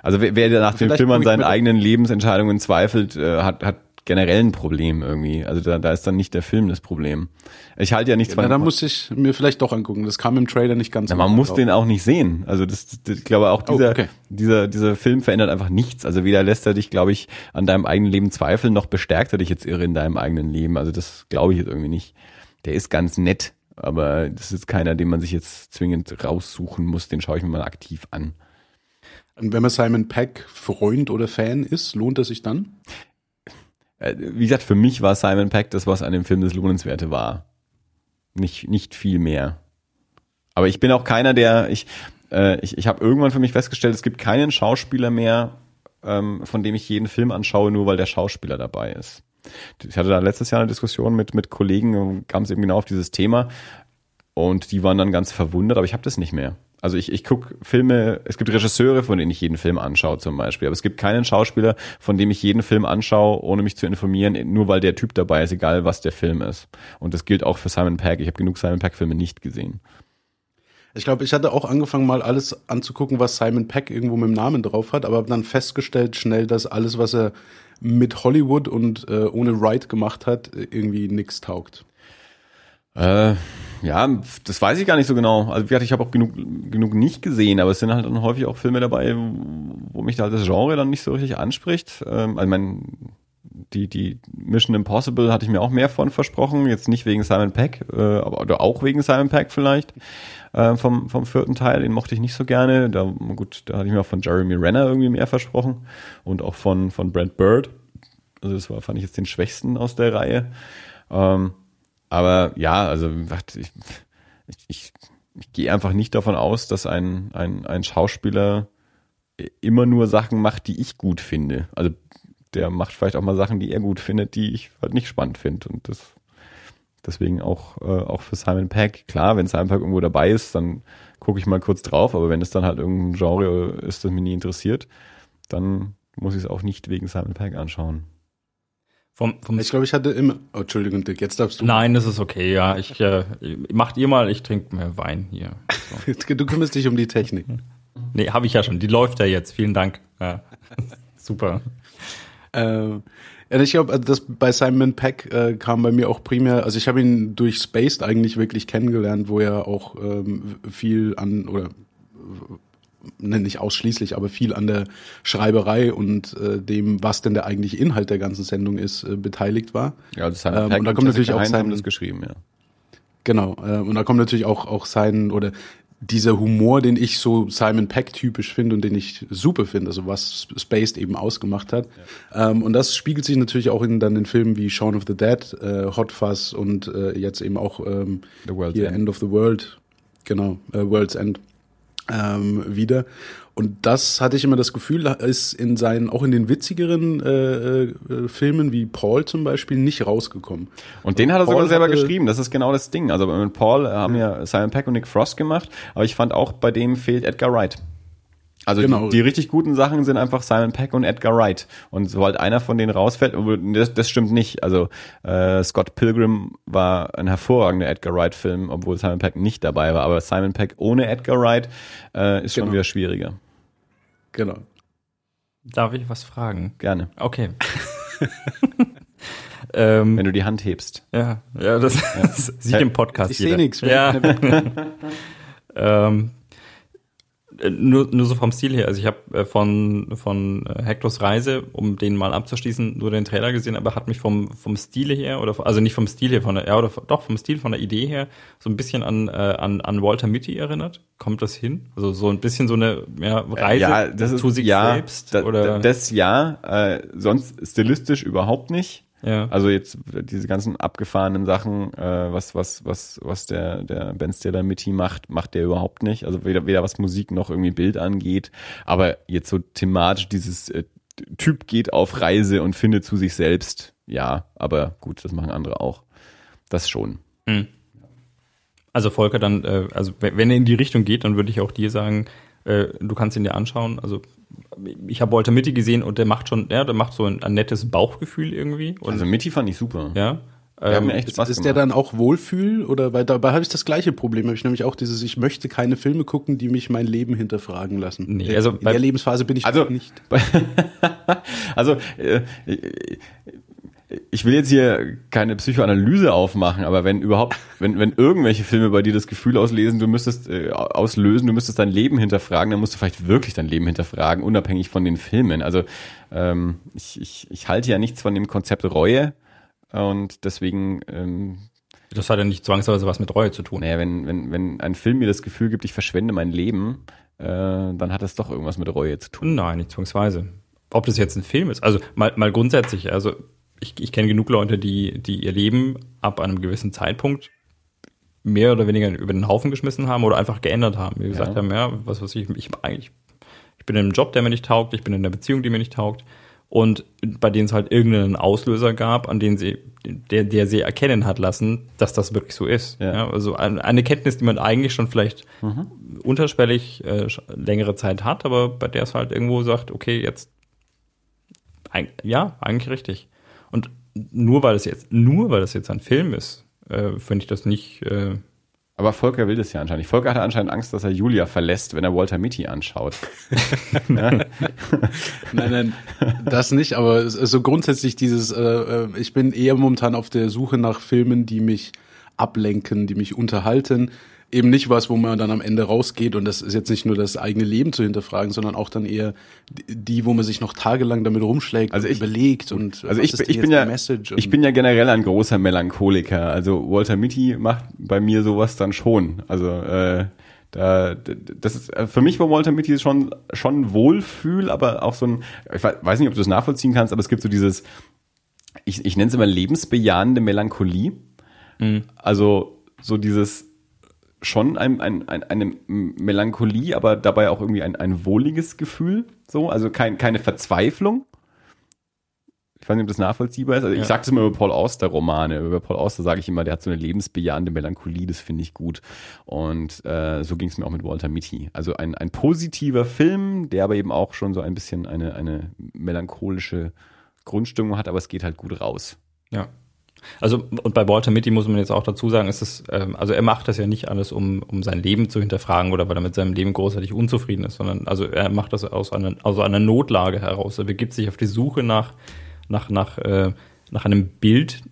also wer, wer nach dem Film an seinen eigenen Lebensentscheidungen zweifelt, äh, hat, hat generell ein Problem irgendwie. Also da, da ist dann nicht der Film das Problem. Ich halte ja nichts Na, von. da muss ich mir vielleicht doch angucken. Das kam im Trailer nicht ganz Na, so man muss drauf. den auch nicht sehen. Also das, das ich glaube auch Oh, dieser, okay. dieser, dieser Film verändert einfach nichts. Also weder lässt er dich, glaube ich, an deinem eigenen Leben zweifeln, noch bestärkt er dich jetzt irre in deinem eigenen Leben. Also das glaube ich jetzt irgendwie nicht. Der ist ganz nett, aber das ist keiner, den man sich jetzt zwingend raussuchen muss. Den schaue ich mir mal aktiv an. Und wenn man Simon Peck Freund oder Fan ist, lohnt er sich dann? Äh, Wie gesagt, für mich war Simon Peck das, was an dem Film das Lohnenswerte war. Nicht, nicht viel mehr. Aber ich bin auch keiner, der, ich, äh, ich, ich habe irgendwann für mich festgestellt, es gibt keinen Schauspieler mehr, ähm, von dem ich jeden Film anschaue, nur weil der Schauspieler dabei ist. Ich hatte da letztes Jahr eine Diskussion mit, mit Kollegen, kam es eben genau auf dieses Thema und die waren dann ganz verwundert, aber ich habe das nicht mehr. Also ich, ich gucke Filme, es gibt Regisseure, von denen ich jeden Film anschaue zum Beispiel, aber es gibt keinen Schauspieler, von dem ich jeden Film anschaue, ohne mich zu informieren, nur weil der Typ dabei ist, egal was der Film ist. Und das gilt auch für Simon Pegg. Ich habe genug Simon Pegg-Filme nicht gesehen. Ich glaube, ich hatte auch angefangen, mal alles anzugucken, was Simon Peck irgendwo mit dem Namen drauf hat, aber habe dann festgestellt schnell, dass alles, was er mit Hollywood und äh, ohne Wright gemacht hat, irgendwie nix taugt. Äh, ja, das weiß ich gar nicht so genau. Also wie gesagt, ich habe auch genug, genug nicht gesehen, aber es sind halt dann häufig auch Filme dabei, wo mich da halt das Genre dann nicht so richtig anspricht. Ähm, also mein, die, die Mission Impossible hatte ich mir auch mehr von versprochen, jetzt nicht wegen Simon Peck, äh, aber auch wegen Simon Peck vielleicht. Äh, vom, vom vierten Teil, den mochte ich nicht so gerne. Da, gut, da hatte ich mir auch von Jeremy Renner irgendwie mehr versprochen und auch von, von Brad Bird. Also das war, fand ich jetzt den schwächsten aus der Reihe. Ähm, aber ja, also ich, ich, ich, gehe einfach nicht davon aus, dass ein, ein, ein Schauspieler immer nur Sachen macht, die ich gut finde. Also der macht vielleicht auch mal Sachen, die er gut findet, die ich halt nicht spannend finde. Und das deswegen auch, äh, auch für Simon Peck. Klar, wenn Simon Peck irgendwo dabei ist, dann gucke ich mal kurz drauf, aber wenn es dann halt irgendein Genre ist, das mich nie interessiert, dann muss ich es auch nicht wegen Simon Peck anschauen. Vom, vom ich glaube, ich hatte immer. Oh, Entschuldigung, Dick, jetzt darfst du. Nein, das ist okay, ja. Ich äh, macht ihr mal, ich trinke mehr Wein hier. So. du kümmerst dich um die Technik. Nee, habe ich ja schon. Die läuft ja jetzt. Vielen Dank. Ja. Super. Äh, ja, ich glaube, also das bei Simon Peck äh, kam bei mir auch primär, also ich habe ihn durch Spaced eigentlich wirklich kennengelernt, wo er auch ähm, viel an oder nicht ausschließlich, aber viel an der Schreiberei und äh, dem, was denn der eigentliche Inhalt der ganzen Sendung ist, äh, beteiligt war. Ja, Simon ähm, und da kommt natürlich auch sein, das geschrieben, ja. Genau, äh, und da kommt natürlich auch auch sein oder dieser Humor, den ich so Simon Peck typisch finde und den ich super finde, also was Spaced eben ausgemacht hat. Ja. Ähm, und das spiegelt sich natürlich auch in dann in Filmen wie Shaun of the Dead, äh, Hot Fuzz und äh, jetzt eben auch ähm, hier End. End of the World, genau, äh, World's End ähm, wieder. Und das hatte ich immer das Gefühl, ist in seinen, auch in den witzigeren äh, äh, Filmen wie Paul zum Beispiel nicht rausgekommen. Und den hat er Paul sogar selber hatte, geschrieben, das ist genau das Ding. Also mit Paul haben ja Simon Peck und Nick Frost gemacht, aber ich fand auch bei dem fehlt Edgar Wright. Also genau. die, die, richtig guten Sachen sind einfach Simon Peck und Edgar Wright. Und sobald einer von denen rausfällt, das, das stimmt nicht. Also äh, Scott Pilgrim war ein hervorragender Edgar Wright-Film, obwohl Simon Peck nicht dabei war. Aber Simon Peck ohne Edgar Wright äh, ist genau. schon wieder schwieriger. Genau. Darf ich was fragen? Gerne. Okay. ähm, Wenn du die Hand hebst. Ja, ja das, ja. das sieht im Podcast Ich sehe nichts. Ja. ähm, äh, nur, nur so vom Stil her. Also ich habe äh, von, von äh, Hectors Reise, um den mal abzuschließen, nur den Trailer gesehen, aber hat mich vom, vom Stil her, oder also nicht vom Stil her, von der, ja, oder doch vom Stil, von der Idee her, so ein bisschen an, äh, an, an Walter Mitty erinnert. Kommt das hin? Also so ein bisschen so eine ja, Reise ja, das zu ist, sich ja, selbst? Da, oder? Das ja, äh, sonst stilistisch überhaupt nicht. Ja. Also jetzt diese ganzen abgefahrenen Sachen, äh, was was was was der der Ben Stiller Mitty macht, macht der überhaupt nicht. Also weder weder was Musik noch irgendwie Bild angeht, aber jetzt so thematisch dieses äh, Typ geht auf Reise und findet zu sich selbst. Ja, aber gut, das machen andere auch. Das schon. Mhm. Also Volker dann, äh, also wenn er in die Richtung geht, dann würde ich auch dir sagen, äh, du kannst ihn dir anschauen. Also ich habe Walter Mitty gesehen und der macht schon, ja, der macht so ein, ein nettes Bauchgefühl irgendwie. Und, also Mitty fand ich super. Ja. Der ähm, mir echt Spaß ist, ist der dann auch Wohlfühl oder weil dabei habe ich das gleiche Problem, habe ich nämlich auch dieses ich möchte keine Filme gucken, die mich mein Leben hinterfragen lassen. Nee, also in der Lebensphase bin ich also nicht. also äh, ich will jetzt hier keine Psychoanalyse aufmachen, aber wenn überhaupt, wenn, wenn irgendwelche Filme bei dir das Gefühl auslesen, du müsstest äh, auslösen, du müsstest dein Leben hinterfragen, dann musst du vielleicht wirklich dein Leben hinterfragen, unabhängig von den Filmen. Also ähm, ich, ich, ich halte ja nichts von dem Konzept Reue und deswegen ähm, das hat ja nicht zwangsweise was mit Reue zu tun. Naja, wenn, wenn, wenn ein Film mir das Gefühl gibt, ich verschwende mein Leben, äh, dann hat das doch irgendwas mit Reue zu tun. Nein, nicht zwangsweise. Ob das jetzt ein Film ist, also mal, mal grundsätzlich, also ich, ich kenne genug Leute, die, die ihr Leben ab einem gewissen Zeitpunkt mehr oder weniger über den Haufen geschmissen haben oder einfach geändert haben. Wie gesagt ja. haben, ja, was weiß ich, ich eigentlich, ich bin in einem Job, der mir nicht taugt, ich bin in einer Beziehung, die mir nicht taugt. Und bei denen es halt irgendeinen Auslöser gab, an den sie, der, der sie erkennen hat lassen, dass das wirklich so ist. Ja. ja also eine, eine Kenntnis, die man eigentlich schon vielleicht mhm. unterschwellig äh, längere Zeit hat, aber bei der es halt irgendwo sagt, okay, jetzt, ein, ja, eigentlich richtig. Und nur weil es jetzt, nur weil das jetzt ein Film ist, äh, finde ich das nicht. Äh aber Volker will das ja anscheinend nicht. Volker hatte anscheinend Angst, dass er Julia verlässt, wenn er Walter Mitty anschaut. nein, nein, das nicht. Aber so grundsätzlich dieses, äh, äh, ich bin eher momentan auf der Suche nach Filmen, die mich ablenken, die mich unterhalten. Eben nicht was, wo man dann am Ende rausgeht und das ist jetzt nicht nur das eigene Leben zu hinterfragen, sondern auch dann eher die, wo man sich noch tagelang damit rumschlägt Also und ich- überlegt und Also was ich, ich bin ja, Message ich bin ja generell ein großer Melancholiker. Also Walter Mitty macht bei mir sowas dann schon. Also äh, da, das ist äh, für mich war Walter Mitty schon schon ein Wohlfühl, aber auch so ein. Ich wei- weiß nicht, ob du das nachvollziehen kannst, aber es gibt so dieses, ich, ich nenne es immer lebensbejahende Melancholie. Also so dieses schon ein, ein, ein, eine Melancholie, aber dabei auch irgendwie ein, ein wohliges Gefühl. So, also kein, keine Verzweiflung. Ich weiß nicht, ob das nachvollziehbar ist. Also ich Ja. sage das immer über Paul Auster Romane. Über Paul Auster sage ich immer, der hat so eine lebensbejahende Melancholie, das finde ich gut. Und äh, so ging es mir auch mit Walter Mitty. Also ein, ein positiver Film, der aber eben auch schon so ein bisschen eine, eine melancholische Grundstimmung hat, aber es geht halt gut raus. Ja. Also, und bei Walter Mitty muss man jetzt auch dazu sagen, ist es, ähm, also er macht das ja nicht alles, um, um sein Leben zu hinterfragen oder weil er mit seinem Leben großartig unzufrieden ist, sondern also er macht das aus einer, aus einer Notlage heraus. Er begibt sich auf die Suche nach, nach, nach, äh, nach einem Bild,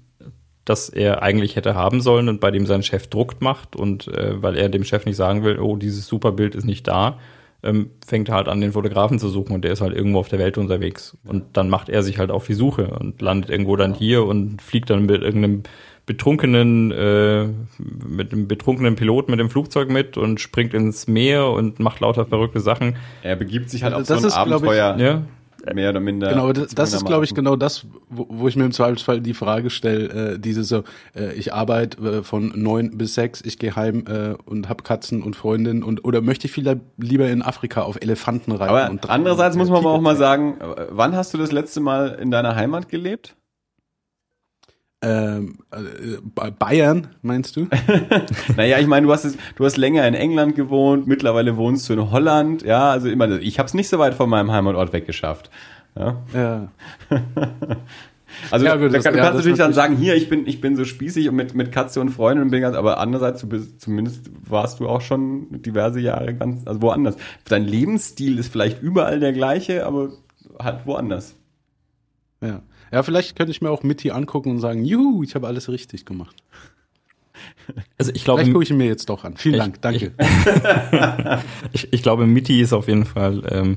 das er eigentlich hätte haben sollen und bei dem sein Chef Druck macht und äh, weil er dem Chef nicht sagen will, oh, dieses super Bild ist nicht da, ähm, fängt er halt an, den Fotografen zu suchen und der ist halt irgendwo auf der Welt unterwegs. Und dann macht er sich halt auf die Suche und landet irgendwo dann hier und fliegt dann mit irgendeinem betrunkenen, äh, mit einem betrunkenen Piloten mit dem Flugzeug mit und springt ins Meer und macht lauter verrückte Sachen. Er begibt sich halt auf Das so ein ist, glaub ich, Abenteuer, Ja. Mehr oder minder. Genau, das, das ist, glaube ich, genau das, wo, wo ich mir im Zweifelsfall die Frage stelle, äh, diese so, äh, ich arbeite äh, von neun bis sechs, ich gehe heim äh, und hab Katzen und Freundinnen und oder möchte ich viel lieber in Afrika auf Elefanten reiten Aber und andererseits muss man aber auch mal sagen, äh, wann hast du das letzte Mal in deiner Heimat gelebt? Ähm, äh, bei Bayern, meinst du? Naja, ich meine, du hast es, du hast länger in England gewohnt, mittlerweile wohnst du in Holland, ja, also immer, ich habe es nicht so weit von meinem Heimatort weggeschafft. Ja. ja. Also Ja, gut, da, das- kann- du ja, kannst natürlich dann sagen, hier, ich bin, ich bin so spießig und mit, mit Katze und Freundin und bin ganz, aber andererseits, du bist, zumindest warst du auch schon diverse Jahre ganz, also woanders. Dein Lebensstil ist vielleicht überall der gleiche, aber halt woanders. Ja. Ja, vielleicht könnte ich mir auch Mitty angucken und sagen, juhu, ich habe alles richtig gemacht. Also ich glaube, Vielleicht gucke ich mir jetzt doch an. Vielen Ich- Dank, danke. ich, ich glaube, Mitty ist auf jeden Fall ähm,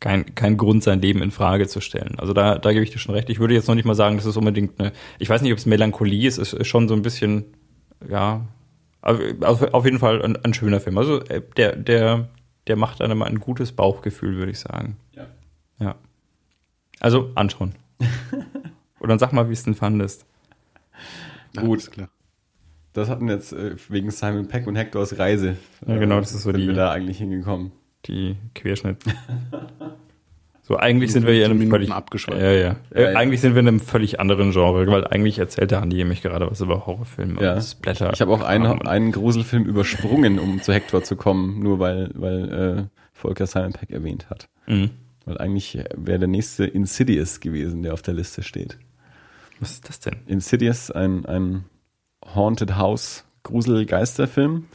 kein, kein Grund, sein Leben in Frage zu stellen. Also da, da gebe ich dir schon recht. Ich würde jetzt noch nicht mal sagen, das ist unbedingt eine, ich weiß nicht, ob es Melancholie ist, es ist schon so ein bisschen, ja, auf, auf jeden Fall ein, ein schöner Film. Also äh, der, der, der macht einem ein gutes Bauchgefühl, würde ich sagen. Ja. Ja. Also anschauen. Und dann sag mal, wie es denn fandest. Ja, Gut. klar. Das hatten jetzt äh, wegen Simon Peck und Hectors Reise. Ja, genau, das ist so sind die- wir da eigentlich hingekommen. Die Querschnitt. So, eigentlich sind wir ja in einem 15 völlig, abgeschweift. ja, ja. Ja, Äh, ja. eigentlich sind wir in einem völlig anderen Genre, weil eigentlich erzählt der Andi nämlich gerade was über Horrorfilme Ja. und Splatter. Ich habe auch einen, einen Gruselfilm übersprungen, um zu Hector zu kommen, nur weil, weil äh, Volker Simon Peck erwähnt hat. Mhm. Weil eigentlich wäre der nächste Insidious gewesen, der auf der Liste steht. Was ist das denn? Insidious, ein, ein Haunted House Grusel-Geisterfilm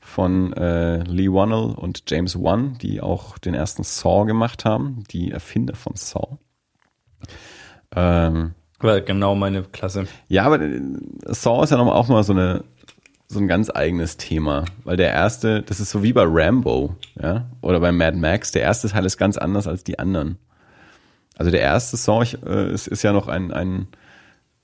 von äh, Lee Wannell und James Wan, die auch den ersten Saw gemacht haben, die Erfinder von Saw. Ähm, genau meine Klasse. ja, aber Saw ist ja auch mal so eine so ein ganz eigenes Thema, weil der erste, das ist so wie bei Rambo, ja, oder bei Mad Max, der erste Teil ist ganz anders als die anderen. Also der erste ich, äh, ist, ist ja noch ein, ein,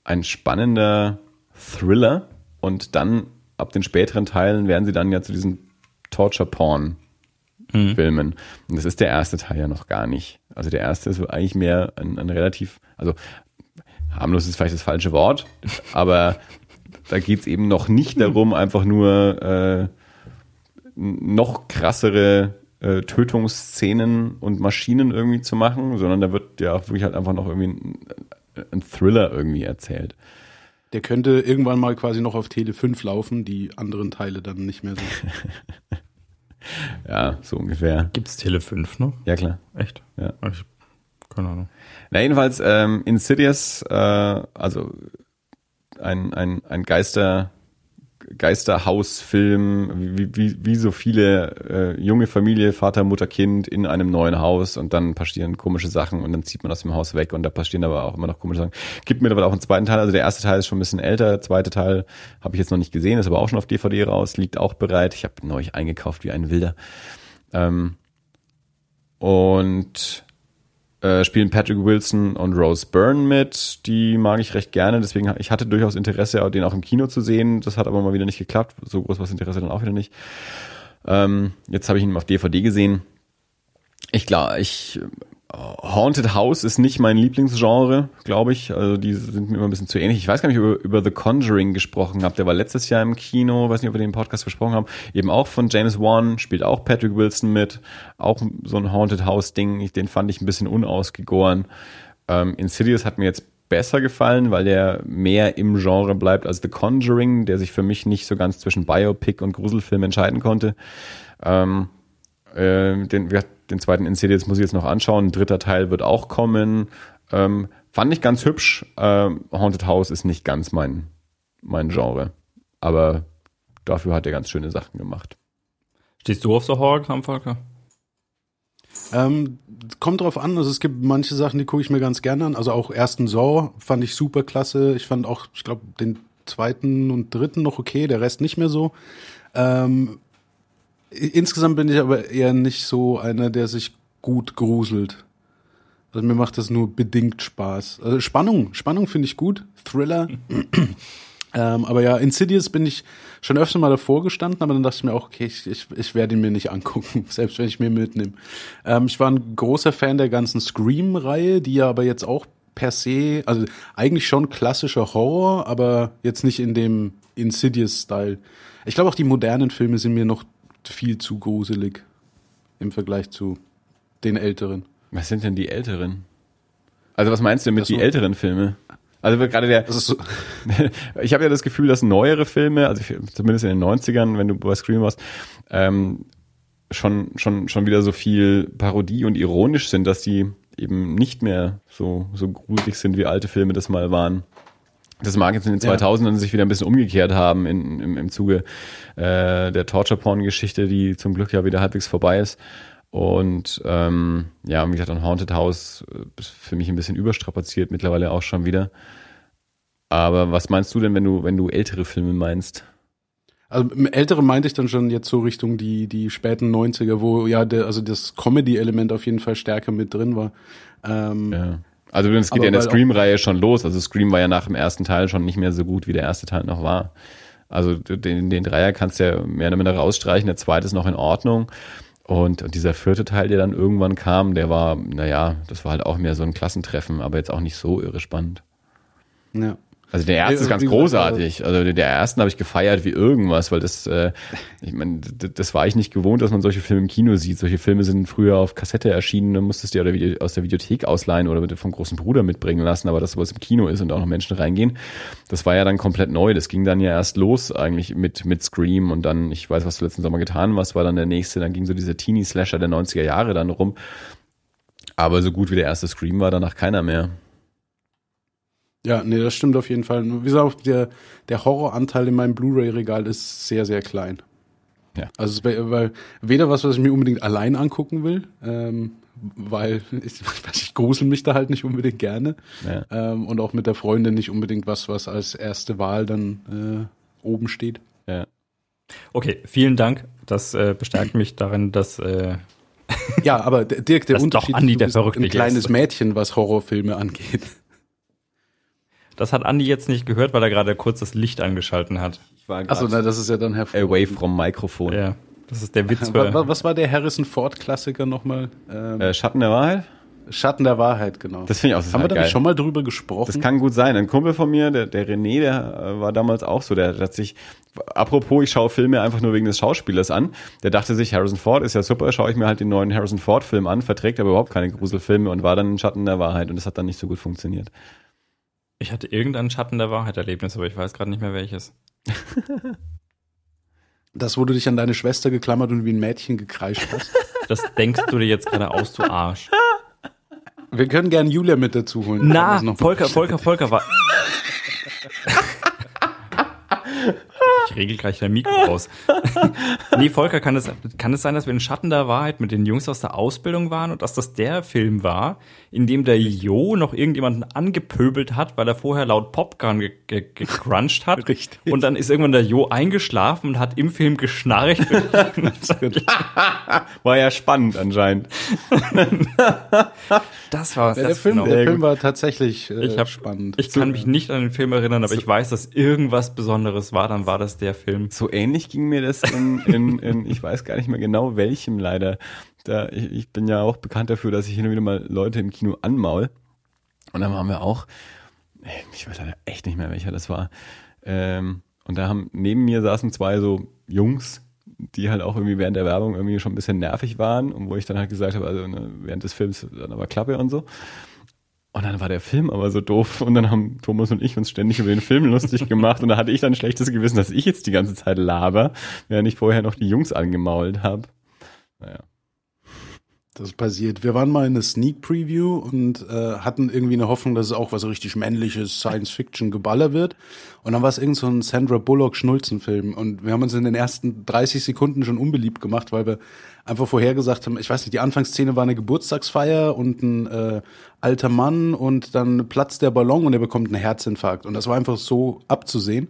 ein spannender Thriller und dann ab den späteren Teilen werden sie dann ja zu diesen Torture-Porn-Filmen. Und das ist der erste Teil ja noch gar nicht. Also der erste ist eigentlich mehr ein, ein relativ, also harmlos ist vielleicht das falsche Wort, aber da geht's eben noch nicht darum, einfach nur äh, noch krassere äh, Tötungsszenen und Maschinen irgendwie zu machen, sondern da wird ja auch wirklich halt einfach noch irgendwie ein, ein Thriller irgendwie erzählt. Der könnte irgendwann mal quasi noch auf Tele 5 laufen, die anderen Teile dann nicht mehr so. Ja, so ungefähr. Gibt's Tele 5 noch? Ja, klar. Echt? Ja. Ich, keine Ahnung. Na, jedenfalls, ähm, Insidious, äh, also ein, ein, ein Geister, Geisterhausfilm, wie, wie, wie so viele äh, junge Familie, Vater, Mutter, Kind in einem neuen Haus und dann passieren komische Sachen und dann zieht man aus dem Haus weg und da passieren aber auch immer noch komische Sachen. Gibt mir aber auch einen zweiten Teil, also der erste Teil ist schon ein bisschen älter, der zweite Teil habe ich jetzt noch nicht gesehen, ist aber auch schon auf DVD raus, liegt auch bereit. Ich habe neulich eingekauft wie ein Wilder. Ähm, und äh, spielen Patrick Wilson und Rose Byrne mit. Die mag ich recht gerne, deswegen ich hatte durchaus Interesse, den auch im Kino zu sehen. Das hat aber mal wieder nicht geklappt. So groß war das Interesse dann auch wieder nicht. Ähm, jetzt habe ich ihn auf DVD gesehen. Ich glaube, ich Haunted House ist nicht mein Lieblingsgenre, glaube ich. Also die sind mir immer ein bisschen zu ähnlich. Ich weiß gar nicht, ob ihr über The Conjuring gesprochen habt. Der war letztes Jahr im Kino, weiß nicht, ob wir den Podcast besprochen haben. Eben auch von James Wan, spielt auch Patrick Wilson mit. Auch so ein Haunted House Ding. Den fand ich ein bisschen unausgegoren. Ähm, Insidious hat mir jetzt besser gefallen, weil der mehr im Genre bleibt als The Conjuring, der sich für mich nicht so ganz zwischen Biopic und Gruselfilm entscheiden konnte. Ähm, äh, den, den zweiten Insidious muss ich jetzt noch anschauen. Ein dritter Teil wird auch kommen. Ähm, fand ich ganz hübsch. Ähm, Haunted House ist nicht ganz mein, mein Genre. Aber dafür hat er ganz schöne Sachen gemacht. Stehst du auf so Horrorkram, Volker? Ähm, kommt drauf an, also es gibt manche Sachen, die gucke ich mir ganz gerne an. Also auch ersten Saw fand ich super klasse. Ich fand auch, ich glaube, den zweiten und dritten noch okay, der Rest nicht mehr so. Ähm, Insgesamt bin ich aber eher nicht so einer, der sich gut gruselt. Also mir macht das nur bedingt Spaß. Also Spannung, Spannung finde ich gut. Thriller. ähm, aber ja, Insidious bin ich schon öfter mal davor gestanden, aber dann dachte ich mir auch, okay, ich, ich, ich werde ihn mir nicht angucken, selbst wenn ich mir mitnehme. Ähm, ich war ein großer Fan der ganzen Scream-Reihe, die ja aber jetzt auch per se, also eigentlich schon klassischer Horror, aber jetzt nicht in dem Insidious-Style. Ich glaube auch die modernen Filme sind mir noch viel zu gruselig im Vergleich zu den älteren. Was sind denn die älteren? Also was meinst du mit so. die älteren Filme? Also gerade der, so. ich habe ja das Gefühl, dass neuere Filme, also zumindest in den 90ern, wenn du bei Scream warst, ähm, schon, schon, schon wieder so viel Parodie und ironisch sind, dass die eben nicht mehr so, so gruselig sind, wie alte Filme das mal waren. Das mag jetzt in den 2000ern ja. sich wieder ein bisschen umgekehrt haben in, im, im Zuge äh, der Torture-Porn-Geschichte, die zum Glück ja wieder halbwegs vorbei ist. Und ähm, ja, wie gesagt, ein Haunted House äh, ist für mich ein bisschen überstrapaziert, mittlerweile auch schon wieder. Aber was meinst du denn, wenn du, wenn du ältere Filme meinst? Also ältere meinte ich dann schon jetzt so Richtung die, die späten 90er, wo ja der, also das Comedy-Element auf jeden Fall stärker mit drin war. Ähm, ja. Also es geht Aber ja in der Scream-Reihe schon los. Also Scream war ja nach dem ersten Teil schon nicht mehr so gut, wie der erste Teil noch war. Also den, den Dreier kannst du ja mehr oder minder rausstreichen, der zweite ist noch in Ordnung. Und, und dieser vierte Teil, der dann irgendwann kam, der war, naja, das war halt auch mehr so ein Klassentreffen, aber jetzt auch nicht so irre spannend. Ja. Also der erste ist ganz großartig. Also der ersten habe ich gefeiert wie irgendwas, weil das, äh, ich meine, das war ich nicht gewohnt, dass man solche Filme im Kino sieht. Solche Filme sind früher auf Kassette erschienen, dann musstest du dir aus der Videothek ausleihen oder vom großen Bruder mitbringen lassen, aber das, was im Kino ist und auch noch Menschen reingehen, das war ja dann komplett neu. Das ging dann ja erst los eigentlich mit, mit Scream und dann, ich weiß, was du letzten Sommer getan hast, war dann der nächste, dann ging so dieser Teenie-Slasher der 90er Jahre dann rum. Aber so gut wie der erste Scream war danach keiner mehr. Ja, nee, das stimmt auf jeden Fall. Wie gesagt, der, der Horroranteil in meinem Blu-ray-Regal ist sehr, sehr klein. Ja. Also, weil weder was, was ich mir unbedingt allein angucken will, ähm, weil ich, ich grusel mich da halt nicht unbedingt gerne. Ja. Ähm, und auch mit der Freundin nicht unbedingt was, was als erste Wahl dann äh, oben steht. Ja. Okay, vielen Dank. Das äh, bestärkt mich darin, dass. Äh, ja, aber Dirk, der Unterschied doch Andi, der ist ein kleines ist. Mädchen, was Horrorfilme angeht. Das hat Andi jetzt nicht gehört, weil er gerade kurz das Licht angeschalten hat. Achso, na, das ist ja dann hervorragend. Away from Mikrofon. Ja, das ist der Witz. Für was war der Harrison Ford Klassiker nochmal? Ähm, äh, Schatten der Wahrheit? Schatten der Wahrheit, genau. Das finde ich auch Haben wir da nicht schon mal drüber gesprochen? Das kann gut sein. Ein Kumpel von mir, der, der René, der äh, war damals auch so, der, der hat sich, apropos, ich schaue Filme einfach nur wegen des Schauspielers an, der dachte sich, Harrison Ford ist ja super, schaue ich mir halt den neuen Harrison Ford Film an, verträgt aber überhaupt keine Gruselfilme und war dann in Schatten der Wahrheit und das hat dann nicht so gut funktioniert. Ich hatte irgendein Schatten der Wahrheit-Erlebnis, aber ich weiß gerade nicht mehr welches. Das, wo du dich an deine Schwester geklammert und wie ein Mädchen gekreischt hast. Das denkst du dir jetzt gerade aus, du Arsch. Wir können gerne Julia mit dazu holen. Na, Volker, Volker, Volker war. Ich regel gleich dein Mikro aus. nee, Volker, kann es, kann es sein, dass wir in Schatten der Wahrheit mit den Jungs aus der Ausbildung waren und dass das der Film war, in dem der Jo noch irgendjemanden angepöbelt hat, weil er vorher laut Popcorn ge ge gecrunched hat. Richtig. Und dann ist irgendwann der Jo eingeschlafen und hat im Film geschnarcht. War ja spannend anscheinend. das war Ja, der das Film, genau. der Film war tatsächlich äh, Ich hab, spannend. Ich kann mich nicht an den Film erinnern, aber ich weiß, dass irgendwas Besonderes war. Dann war das der Film. So ähnlich ging mir das in, in, in ich weiß gar nicht mehr genau welchem leider. Da, ich, ich bin ja auch bekannt dafür, dass ich hin und wieder mal Leute im Kino anmaul. Und dann waren wir auch, ich weiß leider echt nicht mehr, welcher das war. Ähm, und da haben neben mir saßen zwei so Jungs, die halt auch irgendwie während der Werbung irgendwie schon ein bisschen nervig waren und wo ich dann halt gesagt habe, also ne, während des Films dann aber Klappe und so. Und dann war der Film aber so doof und dann haben Thomas und ich uns ständig über den Film lustig gemacht und da hatte ich dann ein schlechtes Gewissen, dass ich jetzt die ganze Zeit laber, während ich vorher noch die Jungs angemault habe. Naja. Das passiert. Wir waren mal in einer Sneak Preview und äh, hatten irgendwie eine Hoffnung, dass es auch was richtig männliches Science-Fiction-Geballer wird. Und dann war es irgend so ein Sandra Bullock-Schnulzen-Film. Und wir haben uns in den ersten 30 Sekunden schon unbeliebt gemacht, weil wir einfach vorhergesagt haben, ich weiß nicht, die Anfangsszene war eine Geburtstagsfeier und ein äh, alter Mann und dann platzt der Ballon und er bekommt einen Herzinfarkt. Und das war einfach so abzusehen.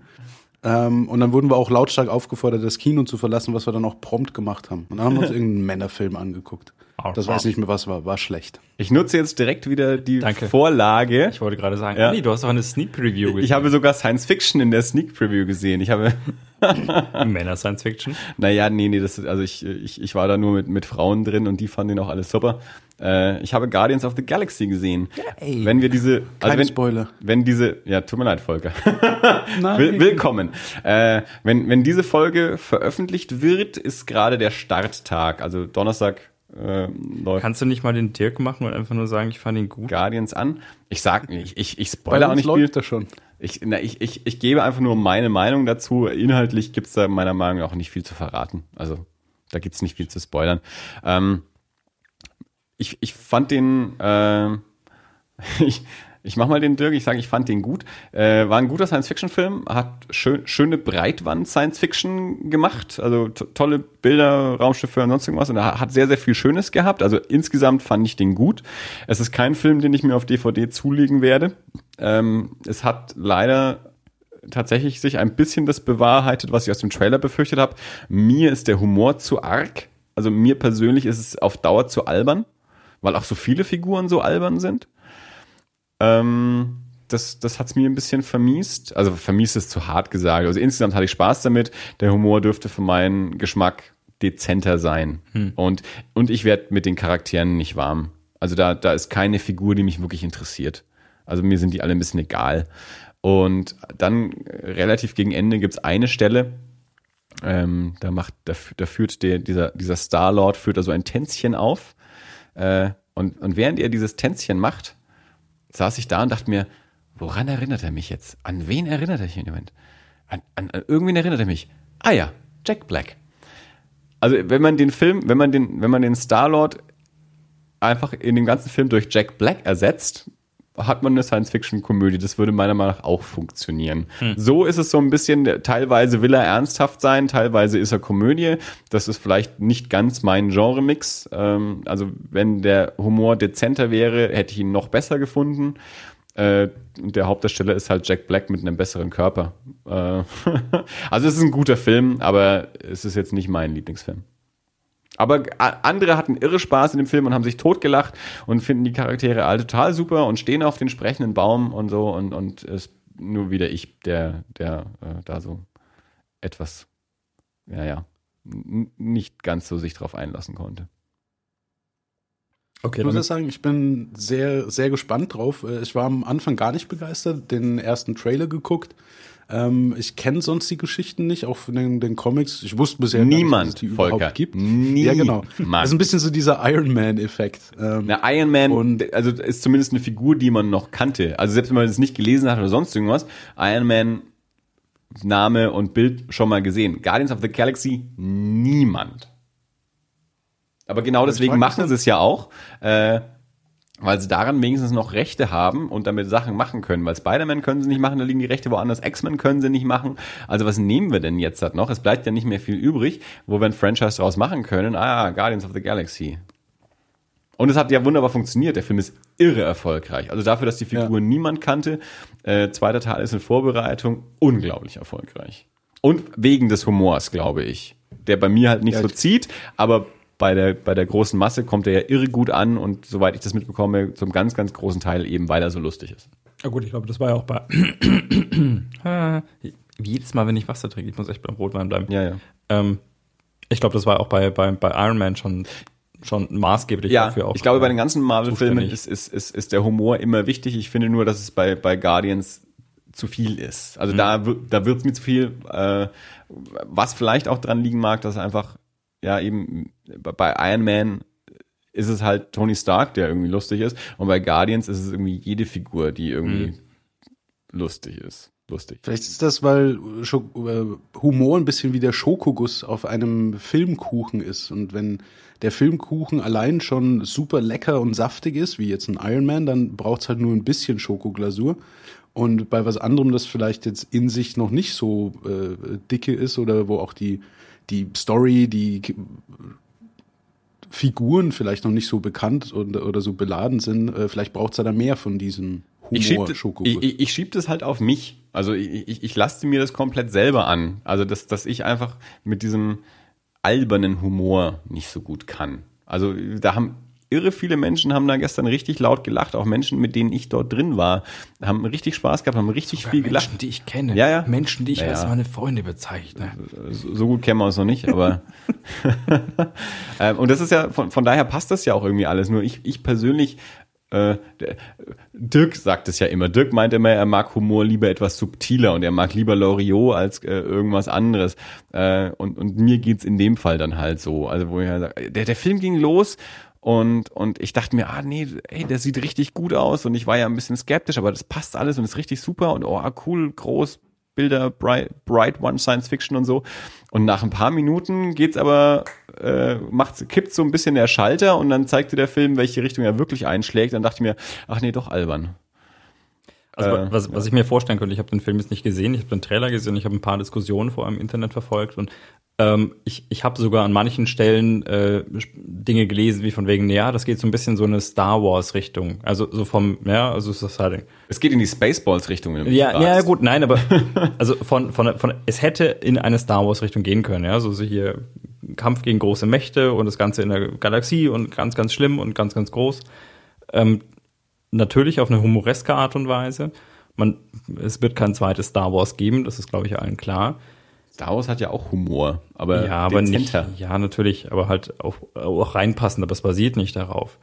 Ähm, und dann wurden wir auch lautstark aufgefordert, das Kino zu verlassen, was wir dann auch prompt gemacht haben. Und dann haben wir uns irgendeinen Männerfilm angeguckt. Das weiß ich nicht mehr, was war. War schlecht. Ich nutze jetzt direkt wieder die Danke. Vorlage. Ich wollte gerade sagen, Ja. nee, du hast doch eine Sneak Preview Ich habe sogar Science Fiction in der Sneak Preview gesehen. Ich habe, Männer Science Fiction. naja, nee, nee, das, also ich, ich, ich war da nur mit, mit Frauen drin und die fanden den auch alles super. Äh, ich habe Guardians of the Galaxy gesehen. Wenn wir diese, also Keine wenn, Spoiler. wenn diese, ja, tut mir leid, Volker. Will, willkommen. Äh, wenn, wenn diese Folge veröffentlicht wird, ist gerade der Starttag, also Donnerstag äh, läuft Kannst du nicht mal den Dirk machen und einfach nur sagen, ich fand ihn gut? Guardians an. Ich sag, ich, ich, ich spoilere auch nicht viel. läuft das schon. Ich, na, ich, ich, ich gebe einfach nur meine Meinung dazu. Inhaltlich gibt's da meiner Meinung nach auch nicht viel zu verraten. Also da gibt's nicht viel zu spoilern. Ähm, ich, ich fand den, äh, ich, ich mach mal den Dirk, ich sage, ich fand den gut. Äh, war ein guter Science-Fiction-Film, hat schön, schöne Breitwand-Science-Fiction gemacht, also to- tolle Bilder, Raumschiffe und sonst irgendwas. Und er hat sehr, sehr viel Schönes gehabt. Also insgesamt fand ich den gut. Es ist kein Film, den ich mir auf DVD zulegen werde. Ähm, es hat leider tatsächlich sich ein bisschen das bewahrheitet, was ich aus dem Trailer befürchtet habe. Mir ist der Humor zu arg. Also mir persönlich ist es auf Dauer zu albern, weil auch so viele Figuren so albern sind. Ähm, das das hat's mir ein bisschen vermiest. Also vermiest ist zu hart gesagt. Also insgesamt hatte ich Spaß damit. Der Humor dürfte für meinen Geschmack dezenter sein. Und, und ich werde mit den Charakteren nicht warm. Also da, da ist keine Figur, die mich wirklich interessiert. Also mir sind die alle ein bisschen egal. Und dann äh, relativ gegen Ende gibt's eine Stelle, ähm, da macht, da, da führt der, dieser, dieser Star-Lord führt da so ein Tänzchen auf. Äh, und, und während er dieses Tänzchen macht, saß ich da und dachte mir, woran erinnert er mich jetzt? An wen erinnert er mich im Moment? An, an, an irgendwen erinnert er mich. Ah ja, Jack Black. Also wenn man den Film, wenn man den, wenn man den Star-Lord einfach in dem ganzen Film durch Jack Black ersetzt, hat man eine Science-Fiction-Komödie. Das würde meiner Meinung nach auch funktionieren. So ist es so ein bisschen, teilweise will er ernsthaft sein, teilweise ist er Komödie. Das ist vielleicht nicht ganz mein Genre-Mix. Ähm, also wenn der Humor dezenter wäre, hätte ich ihn noch besser gefunden. Äh, und der Hauptdarsteller ist halt Jack Black mit einem besseren Körper. Äh, also es ist ein guter Film, aber es ist jetzt nicht mein Lieblingsfilm. Aber a- andere hatten irre Spaß in dem Film und haben sich totgelacht und finden die Charaktere alle total super und stehen auf den sprechenden Baum und so und, und es ist nur wieder ich, der, der äh, da so etwas, ja, ja, nicht ganz so sich drauf einlassen konnte. Okay, Ich muss ja sagen, ich bin sehr, sehr gespannt drauf. Äh, Ich war am Anfang gar nicht begeistert, den ersten Trailer geguckt. Ähm, ich kenne sonst die Geschichten nicht, auch von den, den Comics. Ich wusste bisher Niemand, nicht, dass es die Volker. überhaupt gibt. Niemand. Ja, genau. Das ist ein bisschen so dieser Iron Man-Effekt. Ähm, Na, Iron Man, Und- also ist zumindest eine Figur, die man noch kannte. Also selbst wenn man es nicht gelesen hat oder sonst irgendwas, Iron Man Name und Bild schon mal gesehen. Guardians of the Galaxy niemand. Aber genau deswegen machen sie es ja auch. Äh, weil sie daran wenigstens noch Rechte haben und damit Sachen machen können. Weil Spider-Man können sie nicht machen, da liegen die Rechte woanders. X-Men können sie nicht machen. Also was nehmen wir denn jetzt halt noch? Es bleibt ja nicht mehr viel übrig, wo wir ein Franchise daraus machen können. Ah, Guardians of the Galaxy. Und es hat ja wunderbar funktioniert. Der Film ist irre erfolgreich. Also dafür, dass die Figur Ja. niemand kannte. Äh, zweiter Teil ist in Vorbereitung. Unglaublich erfolgreich. Und wegen des Humors, glaube ich. Der bei mir halt nicht Ja, so zieht, aber bei der, bei der großen Masse kommt er ja irre gut an und soweit ich das mitbekomme, zum ganz, ganz großen Teil eben, weil er so lustig ist. Ja gut, ich glaube, das war ja auch bei Ah, jedes Mal, wenn ich Wasser trinke, ich muss echt beim Rotwein bleiben. Ja, ja. Ähm, ich glaube, das war auch bei, bei, bei Iron Man schon, schon maßgeblich Ja, dafür auch. ich glaube, bei den ganzen Marvel-Filmen ist, ist, ist, ist der Humor immer wichtig. Ich finde nur, dass es bei, bei Guardians zu viel ist. Also da, wird- da wird's mir zu viel, äh, was vielleicht auch dran liegen mag, dass einfach, ja, eben bei Iron Man ist es halt Tony Stark, der irgendwie lustig ist. Und bei Guardians ist es irgendwie jede Figur, die irgendwie lustig ist. Lustig. Vielleicht ist das, weil äh, Humor ein bisschen wie der Schokoguss auf einem Filmkuchen ist. Und wenn der Filmkuchen allein schon super lecker und saftig ist, wie jetzt ein Iron Man, dann braucht es halt nur ein bisschen Schokoglasur. Und bei was anderem, das vielleicht jetzt in sich noch nicht so äh, dicke ist oder wo auch die, die Story, die Figuren vielleicht noch nicht so bekannt und, oder so beladen sind, äh, vielleicht braucht es da mehr von diesem Ich schieb, Humor-Schokoguss. ich, ich, ich schieb das halt auf mich. Also ich, ich, ich lasse mir das komplett selber an. Also dass, dass ich einfach mit diesem albernen Humor nicht so gut kann. Also da haben irre viele Menschen haben da gestern richtig laut gelacht. Auch Menschen, mit denen ich dort drin war, haben richtig Spaß gehabt, haben richtig viel gelacht. Menschen, die ich kenne. Ja, ja. Menschen, die ich Ja, als meine Freunde bezeichne. So so gut kennen wir uns noch nicht, aber ähm, und das ist ja von, von daher passt das ja auch irgendwie alles. Nur ich, ich persönlich, äh, Dirk sagt es ja immer. Dirk meint immer, er mag Humor lieber etwas subtiler und er mag lieber Loriot als äh, irgendwas anderes. Äh, und, und mir geht's in dem Fall dann halt so. Also wo ich halt sag, der, der Film ging los und, und ich dachte mir, ah nee, ey, der sieht richtig gut aus und ich war ja ein bisschen skeptisch, aber das passt alles und ist richtig super und oh, cool, groß, Bilder, Bright, Bright One Science Fiction und so. Und nach ein paar Minuten geht's aber, äh, macht, kippt so ein bisschen der Schalter und dann zeigte der Film, welche Richtung er wirklich einschlägt. Dann dachte ich mir, ach nee, doch albern. Also Äh, was, was ich mir vorstellen könnte, ich habe den Film jetzt nicht gesehen, ich habe den Trailer gesehen, ich habe ein paar Diskussionen vor allem im Internet verfolgt und ähm, ich, ich habe sogar an manchen Stellen äh, Dinge gelesen, wie von wegen, ja, das geht so ein bisschen so eine Star Wars Richtung. Also so vom, ja, also ist das halt. Es geht in die Spaceballs-Richtung. Ja, ja, gut, nein, aber also von, von, von, es hätte in eine Star Wars Richtung gehen können, ja, so, so hier Kampf gegen große Mächte und das Ganze in der Galaxie und ganz, ganz schlimm und ganz, ganz groß. Ähm, natürlich auf eine humoreske Art und Weise. Man, es wird kein zweites Star Wars geben, das ist, glaube ich, allen klar. Star Wars hat ja auch Humor, aber ja, aber nicht, dezenter. ja, natürlich, aber halt auch, auch reinpassen, aber es basiert nicht darauf.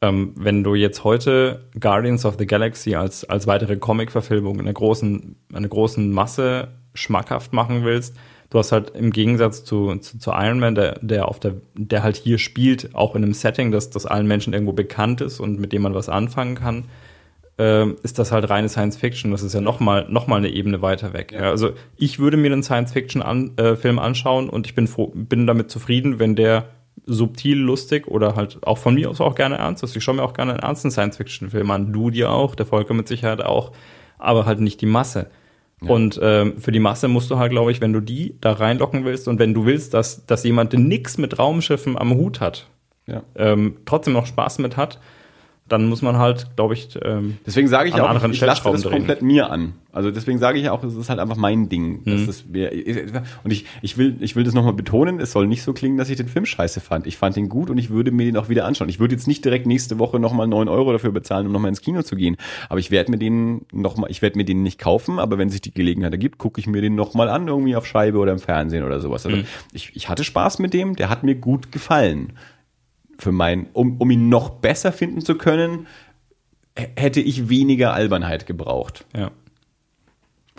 Ähm, wenn du jetzt heute Guardians of the Galaxy als, als weitere Comic-Verfilmung in einer großen, einer großen Masse schmackhaft machen willst, du hast halt im Gegensatz zu, zu, zu Iron Man, der, der auf der, der halt hier spielt, auch in einem Setting, das, das allen Menschen irgendwo bekannt ist und mit dem man was anfangen kann, ähm, ist das halt reine Science Fiction. Das ist ja nochmal noch mal eine Ebene weiter weg. Ja. also ich würde mir einen Science Fiction an, äh, Film anschauen und ich bin froh, bin damit zufrieden, wenn der subtil lustig oder halt auch von mir aus auch gerne ernst ist. Ich schaue mir auch gerne einen ernsten Science Fiction Film an. Du dir auch, der Volker mit Sicherheit auch, aber halt nicht die Masse. Und ähm, für die Masse musst du halt, glaube ich, wenn du die da reinlocken willst und wenn du willst, dass, dass jemand, nix mit Raumschiffen am Hut hat, Ja. ähm, trotzdem noch Spaß mit hat, dann muss man halt, glaube ich, ähm, Deswegen sage ich auch, anderen ich, lasse das drehen. komplett mir an. Also deswegen sage ich auch, es ist halt einfach mein Ding. Mhm. mir, und ich, ich will, ich will das nochmal betonen, es soll nicht so klingen, dass ich den Film scheiße fand. Ich fand ihn gut und ich würde mir den auch wieder anschauen. Ich würde jetzt nicht direkt nächste Woche nochmal neun Euro dafür bezahlen, um nochmal ins Kino zu gehen. Aber ich werde mir den nochmal, ich werde mir den nicht kaufen, aber wenn sich die Gelegenheit ergibt, gucke ich mir den nochmal an, irgendwie auf Scheibe oder im Fernsehen oder sowas. Also ich, ich hatte Spaß mit dem, der hat mir gut gefallen. Für mein, um, um ihn noch besser finden zu können, hätte ich weniger Albernheit gebraucht. ja.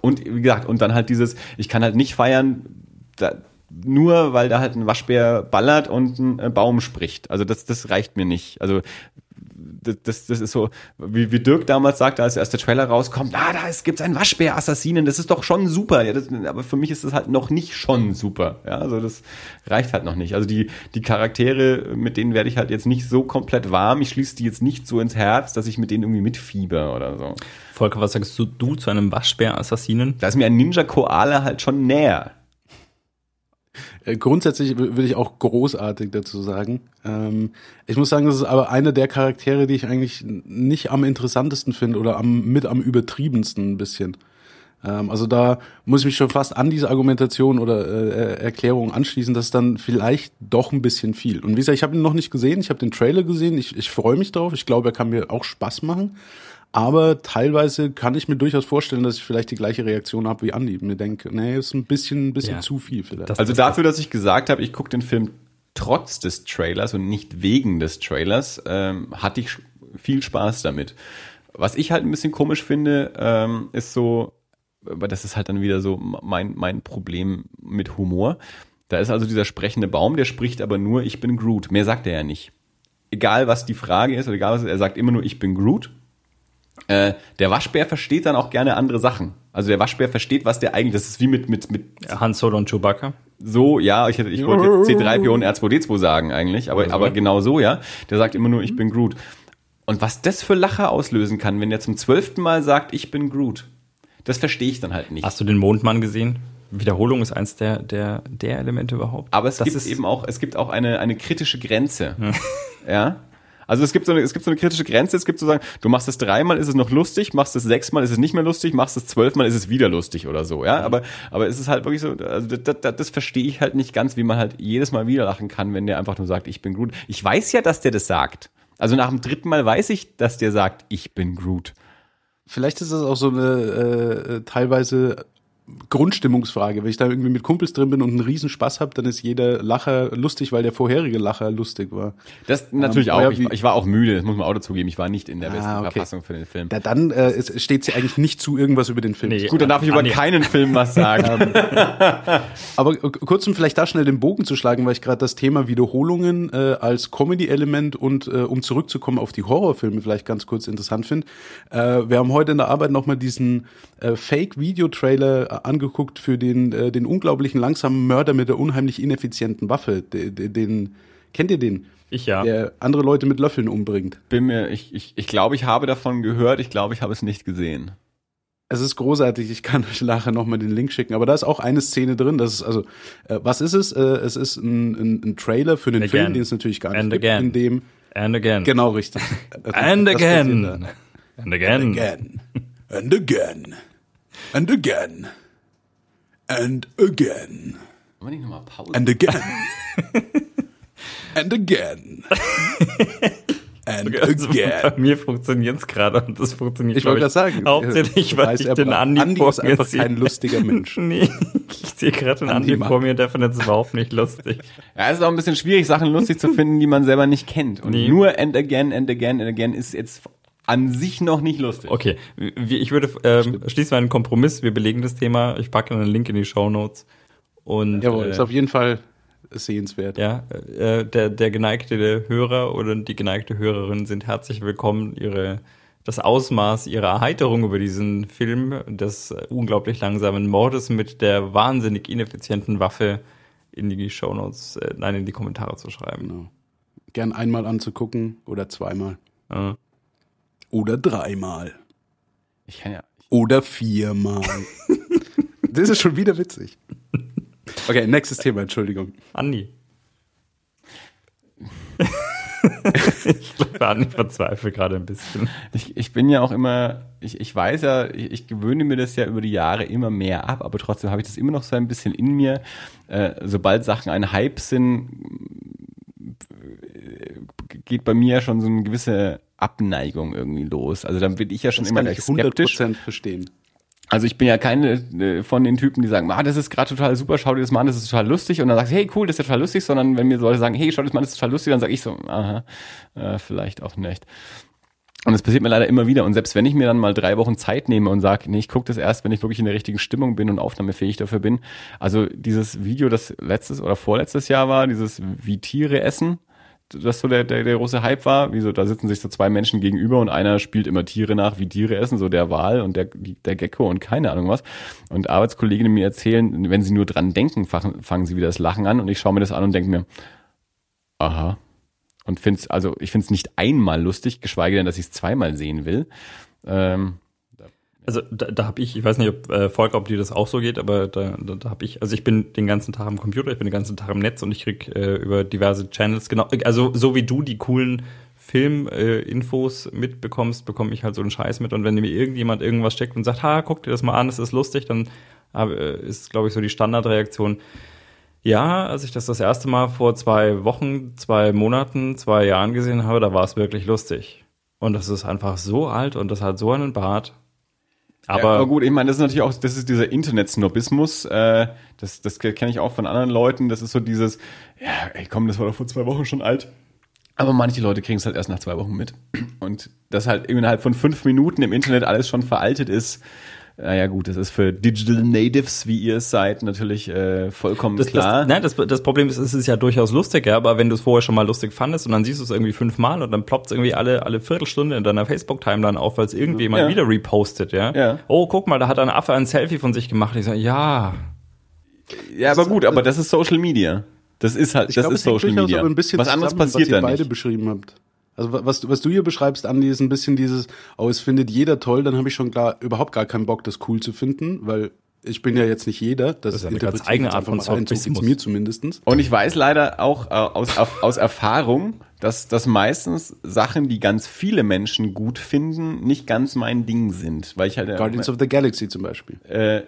Und wie gesagt, und dann halt dieses, ich kann halt nicht feiern, da, nur weil da halt ein Waschbär ballert und ein äh, Baum spricht. Also das, das reicht mir nicht. Also das, das ist so, wie, wie Dirk damals sagte, als erst der Trailer rauskommt, ah, da gibt es einen Waschbär-Assassinen, das ist doch schon super. Ja, das, aber für mich ist das halt noch nicht schon super. Ja, also das reicht halt noch nicht. Also die, die Charaktere, mit denen werde ich halt jetzt nicht so komplett warm. Ich schließe die jetzt nicht so ins Herz, dass ich mit denen irgendwie mitfieber oder so. Volker, was sagst du, du zu einem Waschbär-Assassinen? Da ist mir ein Ninja-Koala halt schon näher. Äh, grundsätzlich würde ich auch großartig dazu sagen. Ähm, ich muss sagen, das ist aber einer der Charaktere, die ich eigentlich nicht am interessantesten finde oder am, mit am übertriebensten ein bisschen. Ähm, also da muss ich mich schon fast an diese Argumentation oder äh, Erklärung anschließen, dass dann vielleicht doch ein bisschen viel. Und wie gesagt, ich habe ihn noch nicht gesehen, ich habe den Trailer gesehen, ich, ich freue mich drauf, ich glaube, er kann mir auch Spaß machen. Aber teilweise kann ich mir durchaus vorstellen, dass ich vielleicht die gleiche Reaktion habe wie Andi. Mir denke, nee, ist ein bisschen, ein bisschen ja. zu viel vielleicht. Das, also das, dafür, dass ich gesagt habe, ich gucke den Film trotz des Trailers und nicht wegen des Trailers, ähm, hatte ich viel Spaß damit. Was ich halt ein bisschen komisch finde, ähm, ist so, aber das ist halt dann wieder so mein, mein Problem mit Humor. Da ist also dieser sprechende Baum, der spricht aber nur, ich bin Groot. Mehr sagt er ja nicht. Egal was die Frage ist oder egal was, er sagt immer nur, ich bin Groot. Äh, der Waschbär versteht dann auch gerne andere Sachen. Also der Waschbär versteht, was der eigentlich, das ist wie mit, mit, mit Han Solo und Chewbacca. So, ja, ich, hätte, ich wollte jetzt C3PO und R2D2 sagen eigentlich, aber, aber genau so, ja. Der sagt immer nur, ich bin Groot. Und was das für Lacher auslösen kann, wenn der zum zwölften Mal sagt, ich bin Groot, das verstehe ich dann halt nicht. Hast du den Mondmann gesehen? Wiederholung ist eins der, der, der Elemente überhaupt. Aber es das gibt eben auch, es gibt auch eine, eine kritische Grenze. ja. Also es gibt so eine, es gibt so eine kritische Grenze. Es gibt sozusagen, du machst es dreimal, ist es noch lustig, machst es sechsmal, ist es nicht mehr lustig, machst es zwölfmal, ist es wieder lustig oder so, ja. Aber, aber es ist halt wirklich so, also das, das, das verstehe ich halt nicht ganz, wie man halt jedes Mal wieder lachen kann, wenn der einfach nur sagt, ich bin Groot. Ich weiß ja, dass der das sagt. Also nach dem dritten Mal weiß ich, dass der sagt, ich bin Groot. Vielleicht ist das auch so eine äh, teilweise Grundstimmungsfrage. Wenn ich da irgendwie mit Kumpels drin bin und einen riesen Spaß habe, dann ist jeder Lacher lustig, weil der vorherige Lacher lustig war. Das natürlich ähm, auch. Ich, ich, war auch müde, das muss man auch dazugeben. Ich war nicht in der ah, besten okay. Verfassung für den Film. Ja, dann äh, steht sie eigentlich nicht zu irgendwas über den Film. Nee, Gut, dann darf ich über keinen Film was sagen. Aber kurz um vielleicht da schnell den Bogen zu schlagen, weil ich gerade das Thema Wiederholungen äh, als Comedy-Element und äh, um zurückzukommen auf die Horrorfilme vielleicht ganz kurz interessant finde. Äh, wir haben heute in der Arbeit nochmal diesen äh, Fake-Video-Trailer angeguckt für den, äh, den unglaublichen langsamen Mörder mit der unheimlich ineffizienten Waffe. Den, den kennt ihr den? Ich ja. Der andere Leute mit Löffeln umbringt. Bin mir, ich, ich, ich glaube, ich habe davon gehört, ich glaube, ich habe es nicht gesehen. Es ist großartig, ich kann euch nachher nochmal den Link schicken, aber da ist auch eine Szene drin, das ist also, äh, was ist es? Äh, es ist ein, ein, ein Trailer für den again. Film, den es natürlich gar nicht And gibt, again. in dem And again. Genau, richtig. And again. And again. And again. And again. And again. And again. Wollen wir nicht nochmal Pause? And again. And again. And also again. Bei mir funktioniert es gerade und das funktioniert Ich wollte das sagen. Hauptsächlich, weil ich, ich den Andi, Andi vor ist mir einfach kein lustiger Mensch. nee, ich sehe gerade den Andi, Andi vor mir, der findet es überhaupt nicht lustig. Ja, es ist auch ein bisschen schwierig, Sachen lustig zu finden, die man selber nicht kennt. Und nee. nur and again, and again, and again ist jetzt an sich noch nicht lustig. Okay, ich würde ähm, schließen wir einen Kompromiss. Wir belegen das Thema. Ich packe einen Link in die Show Notes. Und, Jawohl, äh, ist auf jeden Fall sehenswert. Ja, äh, der, der geneigte Hörer oder die geneigte Hörerin sind herzlich willkommen, ihre das Ausmaß ihrer Erheiterung über diesen Film des unglaublich langsamen Mordes mit der wahnsinnig ineffizienten Waffe in die Shownotes, äh, nein, in die Kommentare zu schreiben. Genau. Gern einmal anzugucken oder zweimal. Ja. Oder dreimal. Ich kann ja. Oder viermal. das ist schon wieder witzig. Okay, nächstes Thema, Entschuldigung. Andi. ich glaube, Andi verzweifelt gerade ein bisschen. Ich, ich bin ja auch immer, ich, ich weiß ja, ich, ich gewöhne mir das ja über die Jahre immer mehr ab, aber trotzdem habe ich das immer noch so ein bisschen in mir. Äh, sobald Sachen ein Hype sind, geht bei mir schon so eine gewisse Abneigung irgendwie los. Also dann bin ich ja schon das immer kann ich skeptisch. 100% verstehen. Also ich bin ja keine äh, von den Typen, die sagen, ah, das ist gerade total super, schau dir das mal an, das ist total lustig. Und dann sagst du, hey, cool, das ist total lustig, sondern wenn mir Leute sagen, hey, schau dir das mal an, das ist total lustig, dann sage ich so, aha, äh, vielleicht auch nicht. Und das passiert mir leider immer wieder. Und selbst wenn ich mir dann mal drei Wochen Zeit nehme und sage, nee, ich gucke das erst, wenn ich wirklich in der richtigen Stimmung bin und aufnahmefähig dafür bin. Also dieses Video, das letztes oder vorletztes Jahr war, dieses Wie Tiere essen, das so der, der, der große Hype war. Wie so, da sitzen sich so zwei Menschen gegenüber und einer spielt immer Tiere nach, wie Tiere essen, so der Wal und der, der Gecko und keine Ahnung was. Und Arbeitskolleginnen mir erzählen, wenn sie nur dran denken, fangen, fangen sie wieder das Lachen an und ich schaue mir das an und denke mir, aha. Und find's, also ich find's nicht einmal lustig, geschweige denn, dass ich es zweimal sehen will. Ähm, also da, da habe ich, ich weiß nicht, ob äh, Volker, ob dir das auch so geht, aber da, da, da habe ich, also ich bin den ganzen Tag am Computer, ich bin den ganzen Tag im Netz und ich krieg äh, über diverse Channels genau, also so wie du die coolen Filminfos äh, mitbekommst, bekomme ich halt so einen Scheiß mit und wenn mir irgendjemand irgendwas steckt und sagt, ha, guck dir das mal an, das ist lustig, dann äh, ist, glaube ich, so die Standardreaktion. Ja, als ich das das erste Mal vor zwei Wochen, zwei Monaten, zwei Jahren gesehen habe, da war es wirklich lustig. Und das ist einfach so alt und das hat so einen Bart aber, ja, aber gut, ich meine, das ist natürlich auch, das ist dieser Internet-Snobismus. Äh, das das kenne ich auch von anderen Leuten. Das ist so dieses, ja, ey, komm, das war doch vor zwei Wochen schon alt. Aber manche Leute kriegen es halt erst nach zwei Wochen mit. Und dass halt innerhalb von fünf Minuten im Internet alles schon veraltet ist, naja gut, das ist für Digital Natives, wie ihr es seid, natürlich äh, vollkommen das, klar. Das, nein, das, das Problem ist, es ist ja durchaus lustig, ja, aber wenn du es vorher schon mal lustig fandest und dann siehst du es irgendwie fünfmal und dann ploppt es irgendwie alle, alle Viertelstunde in deiner Facebook-Timeline auf, weil es irgendjemand ja. wieder repostet, ja? ja. Oh, guck mal, da hat ein Affe ein Selfie von sich gemacht. Ich sage, ja. Ja, aber gut, aber das ist Social Media. Das ist halt, ich das glaub, ist Social Media. was anderes passiert was ihr da beide nicht. beschrieben habt. Also was, was du hier beschreibst, Andi, ist ein bisschen dieses, oh, es findet jeder toll, dann habe ich schon klar überhaupt gar keinen Bock, das cool zu finden, weil ich bin ja jetzt nicht jeder. Das, das ist eine ganz eigene Art von Snobbismus. mir zumindestens. Und ich weiß leider auch äh, aus, aus Erfahrung, dass, dass meistens Sachen, die ganz viele Menschen gut finden, nicht ganz mein Ding sind. Weil ich halt, äh, Guardians of the Galaxy zum Beispiel. Äh,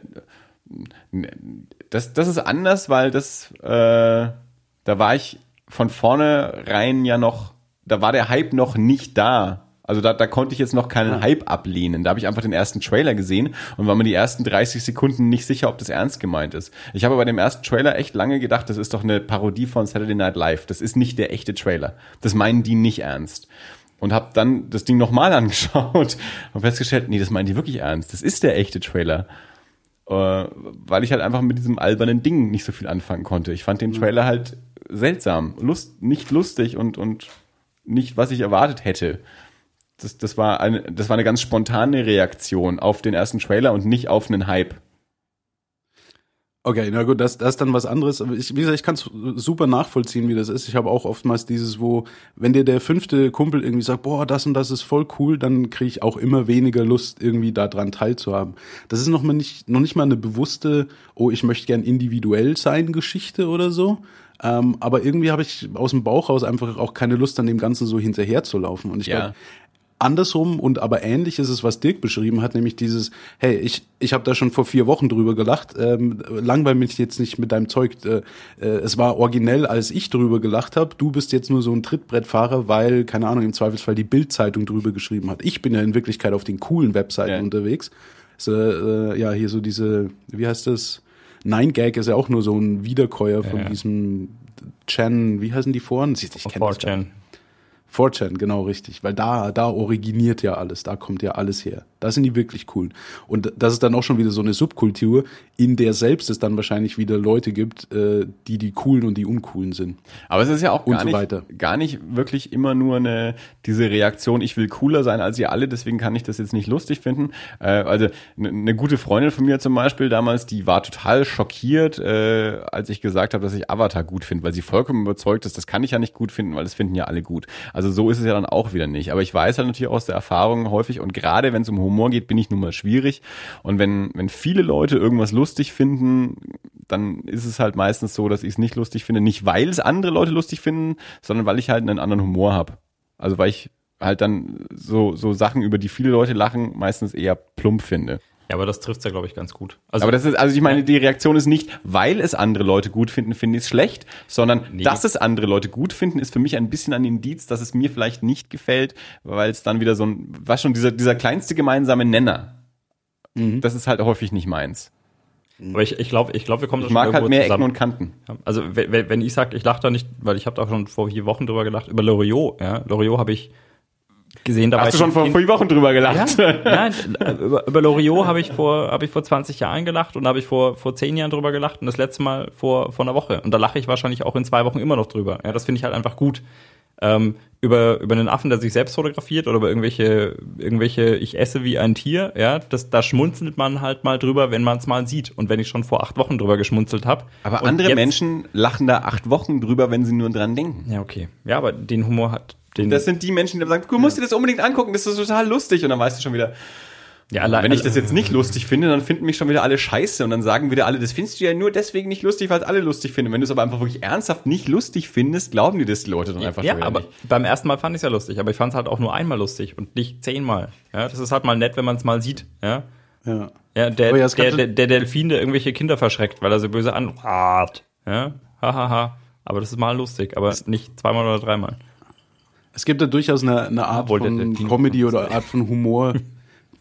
das, das ist anders, weil das, äh, da war ich von vornherein ja noch da war der Hype noch nicht da. Also da, da konnte ich jetzt noch keinen ja. Hype ablehnen. Da habe ich einfach den ersten Trailer gesehen und war mir die ersten 30 Sekunden nicht sicher, ob das ernst gemeint ist. Ich habe bei dem ersten Trailer echt lange gedacht, das ist doch eine Parodie von Saturday Night Live. Das ist nicht der echte Trailer. Das meinen die nicht ernst. Und habe dann das Ding nochmal angeschaut und festgestellt, nee, das meinen die wirklich ernst. Das ist der echte Trailer. Äh, weil ich halt einfach mit diesem albernen Ding nicht so viel anfangen konnte. Ich fand den Trailer halt seltsam, lust, nicht lustig und, und nicht, was ich erwartet hätte. Das, das, war eine, das war eine ganz spontane Reaktion auf den ersten Trailer und nicht auf einen Hype. Okay, na gut, das, das ist dann was anderes. Ich, wie gesagt, ich kann es super nachvollziehen, wie das ist. Ich habe auch oftmals dieses, wo, wenn dir der fünfte Kumpel irgendwie sagt, boah, das und das ist voll cool, dann kriege ich auch immer weniger Lust, irgendwie daran teilzuhaben. Das ist noch mal nicht, noch nicht mal eine bewusste, oh, ich möchte gern individuell sein, Geschichte oder so, ähm, aber irgendwie habe ich aus dem Bauch raus einfach auch keine Lust, an dem Ganzen so hinterher zu laufen. Und ich ja. glaube, andersrum und aber ähnlich ist es, was Dirk beschrieben hat, nämlich dieses, hey, ich, ich habe da schon vor vier Wochen drüber gelacht, ähm, langweil mich jetzt nicht mit deinem Zeug, äh, äh, es war originell, als ich drüber gelacht habe, du bist jetzt nur so ein Trittbrettfahrer, weil, keine Ahnung, im Zweifelsfall die Bildzeitung drüber geschrieben hat. Ich bin ja in Wirklichkeit auf den coolen Webseiten ja. unterwegs. So, äh, ja, hier so diese, wie heißt das? Nine Gag ist ja auch nur so ein Wiederkäuer von ja. diesem Chan, wie heißen die Foren? Ich, ich kenne 4chan, genau richtig, weil da, da originiert ja alles, da kommt ja alles her. Da sind die wirklich cool. Und das ist dann auch schon wieder so eine Subkultur, in der selbst es dann wahrscheinlich wieder Leute gibt, äh, die die coolen und die uncoolen sind. Aber es ist ja auch gar, so nicht, gar nicht wirklich immer nur eine diese Reaktion, ich will cooler sein als ihr alle, deswegen kann ich das jetzt nicht lustig finden. Äh, also eine ne gute Freundin von mir zum Beispiel damals, die war total schockiert, äh, als ich gesagt habe, dass ich Avatar gut finde, weil sie vollkommen überzeugt ist, das kann ich ja nicht gut finden, weil das finden ja alle gut. Also so ist es ja dann auch wieder nicht. Aber ich weiß halt natürlich aus der Erfahrung häufig und gerade wenn es um Humor geht, bin ich nun mal schwierig. Und wenn, wenn viele Leute irgendwas lustig finden, dann ist es halt meistens so, dass ich es nicht lustig finde. Nicht weil es andere Leute lustig finden, sondern weil ich halt einen anderen Humor habe. Also weil ich halt dann so, so Sachen, über die viele Leute lachen, meistens eher plump finde. Ja, aber das trifft ja, glaube ich, ganz gut. Also, aber das ist, also ich meine, die Reaktion ist nicht, weil es andere Leute gut finden, finde ich es schlecht, sondern nee. dass es andere Leute gut finden, ist für mich ein bisschen ein Indiz, dass es mir vielleicht nicht gefällt, weil es dann wieder so ein, was schon, dieser, dieser kleinste gemeinsame Nenner. Mhm. Das ist halt häufig nicht meins. Aber ich, ich glaube, ich glaub, wir kommen ich mag halt mehr zusammen. Ecken und Kanten. Also wenn, wenn ich sage, ich lache da nicht, weil ich habe da schon vor vier Wochen drüber gelacht, über Loriot. Ja? Loriot habe ich gesehen. Da Hast du schon vor vier Wochen drüber gelacht? Ja, nein, über, über Loriot habe ich vor habe ich vor 20 Jahren gelacht und habe ich vor vor zehn Jahren drüber gelacht und das letzte Mal vor vor einer Woche und da lache ich wahrscheinlich auch in zwei Wochen immer noch drüber. Ja, das finde ich halt einfach gut. ähm, über, über einen Affen, der sich selbst fotografiert oder über irgendwelche, irgendwelche, ich esse wie ein Tier, ja, das, da schmunzelt man halt mal drüber, wenn man es mal sieht. Und wenn ich schon vor acht Wochen drüber geschmunzelt habe. Aber andere Menschen lachen da acht Wochen drüber, wenn sie nur dran denken. Ja, okay. Ja, aber den Humor hat. Den, Das sind die Menschen, die sagen, du musst dir das unbedingt angucken, das ist total lustig. Und dann weißt du schon wieder, ja, allein, wenn ich das jetzt nicht lustig finde, dann finden mich schon wieder alle scheiße. Und dann sagen wieder alle, das findest du ja nur deswegen nicht lustig, weil es alle lustig finden. Wenn du es aber einfach wirklich ernsthaft nicht lustig findest, glauben die das die Leute dann einfach ja, schon wieder aber nicht. beim ersten Mal fand ich es ja lustig, aber ich fand es halt auch nur einmal lustig und nicht zehnmal. Ja, das ist halt mal nett, wenn man es mal sieht. Ja, Ja. ja der, Aber ja, der, der, der Delfin, der irgendwelche Kinder verschreckt, weil er so böse anrat. Ja, hahaha. Aber das ist mal lustig, aber nicht zweimal oder dreimal. Es gibt da durchaus eine, eine Art Obwohl, von Comedy oder Art von Humor,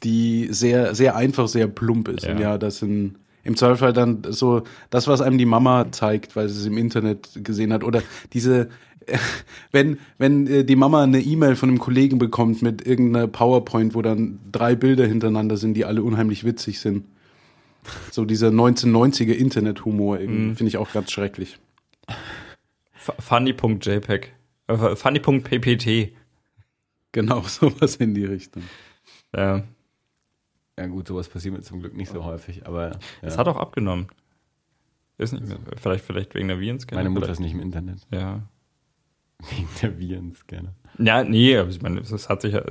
die sehr, sehr einfach, sehr plump ist. Ja. Und ja, das sind im Zweifel dann so das, was einem die Mama zeigt, weil sie es im Internet gesehen hat. Oder diese, wenn, wenn äh, die Mama eine E-Mail von einem Kollegen bekommt mit irgendeiner PowerPoint, wo dann drei Bilder hintereinander sind, die alle unheimlich witzig sind. So dieser 1990er Internethumor irgendwie, finde ich auch ganz schrecklich. Funny.jpg. Äh, Funny.ppt. Genau, sowas in die Richtung. Ja. Ja gut, sowas passiert mir zum Glück nicht so häufig, aber ja. Es hat auch abgenommen. Ist nicht mehr. Vielleicht, vielleicht wegen der Virenscanner. meine Mutter ist vielleicht. nicht im Internet. Ja. Wegen der Virenscanner. Ja, nee, aber ich meine, es hat sich ja,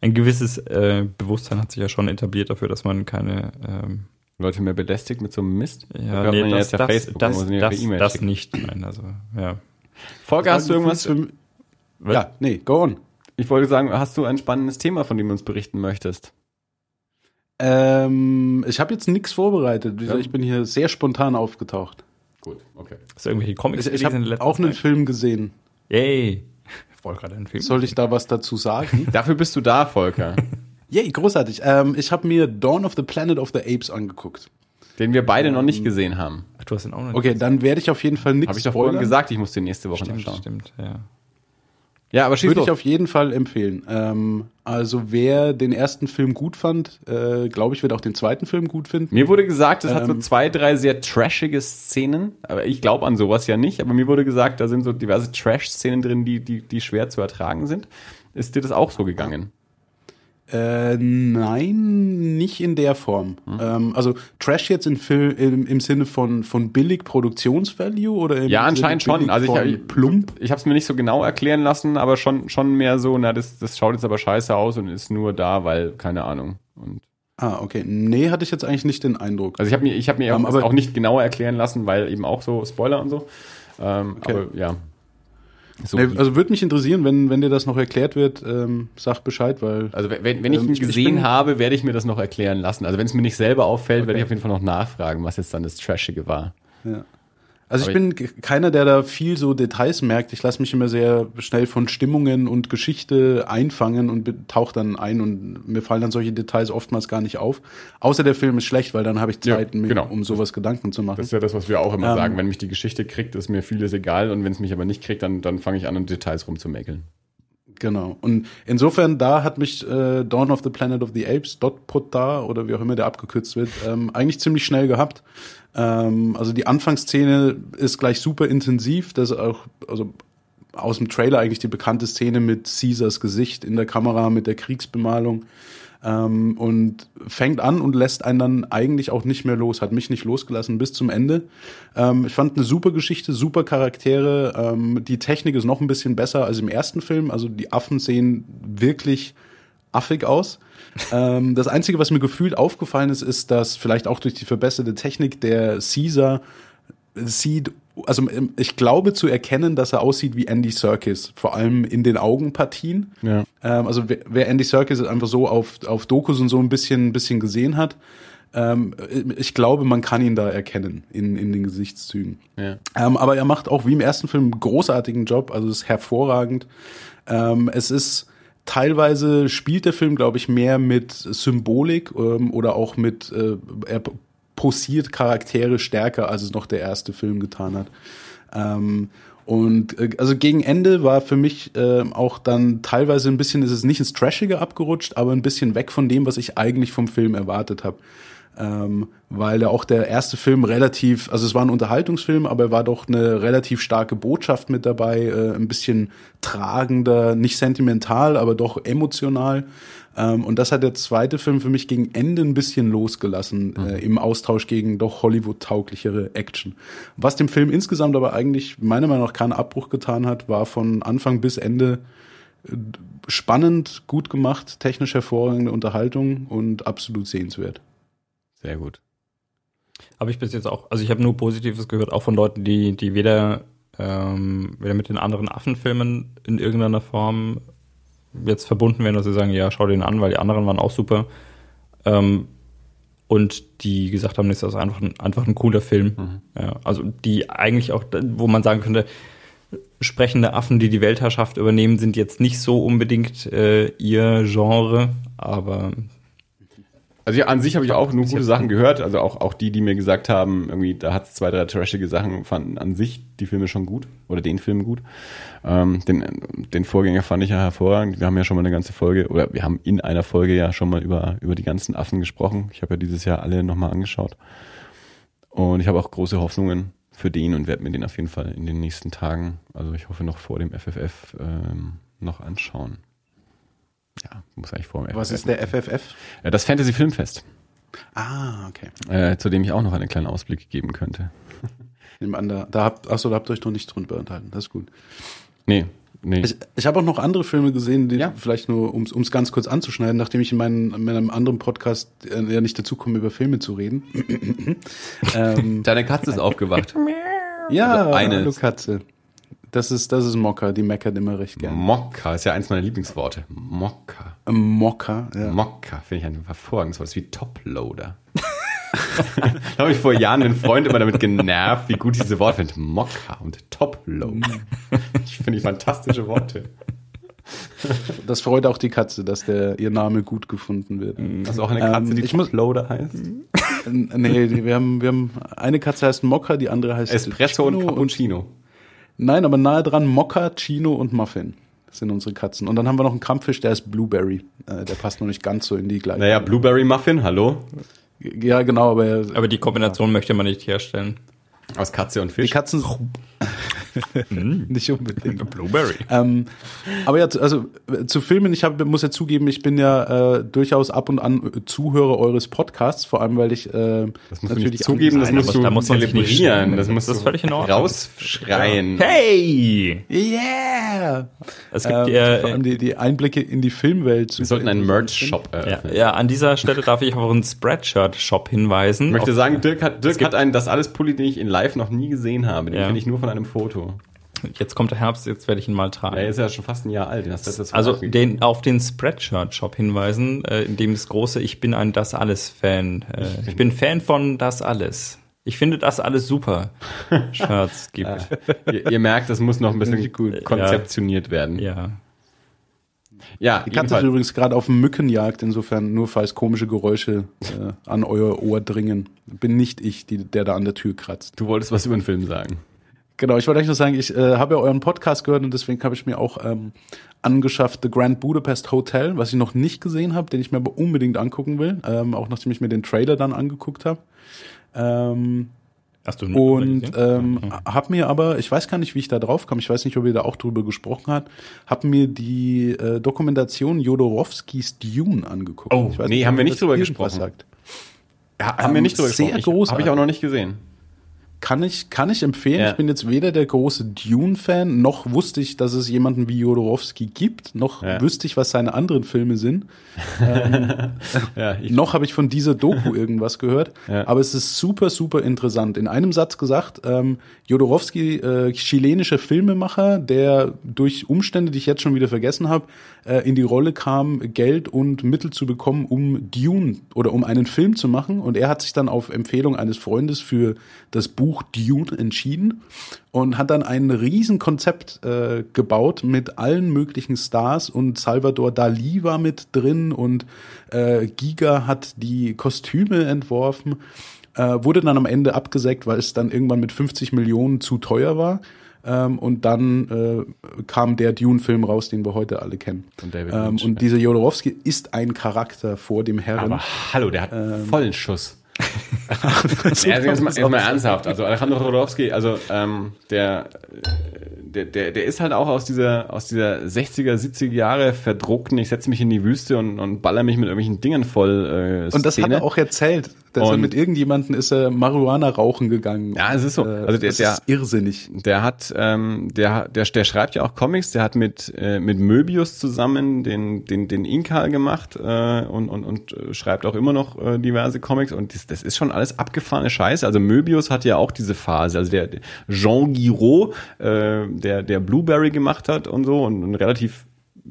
ein gewisses äh, Bewusstsein hat sich ja schon etabliert dafür, dass man keine, ähm, Leute mehr belästigt mit so einem Mist. ja, nee, man ja das, jetzt ja das, Facebook, das, man sie ja das, das nicht, nein, also, ja. Volker, hast du irgendwas? Für, ja, nee, go on. Ich wollte sagen, hast du ein spannendes Thema, von dem du uns berichten möchtest? Ähm, ich habe jetzt nichts vorbereitet. Wie gesagt, Ja. Ich bin hier sehr spontan aufgetaucht. Gut, okay. Hast du irgendwelche Comics Ich, ich gelesen in habe auch einen Zeit? Film gesehen. Yay. Ich wollte gerade einen Film. Soll ich da was dazu sagen? Dafür bist du da, Volker. Yay, großartig. Ähm, ich habe mir Dawn of the Planet of the Apes angeguckt. Den wir beide noch nicht gesehen haben. Ach, du hast den auch noch nicht Okay, dann werde ich auf jeden Fall nichts Habe ich doch vorhin gesagt, ich muss den nächste Woche Stimmt, anschauen. stimmt, ja. Ja, aber schieß Würde ich auf jeden Fall empfehlen. Ähm, also wer den ersten Film gut fand, äh, glaube ich, wird auch den zweiten Film gut finden. Mir wurde gesagt, es hat so Ähm. zwei, drei sehr trashige Szenen. Aber ich glaube an sowas ja nicht. Aber mir wurde gesagt, da sind so diverse Trash-Szenen drin, die, die, die schwer zu ertragen sind. Ist dir das auch so gegangen? Äh, nein, nicht in der Form. Hm. Ähm, also Trash jetzt in Fil im, im Sinne von, von billig Produktionsvalue oder im Ja, Sinne anscheinend schon. Also ich, ich, plump. ich habe es mir nicht so genau erklären lassen, aber schon, schon mehr so, na, das, das schaut jetzt aber scheiße aus und ist nur da, weil, keine Ahnung. Und Ah, okay. Nee, hatte ich jetzt eigentlich nicht den Eindruck. also ich habe mir, ich hab mir Ähm, das aber- auch nicht genauer erklären lassen, weil eben auch so Spoiler und so. Ähm, Okay. Aber ja. So, Nee, also würde mich interessieren, wenn, wenn dir das noch erklärt wird, ähm, sag Bescheid, weil Also wenn, wenn ich Ähm, ihn ich- ich gesehen bin- habe, werde ich mir das noch erklären lassen. Also wenn es mir nicht selber auffällt, werde Okay. ich auf jeden Fall noch nachfragen, was jetzt dann das Trashige war. Ja. Also ich Aber bin keiner, der da viel so Details merkt. Ich lasse mich immer sehr schnell von Stimmungen und Geschichte einfangen und tauche dann ein und mir fallen dann solche Details oftmals gar nicht auf. Außer der Film ist schlecht, weil dann habe ich Ja, Zeit, mir genau. um sowas Gedanken zu machen. Das ist ja das, was wir auch immer Ähm. sagen. Wenn mich die Geschichte kriegt, ist mir vieles egal und wenn es mich aber nicht kriegt, dann, dann fange ich an, um Details rumzumäkeln. Genau. Und insofern, da hat mich äh, Dawn of the Planet of the Apes, Dot Potta oder wie auch immer der abgekürzt wird, ähm, eigentlich ziemlich schnell gehabt. Ähm, also die Anfangsszene ist gleich super intensiv. Das ist auch, also aus dem Trailer eigentlich die bekannte Szene mit Caesars Gesicht in der Kamera, mit der Kriegsbemalung. Ähm, und fängt an und lässt einen dann eigentlich auch nicht mehr los, hat mich nicht losgelassen bis zum Ende. Ähm, ich fand eine super Geschichte, super Charaktere. Ähm, die Technik ist noch ein bisschen besser als im ersten Film. Also die Affen sehen wirklich affig aus. ähm, das Einzige, was mir gefühlt aufgefallen ist, ist, dass vielleicht auch durch die verbesserte Technik der Caesar sieht, also ähm, ich glaube zu erkennen, dass er aussieht wie Andy Serkis, vor allem in den Augenpartien. Ja. Ähm, also wer, wer Andy Serkis einfach so auf, auf Dokus und so ein bisschen, ein bisschen gesehen hat, ähm, ich glaube, man kann ihn da erkennen in, in den Gesichtszügen. Ja. Ähm, aber er macht auch wie im ersten Film einen großartigen Job, also es ist hervorragend. Ähm, es ist teilweise spielt der Film, glaube ich, mehr mit Symbolik ähm, oder auch mit äh, er posiert Charaktere stärker, als es noch der erste Film getan hat. Ähm, und äh, also gegen Ende war für mich äh, auch dann teilweise ein bisschen, ist es nicht ins Trashige abgerutscht, aber ein bisschen weg von dem, was ich eigentlich vom Film erwartet habe. ähm, weil ja auch der erste Film relativ, also es war ein Unterhaltungsfilm, aber er war doch eine relativ starke Botschaft mit dabei, äh, ein bisschen tragender, nicht sentimental, aber doch emotional. Ähm, und das hat der zweite Film für mich gegen Ende ein bisschen losgelassen mhm. äh, im Austausch gegen doch Hollywood-tauglichere Action. Was dem Film insgesamt aber eigentlich meiner Meinung nach keinen Abbruch getan hat, war von Anfang bis Ende äh, spannend, gut gemacht, technisch hervorragende Unterhaltung und absolut sehenswert. Sehr gut. Habe ich bis jetzt auch, also ich habe nur Positives gehört, auch von Leuten, die, die weder, ähm, weder mit den anderen Affenfilmen in irgendeiner Form jetzt verbunden werden, dass sie sagen, ja, schau den an, weil die anderen waren auch super. Ähm, und die gesagt haben, das ist einfach ein, einfach ein cooler Film. Mhm. Ja, also die eigentlich auch, wo man sagen könnte, sprechende Affen, die die Weltherrschaft übernehmen, sind jetzt nicht so unbedingt äh, ihr Genre, aber also ja, an sich habe ich auch nur gute Sachen gehört. Also auch, auch die, die mir gesagt haben, irgendwie, da hat es zwei, drei trashige Sachen, fanden an sich die Filme schon gut oder den Film gut. Ähm, den, den Vorgänger fand ich ja hervorragend. Wir haben ja schon mal eine ganze Folge, oder wir haben in einer Folge ja schon mal über, über die ganzen Affen gesprochen. Ich habe ja dieses Jahr alle nochmal angeschaut. Und ich habe auch große Hoffnungen für den und werde mir den auf jeden Fall in den nächsten Tagen, also ich hoffe noch vor dem FFF, ähm, noch anschauen. Ja, muss eigentlich vor dem Was FFF ist der FFF? Das Fantasy Filmfest. Ah, okay. Äh, zu dem ich auch noch einen kleinen Ausblick geben könnte. da, da habt, achso, da habt ihr euch noch nicht drunter unterhalten. Das ist gut. Nee, Nee. Ich, ich habe auch noch andere Filme gesehen, die ja. vielleicht nur, um es ganz kurz anzuschneiden, nachdem ich in, meinen, in meinem anderen Podcast äh, ja nicht dazu komme, über Filme zu reden. ähm, Deine Katze ist aufgewacht. ja, also eine hallo Katze. Das ist, das ist Mokka, die meckert immer recht gerne. Mokka ist ja eins meiner Lieblingsworte. Mokka. Mokka, ja. Mokka finde ich ein hervorragendes Wort. Das ist wie Toploader. da habe ich vor Jahren einen Freund immer damit genervt, wie gut diese Worte sind. Mokka und Toploader. Ich finde die fantastische Worte. Das freut auch die Katze, dass der ihr Name gut gefunden wird. Also auch eine Katze, ähm, die Toploader heißt? nee, wir, haben, wir haben eine Katze heißt Mokka, die andere heißt Espresso Chino und Cappuccino. Nein, aber nahe dran Mokka, Chino und Muffin sind unsere Katzen. Und dann haben wir noch einen Kampffisch, der ist Blueberry. Äh, der passt noch nicht ganz so in die gleiche. Naja, Blueberry Muffin, hallo? Ja, genau, aber. Aber die Kombination ja. möchte man nicht herstellen. Aus Katze und Fisch? Die Katzen. Hm. nicht unbedingt. Blueberry. Ähm, aber ja, also zu Filmen, ich hab, muss ja zugeben, ich bin ja äh, durchaus ab und an Zuhörer eures Podcasts, vor allem weil ich äh, das musst natürlich zugeben, das musst du da muss zelebrieren, das musst das völlig in Ordnung. rausschreien. Hey! Yeah! Es gibt ähm, ja, vor allem die, die, Einblicke in die Filmwelt. Wir sollten einen Merch-Shop eröffnen. Ja, ja, an dieser Stelle darf ich auf einen Spreadshirt-Shop hinweisen. Ich möchte sagen, Dirk hat, Dirk hat einen Das alles Pulli, den ich in live noch nie gesehen habe. Den ja. kenne ich nur von einem Foto. Jetzt kommt der Herbst, jetzt werde ich ihn mal tragen. Er ist ja schon fast ein Jahr alt. also den, auf den Spreadshirt-Shop hinweisen, äh, in dem das große Ich bin ein Das Alles-Fan. Äh, ich bin Fan von Das Alles. Ich finde das alles super. Shirts gibt. Ja. ihr, ihr, merkt, das muss noch ein bisschen gut konzeptioniert ja. werden. Ja. Ja, die Katze ist übrigens gerade auf Mückenjagd, insofern nur falls komische Geräusche äh, an euer Ohr dringen. Bin nicht ich, die, der da an der Tür kratzt. Du wolltest was über den Film sagen. Genau, ich wollte eigentlich nur sagen, ich äh, habe ja euren Podcast gehört und deswegen habe ich mir auch ähm, angeschafft The Grand Budapest Hotel, was ich noch nicht gesehen habe, den ich mir aber unbedingt angucken will, ähm, auch nachdem ich mir den Trailer dann angeguckt habe. Ähm, Hast du und ähm, ja. hab mir aber, ich weiß gar nicht, wie ich da drauf kam, ich weiß nicht, ob ihr da auch drüber gesprochen habt, hab mir die äh, Dokumentation Jodorowskis Dune angeguckt. Oh, nee, nicht, haben wir nicht drüber gesprochen. Sagt. Ja, haben ähm, wir nicht drüber gesprochen. Sehr groß. Habe ich auch noch nicht gesehen kann ich, kann ich empfehlen. Ja. Ich bin jetzt weder der große Dune-Fan, noch wusste ich, dass es jemanden wie Jodorowsky gibt, noch ja. wüsste ich, was seine anderen Filme sind. ähm, ja, noch habe ich von dieser Doku irgendwas gehört. Aber es ist super, super interessant. In einem Satz gesagt, ähm, Jodorowsky, äh, chilenischer Filmemacher, der durch Umstände, die ich jetzt schon wieder vergessen habe, äh, in die Rolle kam, Geld und Mittel zu bekommen, um Dune oder um einen Film zu machen. Und er hat sich dann auf Empfehlung eines Freundes für das Buch Buch Dune entschieden und hat dann ein Riesenkonzept äh, gebaut mit allen möglichen Stars und Salvador Dali war mit drin und äh, Giga hat die Kostüme entworfen. Äh, wurde dann am Ende abgesägt, weil es dann irgendwann mit 50 Millionen zu teuer war. Ähm, und dann äh, kam der Dune-Film raus, den wir heute alle kennen. Und, David ähm, und dieser Jodorowsky ist ein Charakter vor dem Herren. Aber hallo, der hat ähm, vollen Schuss. also jetzt, mal, jetzt mal ernsthaft. Also Alejandro Jodorowsky, also ähm, der, der, der, der ist halt auch aus dieser, aus dieser 60er, 70er Jahre verdruckten, ich setze mich in die Wüste und, und baller mich mit irgendwelchen Dingen voll. Äh, und das hat er auch erzählt. Dass er mit irgendjemanden ist er Marihuana rauchen gegangen. Ja, es ist so. Äh, also der, das der, ist irrsinnig. Der hat, ähm, der, der, der schreibt ja auch Comics. Der hat mit äh, mit Möbius zusammen den den den Inkal gemacht äh, und und und schreibt auch immer noch äh, diverse Comics. Und das, das ist schon alles abgefahrene Scheiße. Also Möbius hat ja auch diese Phase. Also der, der Jean Giraud, äh, der der Blueberry gemacht hat und so und, und relativ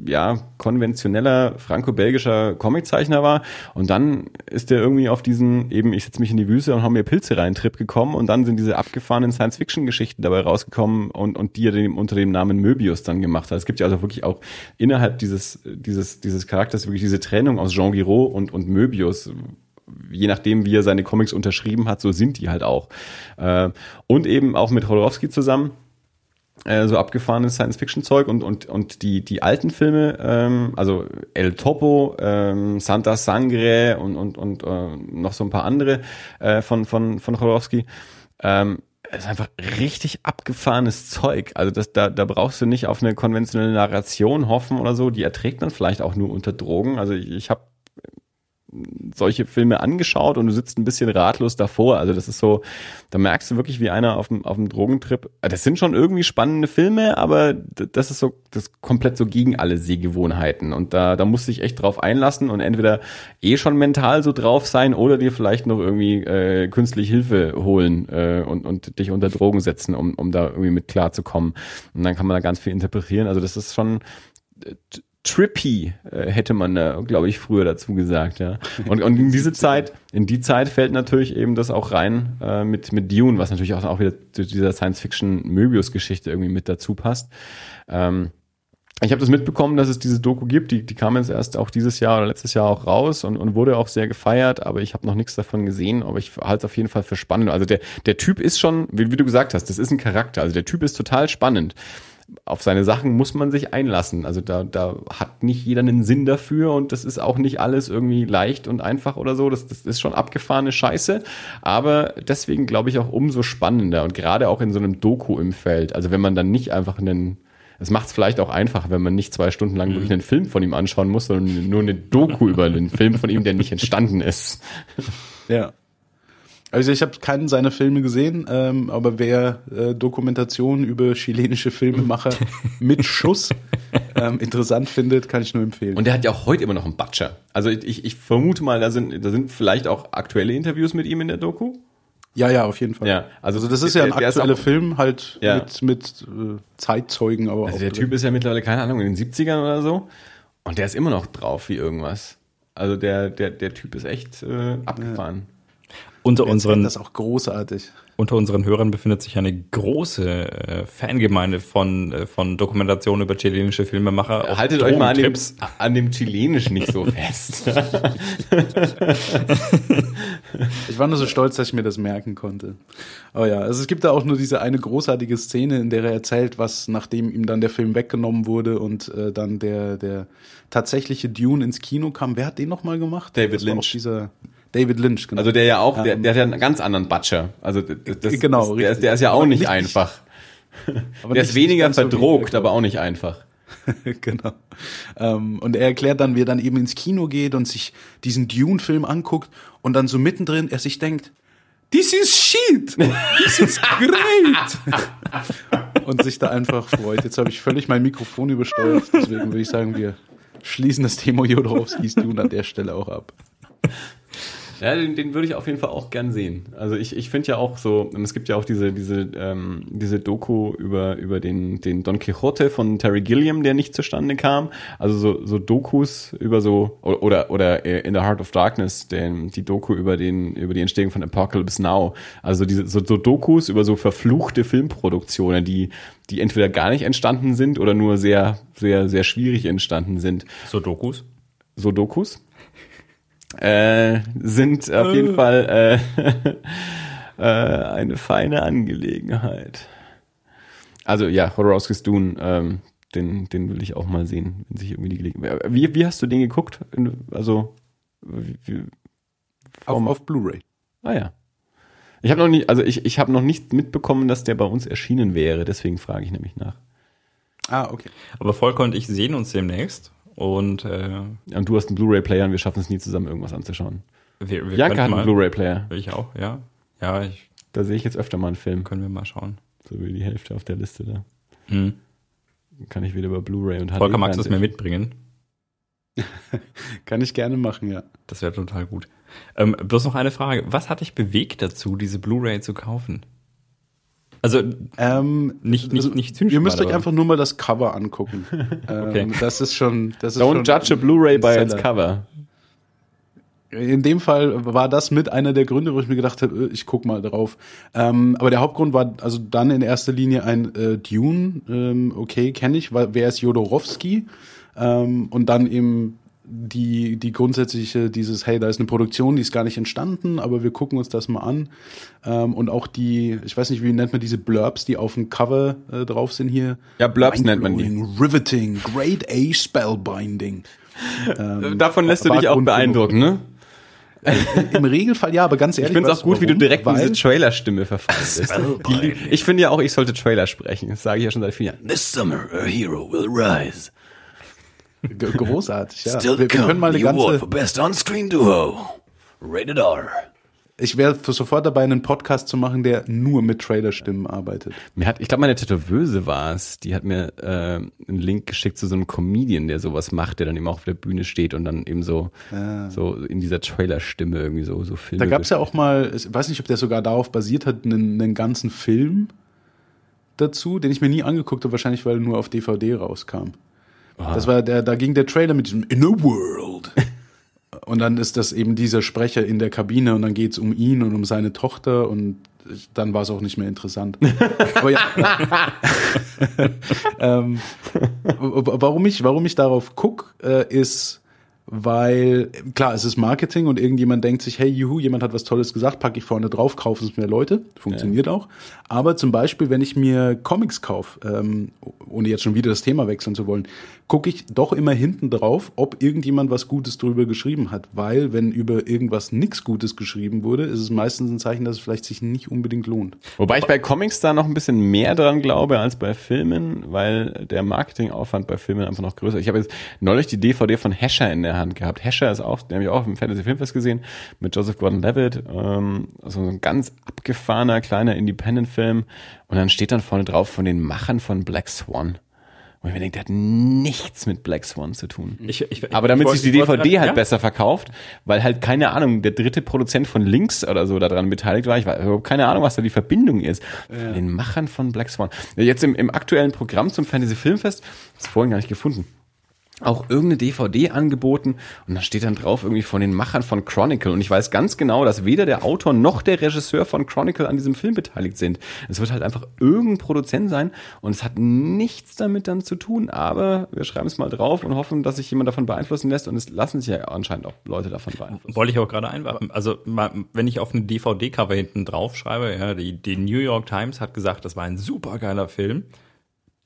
ja, konventioneller franco-belgischer Comiczeichner war. Und dann ist er irgendwie auf diesen, eben, ich setze mich in die Wüste und hau mir Pilze rein Trip gekommen und dann sind diese abgefahrenen Science-Fiction-Geschichten dabei rausgekommen und, und die er dem, unter dem Namen Möbius dann gemacht hat. Es gibt ja also wirklich auch innerhalb dieses, dieses, dieses Charakters wirklich diese Trennung aus Jean Giraud und, und Möbius, je nachdem, wie er seine Comics unterschrieben hat, so sind die halt auch. Äh, und eben auch mit Holorowski zusammen äh, so abgefahrenes Science-Fiction-Zeug und, und, und die, die alten Filme, ähm, also El Topo, ähm, Santa Sangre und, und, und äh, noch so ein paar andere äh, von, von, von Cholowski, ähm, ist einfach richtig abgefahrenes Zeug. Also das, da, da brauchst du nicht auf eine konventionelle Narration hoffen oder so. Die erträgt man vielleicht auch nur unter Drogen. Also ich, ich habe solche Filme angeschaut und du sitzt ein bisschen ratlos davor. Also das ist so, da merkst du wirklich wie einer auf dem, auf dem Drogentrip. Das sind schon irgendwie spannende Filme, aber das ist so, das ist komplett so gegen alle Sehgewohnheiten. Und da, da musst du dich echt drauf einlassen und entweder eh schon mental so drauf sein oder dir vielleicht noch irgendwie äh, künstlich Hilfe holen äh, und, und dich unter Drogen setzen, um, um da irgendwie mit klarzukommen. Und dann kann man da ganz viel interpretieren. Also das ist schon äh, trippy, äh, hätte man da, glaube ich, früher dazu gesagt, ja. Und, und in diese Zeit, in die Zeit fällt natürlich eben das auch rein äh, mit, mit Dune, was natürlich auch, auch wieder zu dieser Science-Fiction-Möbius-Geschichte irgendwie mit dazu passt. Ähm, ich habe das mitbekommen, dass es diese Doku gibt, die, die kam jetzt erst auch dieses Jahr oder letztes Jahr auch raus und, und wurde auch sehr gefeiert, aber ich habe noch nichts davon gesehen, aber ich halte es auf jeden Fall für spannend. Also der, der Typ ist schon, wie, wie du gesagt hast, das ist ein Charakter, also der Typ ist total spannend auf seine Sachen muss man sich einlassen. Also da, da hat nicht jeder einen Sinn dafür und das ist auch nicht alles irgendwie leicht und einfach oder so. Das, das ist schon abgefahrene Scheiße. Aber deswegen glaube ich auch umso spannender und gerade auch in so einem Doku im Feld. Also wenn man dann nicht einfach einen es macht es vielleicht auch einfach, wenn man nicht zwei Stunden lang mhm. wirklich einen Film von ihm anschauen muss, sondern nur eine Doku über einen Film von ihm, der nicht entstanden ist. Ja. Also ich habe keinen seiner Filme gesehen, ähm, aber wer äh, Dokumentationen über chilenische Filmemacher mit Schuss ähm, interessant findet, kann ich nur empfehlen. Und der hat ja auch heute immer noch einen Butcher. Also ich, ich vermute mal, da sind, da sind vielleicht auch aktuelle Interviews mit ihm in der Doku. Ja, ja, auf jeden Fall. Ja, also, also das ist ja ein aktueller Film, halt ja. mit, mit äh, Zeitzeugen. Aber also der drin. Typ ist ja mittlerweile, keine Ahnung, in den 70ern oder so. Und der ist immer noch drauf wie irgendwas. Also der, der, der Typ ist echt äh, abgefahren. Ja. Unter unseren, das auch großartig. Unter unseren Hörern befindet sich eine große äh, Fangemeinde von, äh, von Dokumentationen über chilenische Filmemacher. Haltet euch mal an dem, an dem Chilenisch nicht so fest. ich war nur so stolz, dass ich mir das merken konnte. Aber ja, also es gibt da auch nur diese eine großartige Szene, in der er erzählt, was nachdem ihm dann der Film weggenommen wurde und äh, dann der, der tatsächliche Dune ins Kino kam. Wer hat den nochmal gemacht? David Lynch. Dieser David Lynch, genau. Also der ja auch, der, der hat ja einen ganz anderen Butcher. Also das, genau, das, der, ist, der ist ja auch nicht, nicht einfach. Aber der ist weniger verdruckt, so aber auch nicht einfach. genau. Ähm, und er erklärt dann, wie er dann eben ins Kino geht und sich diesen Dune-Film anguckt und dann so mittendrin er sich denkt, this is shit, this is great. und sich da einfach freut. Jetzt habe ich völlig mein Mikrofon übersteuert, deswegen würde ich sagen, wir schließen das Thema Jodorowskis Dune an der Stelle auch ab. Ja, den, den würde ich auf jeden Fall auch gern sehen. Also ich, ich finde ja auch so, es gibt ja auch diese, diese, ähm, diese Doku über, über den, den Don Quixote von Terry Gilliam, der nicht zustande kam. Also so, so Dokus über so, oder, oder In the Heart of Darkness, den, die Doku über den, über die Entstehung von Apocalypse Now. Also diese, so, so Dokus über so verfluchte Filmproduktionen, die, die entweder gar nicht entstanden sind oder nur sehr, sehr, sehr schwierig entstanden sind. So Dokus? So Dokus? Äh, sind auf jeden äh. Fall äh, äh, eine feine Angelegenheit. Also ja, Horowski's Dune, ähm, den, den will ich auch mal sehen, wenn sich irgendwie die Gelegenheit. Wie, wie hast du den geguckt? Also wie, auf, auf Blu-ray. Ah ja. Ich habe noch nicht, also ich, ich habe noch nicht mitbekommen, dass der bei uns erschienen wäre, deswegen frage ich nämlich nach. Ah, okay. Aber Volker und ich sehen uns demnächst und äh, Und du hast einen Blu-ray-Player und wir schaffen es nie zusammen, irgendwas anzuschauen. wir, wir Janka hat einen Blu-ray-Player. Ich auch, ja. Ja, ich, Da sehe ich jetzt öfter mal einen Film. können wir mal schauen. So wie die Hälfte auf der Liste da. Hm. Kann ich wieder über Blu-ray und HD. Volker, magst du es mir mitbringen? Kann ich gerne machen, ja. Das wäre total gut. Ähm, bloß noch eine Frage. Was hat dich bewegt dazu, diese Blu-ray zu kaufen? Also Ähm, nicht, nicht, also, nicht zynisch Ihr müsst euch aber- einfach nur mal das Cover angucken. Okay. ähm, das ist schon. Das ist Don't schon judge a Blu-ray by its cover. In dem Fall war das mit einer der Gründe, wo ich mir gedacht habe, äh, ich guck mal drauf. Ähm, aber der Hauptgrund war also dann in erster Linie ein äh, Dune. Ähm, okay, kenne ich. Weil, wer ist Jodorowski? Ähm, und dann eben die die grundsätzliche dieses hey da ist eine Produktion die ist gar nicht entstanden aber wir gucken uns das mal an ähm, und auch die ich weiß nicht wie nennt man diese Blurbs die auf dem Cover äh, drauf sind hier Ja, Blurbs nennt man die. Riveting great A spellbinding ähm, Davon lässt du dich auch beeindrucken, ne? Im Regelfall ja, aber ganz Ich ehrlich. finde es auch gut, wie du warum? direkt Weil, diese Trailer-Stimme verfasst bist. Ich finde ja auch, ich sollte Trailer sprechen. Das sage ich ja schon seit vielen Jahren. This summer, a hero will rise. G- Großartig, ja. Still Wir, wir können mal eine the award ganze. for best on-screen duo. Rated R. Ich wäre sofort dabei, einen Podcast zu machen, der nur mit Trailerstimmen arbeitet. Mir hat, ich glaube, meine Tätowöse war es, die hat mir äh, einen Link geschickt zu so einem Comedian, der sowas macht, der dann eben auch auf der Bühne steht und dann eben so, so in dieser Trailer-Stimme irgendwie so, so Filme. Da gab es ja auch mal, ich weiß nicht, ob der sogar darauf basiert hat, einen, einen ganzen Film dazu, den ich mir nie angeguckt habe, wahrscheinlich weil er nur auf DVD rauskam. Das war der, da ging der Trailer mit diesem In a World. Und dann ist das eben dieser Sprecher in der Kabine und dann geht's um ihn und um seine Tochter und dann war es auch nicht mehr interessant. Aber ja. ähm, warum ich, warum ich darauf guck, äh, ist, weil klar, es ist Marketing und irgendjemand denkt sich, hey, juhu, jemand hat was Tolles gesagt, packe ich vorne drauf, kaufen es mehr Leute, funktioniert auch. Aber zum Beispiel, wenn ich mir Comics kaufe, ähm, ohne jetzt schon wieder das Thema wechseln zu wollen, gucke ich doch immer hinten drauf, ob irgendjemand was Gutes drüber geschrieben hat, weil wenn über irgendwas nichts Gutes geschrieben wurde, ist es meistens ein Zeichen, dass es vielleicht sich nicht unbedingt lohnt. Wobei ich bei Comics da noch ein bisschen mehr dran glaube als bei Filmen, weil der Marketingaufwand bei Filmen einfach noch größer ist. Ich habe jetzt neulich die DVD von Hescher in der Hand gehabt. Hescher ist auch, den habe ich auch im Fantasy Filmfest gesehen, mit Joseph Gordon-Levitt, ähm, also so ein ganz abgefahrener kleiner Independent-Film. Und dann steht dann vorne drauf von den Machern von Black Swan. Und ich mir denke, der hat nichts mit Black Swan zu tun. Ich, ich, Aber damit ich sich die wollte- DVD wollte- halt ja? besser verkauft, weil halt keine Ahnung, der dritte Produzent von Links oder so daran beteiligt war. Ich weiß überhaupt keine Ahnung, was da die Verbindung ist. Von den Machern von Black Swan. Jetzt im, im aktuellen Programm zum Fantasy Filmfest, das vorhin gar nicht gefunden. Auch irgendeine DVD angeboten und da steht dann drauf irgendwie von den Machern von Chronicle und ich weiß ganz genau, dass weder der Autor noch der Regisseur von Chronicle an diesem Film beteiligt sind. Es wird halt einfach irgendein Produzent sein und es hat nichts damit dann zu tun, aber wir schreiben es mal drauf und hoffen, dass sich jemand davon beeinflussen lässt und es lassen sich ja anscheinend auch Leute davon beeinflussen. Wollte ich auch gerade einwerfen. Also, wenn ich auf eine DVD-Cover hinten drauf schreibe, ja, die, die New York Times hat gesagt, das war ein super geiler Film.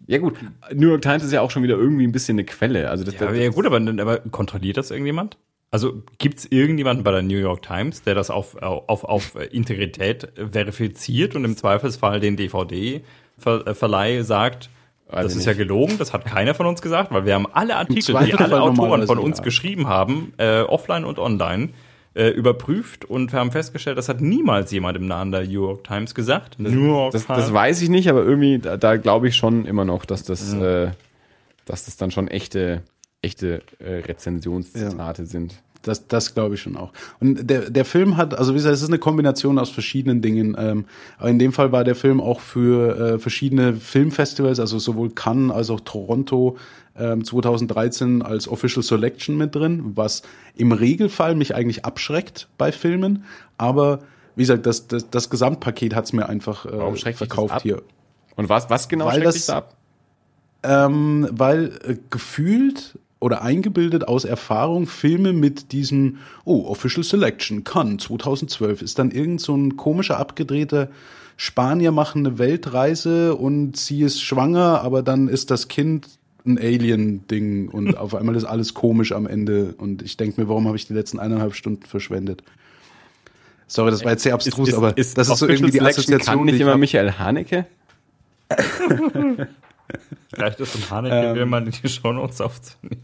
Ja gut, New York Times ist ja auch schon wieder irgendwie ein bisschen eine Quelle. Also das, Ja, das, ja gut, aber, aber kontrolliert das irgendjemand? Also gibt es irgendjemanden bei der New York Times, der das auf, auf, auf Integrität verifiziert und im Zweifelsfall den DVD-Verleih sagt, Weiß das ist ja gelogen, das hat keiner von uns gesagt, weil wir haben alle Artikel, die alle Autoren von uns ja. geschrieben haben, äh, offline und online, äh, überprüft und wir haben festgestellt, das hat niemals jemand im Namen der New York Times gesagt. New York das, das weiß ich nicht, aber irgendwie, da, da glaube ich schon immer noch, dass das, äh, dass das dann schon echte, echte äh, Rezensionszitate sind. Das, das glaube ich schon auch. Und der, der Film hat, also wie gesagt, es ist eine Kombination aus verschiedenen Dingen. Ähm, aber in dem Fall war der Film auch für äh, verschiedene Filmfestivals, also sowohl Cannes als auch Toronto ähm, 2013 als Official Selection mit drin, was im Regelfall mich eigentlich abschreckt bei Filmen. Aber wie gesagt, das, das, das Gesamtpaket hat's mir einfach äh, Warum verkauft hier. Und was, was genau Weil schreckt das- dich da ab? Ähm, weil äh, gefühlt oder eingebildet aus Erfahrung Filme mit diesem, oh, Official Selection, Cannes 2012, ist dann irgend so ein komischer, abgedrehter Spanier machen eine Weltreise und sie ist schwanger, aber dann ist das Kind ein Alien-Ding und auf einmal ist alles komisch am Ende und ich denke mir, warum habe ich die letzten eineinhalb Stunden verschwendet? Sorry, das war jetzt sehr abstrus, Ist- aber ist das ist so irgendwie die Selection Assoziation, Kann die nicht ich immer hab. Michael Haneke? Vielleicht ist ein Haneke, ähm, mal in die Shownotes aufzunehmen.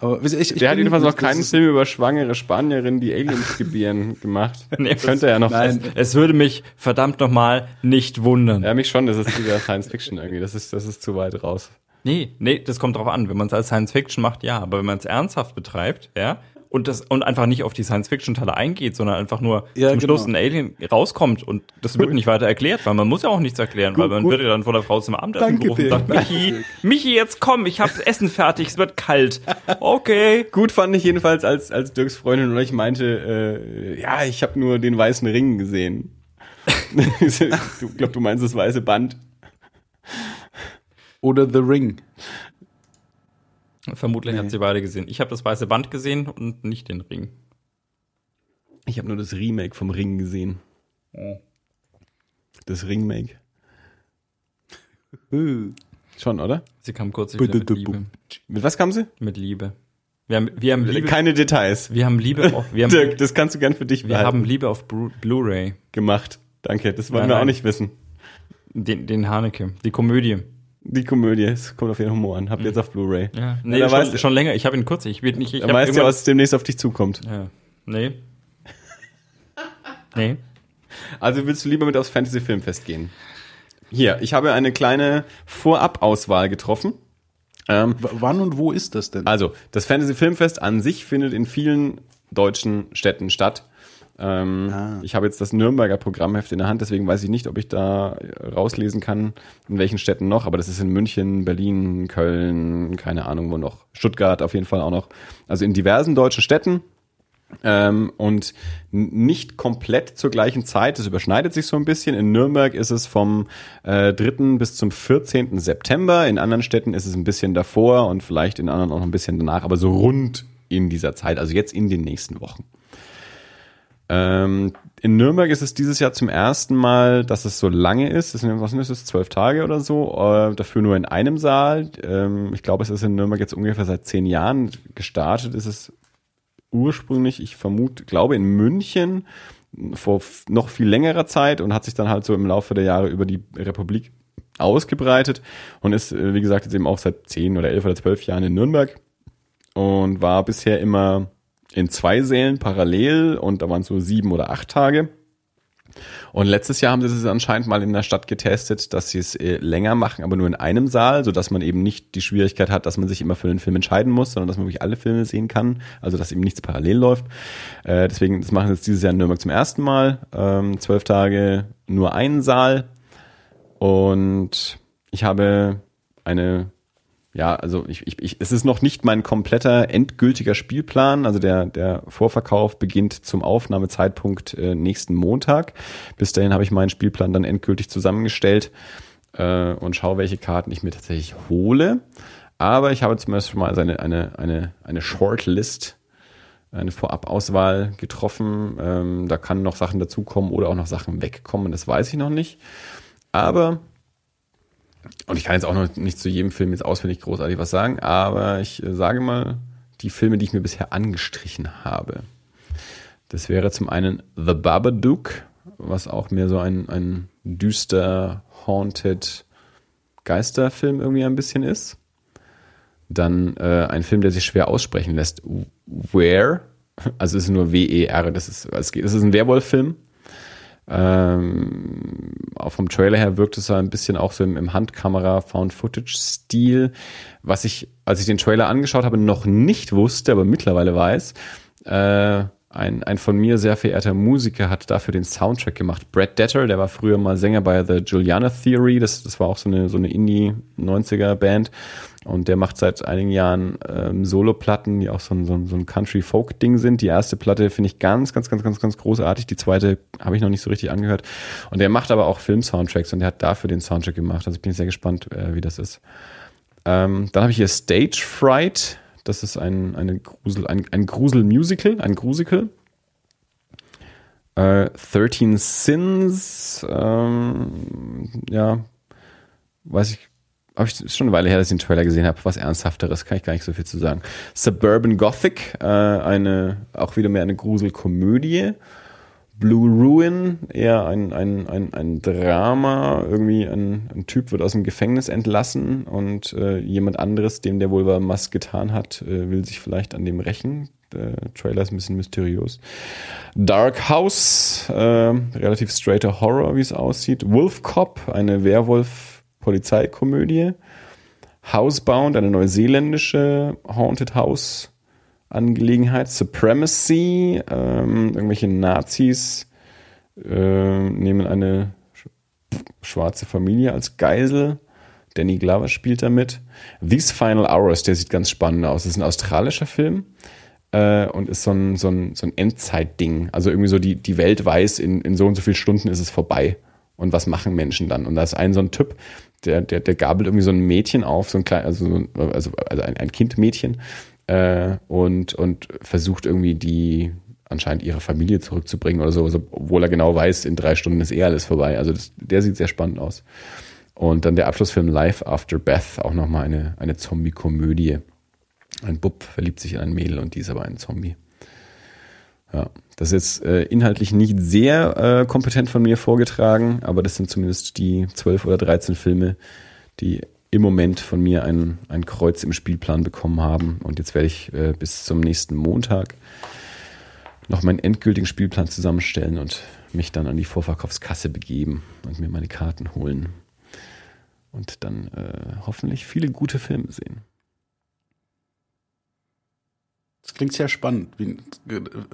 Aber ich, ich Der hat jedenfalls noch keinen ist- Film über schwangere Spanierinnen, die Aliens gebieren, gemacht. Nee, Könnte er noch. Nein. Es würde mich verdammt nochmal nicht wundern. Ja, mich schon, das ist wieder Science Fiction irgendwie. Das ist, das ist zu weit raus. Nee, nee, das kommt drauf an. Wenn man es als Science Fiction macht, ja. Aber wenn man es ernsthaft betreibt, ja, und das und einfach nicht auf die Science Fiction Teile eingeht, sondern einfach nur Ja, zum genau. Schluss ein Alien rauskommt und das wird nicht weiter erklärt, weil man muss ja auch nichts erklären, weil man gut. wird ja dann von der Frau zum Abendessen Danke gerufen und sagt, Michi, Michi, jetzt komm, ich hab Essen fertig, es wird kalt. Okay. Gut fand ich jedenfalls, als, als Dirks Freundin und ich meinte, äh, ja, ich habe nur den weißen Ring gesehen. du glaub, du meinst das weiße Band. Oder The Ring. Vermutlich hat sie beide gesehen. Ich habe das weiße Band gesehen und nicht den Ring. Ich habe nur das Remake vom Ring gesehen. Das Remake. Schon, oder? Sie kam kurz wieder mit Liebe. Mit was kam sie? Mit Liebe. Wir haben, wir haben Liebe, Keine Details. wir haben Liebe auf, wir haben, Dirk, das kannst du gern für dich wir behalten. haben Liebe auf Blu- Blu-ray. gemacht. Danke, das wollen Nein, wir auch nein. nicht wissen. Den, den Haneke, die Komödie. Die Komödie, es kommt auf ihren Humor an. Habt ihr jetzt auf Blu-ray. Ja, nee, schon, weißt, schon länger. Ich habe ihn kurz. Ich will nicht. Ich da hab weißt du, immer- was demnächst auf dich zukommt. Ja. Nee. Nee. Also willst du lieber mit aufs Fantasy Filmfest gehen? Hier, ich habe eine kleine Vorabauswahl getroffen. Ähm, wann und wo ist das denn? also, das Fantasy Filmfest an sich findet in vielen deutschen Städten statt. Ähm, Ah. Ich habe jetzt das Nürnberger Programmheft in der Hand, deswegen weiß ich nicht, ob ich da rauslesen kann, in welchen Städten noch, aber das ist in München, Berlin, Köln, keine Ahnung wo noch, Stuttgart auf jeden Fall auch noch. Also in diversen deutschen Städten ähm, und nicht komplett zur gleichen Zeit. Das überschneidet sich so ein bisschen. In Nürnberg ist es vom äh, 3. bis zum 14. September. In anderen Städten ist es ein bisschen davor und vielleicht in anderen auch noch ein bisschen danach, aber so rund in dieser Zeit, also jetzt in den nächsten Wochen. Ähm, in Nürnberg ist es dieses Jahr zum ersten Mal, dass es so lange ist. Das sind, was sind das? Zwölf Tage oder so. Äh, dafür nur in einem Saal. Ähm, ich glaube, es ist in Nürnberg jetzt ungefähr seit zehn Jahren gestartet. Ist es ursprünglich, ich vermute, glaube in München vor noch viel längerer Zeit und hat sich dann halt so im Laufe der Jahre über die Republik ausgebreitet und ist, äh, wie gesagt, jetzt eben auch seit zehn oder elf oder zwölf Jahren in Nürnberg und war bisher immer in zwei Sälen parallel und da waren es so sieben oder acht Tage. Und letztes Jahr haben sie es anscheinend mal in der Stadt getestet, dass sie es äh, länger machen, aber nur in einem Saal, sodass man eben nicht die Schwierigkeit hat, dass man sich immer für den Film entscheiden muss, sondern dass man wirklich alle Filme sehen kann, also dass eben nichts parallel läuft. Äh, deswegen, das machen sie jetzt dieses Jahr in Nürnberg zum ersten Mal. Ähm, zwölf Tage nur einen Saal. Und ich habe eine ja, also ich, ich, ich, es ist noch nicht mein kompletter endgültiger Spielplan. Also der, der Vorverkauf beginnt zum Aufnahmezeitpunkt äh, nächsten Montag. Bis dahin habe ich meinen Spielplan dann endgültig zusammengestellt äh, und schaue, welche Karten ich mir tatsächlich hole. Aber ich habe zumindest schon mal eine, eine, eine, eine Shortlist, eine Vorabauswahl getroffen. Ähm, da kann noch Sachen dazukommen oder auch noch Sachen wegkommen. Das weiß ich noch nicht. Aber und ich kann jetzt auch noch nicht zu jedem Film jetzt auswendig großartig was sagen, aber ich äh, sage mal die Filme, die ich mir bisher angestrichen habe. Das wäre zum einen The Babadook, was auch mehr so ein, ein düster, haunted Geisterfilm irgendwie ein bisschen ist. Dann äh, ein Film, der sich schwer aussprechen lässt. Where, also es ist nur W-E-R, das ist, es ist ein Werwolf-Film. Ähm, auch vom Trailer her wirkt es ein bisschen auch so im, im Handkamera Found Footage Stil, was ich, als ich den Trailer angeschaut habe, noch nicht wusste, aber mittlerweile weiß. Äh, ein, ein von mir sehr verehrter Musiker hat dafür den Soundtrack gemacht. Brad Detter, der war früher mal Sänger bei The Juliana Theory, das, das war auch so eine, so eine Indie-90er-Band. Und der macht seit einigen Jahren ähm, Solo-Platten, die auch so ein, so ein, so ein Country-Folk-Ding sind. Die erste Platte finde ich ganz, ganz, ganz, ganz, ganz großartig. Die zweite habe ich noch nicht so richtig angehört. Und der macht aber auch Film-Soundtracks und der hat dafür den Soundtrack gemacht. Also bin ich sehr gespannt, äh, wie das ist. Ähm, dann habe ich hier Stage Fright. Das ist ein, eine Grusel, ein, ein Grusel-Musical, ein Grusical. Äh, 13 Sins, ähm, ja, weiß ich, habe ich ist schon eine Weile her, dass ich den Trailer gesehen habe. Was Ernsthafteres kann ich gar nicht so viel zu sagen. Suburban Gothic, äh, eine, auch wieder mehr eine Gruselkomödie. Blue Ruin, eher ein, ein, ein, ein Drama. Irgendwie ein, ein Typ wird aus dem Gefängnis entlassen und äh, jemand anderes, dem der wohl was getan hat, äh, will sich vielleicht an dem rächen. Der Trailer ist ein bisschen mysteriös. Dark House, äh, relativ straighter Horror, wie es aussieht. Wolf Cop, eine Werwolf-Polizeikomödie. Housebound, eine neuseeländische Haunted House Angelegenheit. Supremacy, ähm, irgendwelche Nazis äh, nehmen eine schwarze Familie als Geisel. Danny Glover spielt damit. These Final Hours, der sieht ganz spannend aus. Das ist ein australischer Film äh, und ist so ein, so ein, so ein Endzeitding. Also irgendwie so die, die Welt weiß, in, in so und so vielen Stunden ist es vorbei. Und was machen Menschen dann? Und da ist ein so ein Typ, der, der, der gabelt irgendwie so ein Mädchen auf, so ein klein, also, also, also ein, ein Kindmädchen äh, und, und versucht irgendwie die anscheinend ihre Familie zurückzubringen oder so, obwohl er genau weiß, in drei Stunden ist eh alles vorbei. Also das, der sieht sehr spannend aus. Und dann der Abschlussfilm Life After Beth, auch nochmal eine, eine Zombie-Komödie. Ein Bub verliebt sich in ein Mädel und die ist aber ein Zombie. Ja, das ist jetzt äh, inhaltlich nicht sehr äh, kompetent von mir vorgetragen, aber das sind zumindest die zwölf oder dreizehn Filme, die im Moment von mir ein, ein Kreuz im Spielplan bekommen haben. Und jetzt werde ich äh, bis zum nächsten Montag noch meinen endgültigen Spielplan zusammenstellen und mich dann an die Vorverkaufskasse begeben und mir meine Karten holen. Und dann äh, hoffentlich viele gute Filme sehen. Das klingt sehr spannend. Wie,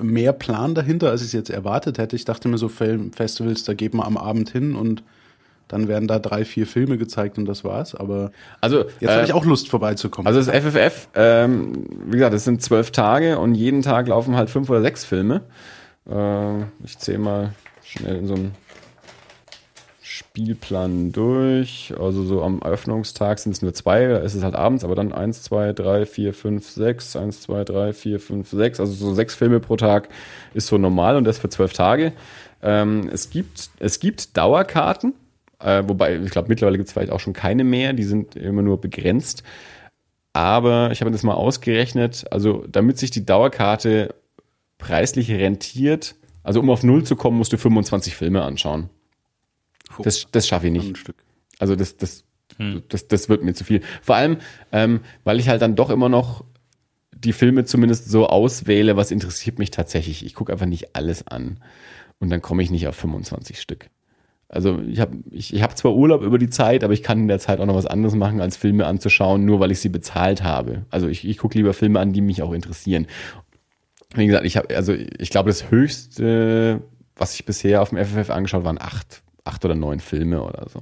mehr Plan dahinter, als ich es jetzt erwartet hätte. Ich dachte mir so, Filmfestivals, da geht man am Abend hin und dann werden da drei, vier Filme gezeigt und das war's. Aber also, jetzt äh, habe ich auch Lust vorbeizukommen. Also das FFF, ähm, wie gesagt, das sind zwölf Tage und jeden Tag laufen halt fünf oder sechs Filme. Äh, ich zähle mal schnell in so einem Spielplan durch. Also so am Eröffnungstag sind es nur zwei, da ist es halt abends, aber dann eins, zwei, drei, vier, fünf, sechs, eins, zwei, drei, vier, fünf, sechs. Also so sechs Filme pro Tag ist so normal und das für zwölf Tage. Ähm, es gibt, es gibt Dauerkarten. Äh, wobei, ich glaube, mittlerweile gibt es vielleicht auch schon keine mehr, die sind immer nur begrenzt. Aber ich habe das mal ausgerechnet, also damit sich die Dauerkarte preislich rentiert, also um auf Null zu kommen, musst du 25 Filme anschauen. Das, das schaffe ich nicht. Also das, das, hm. das, das wird mir zu viel. Vor allem, ähm, weil ich halt dann doch immer noch die Filme zumindest so auswähle, was interessiert mich tatsächlich. Ich gucke einfach nicht alles an. Und dann komme ich nicht auf 25 Stück. Also ich habe ich, ich hab zwar Urlaub über die Zeit, aber ich kann in der Zeit auch noch was anderes machen, als Filme anzuschauen, nur weil ich sie bezahlt habe. Also ich, ich gucke lieber Filme an, die mich auch interessieren. Wie gesagt, ich habe, also ich glaube, das höchste, was ich bisher auf dem FFF angeschaut, waren acht, acht oder neun Filme oder so.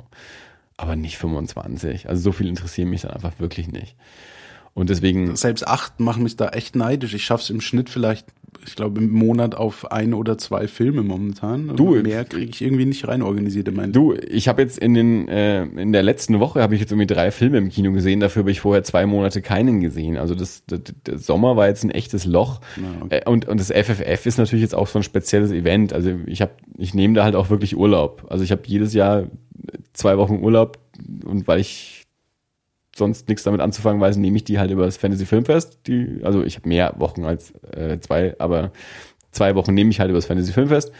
Aber nicht 25. Also so viel interessieren mich dann einfach wirklich nicht. Und deswegen. Selbst acht machen mich da echt neidisch. Ich schaff's im Schnitt vielleicht, ich glaube, im Monat auf ein oder zwei Filme momentan. Du, mehr kriege ich irgendwie nicht rein organisiert in meinen. Du, ich habe jetzt in den äh, in der letzten Woche habe ich jetzt irgendwie drei Filme im Kino gesehen. Dafür habe ich vorher zwei Monate keinen gesehen. Also das, das der Sommer war jetzt ein echtes Loch. Ah, okay. äh, und und das FFF ist natürlich jetzt auch so ein spezielles Event. Also ich habe ich nehme da halt auch wirklich Urlaub. Also ich habe jedes Jahr zwei Wochen Urlaub und weil ich sonst nichts damit anzufangen weiß, nehme ich die halt über das Fantasy Filmfest. Die, also ich habe mehr Wochen als äh, zwei, aber zwei Wochen nehme ich halt über das Fantasy Filmfest.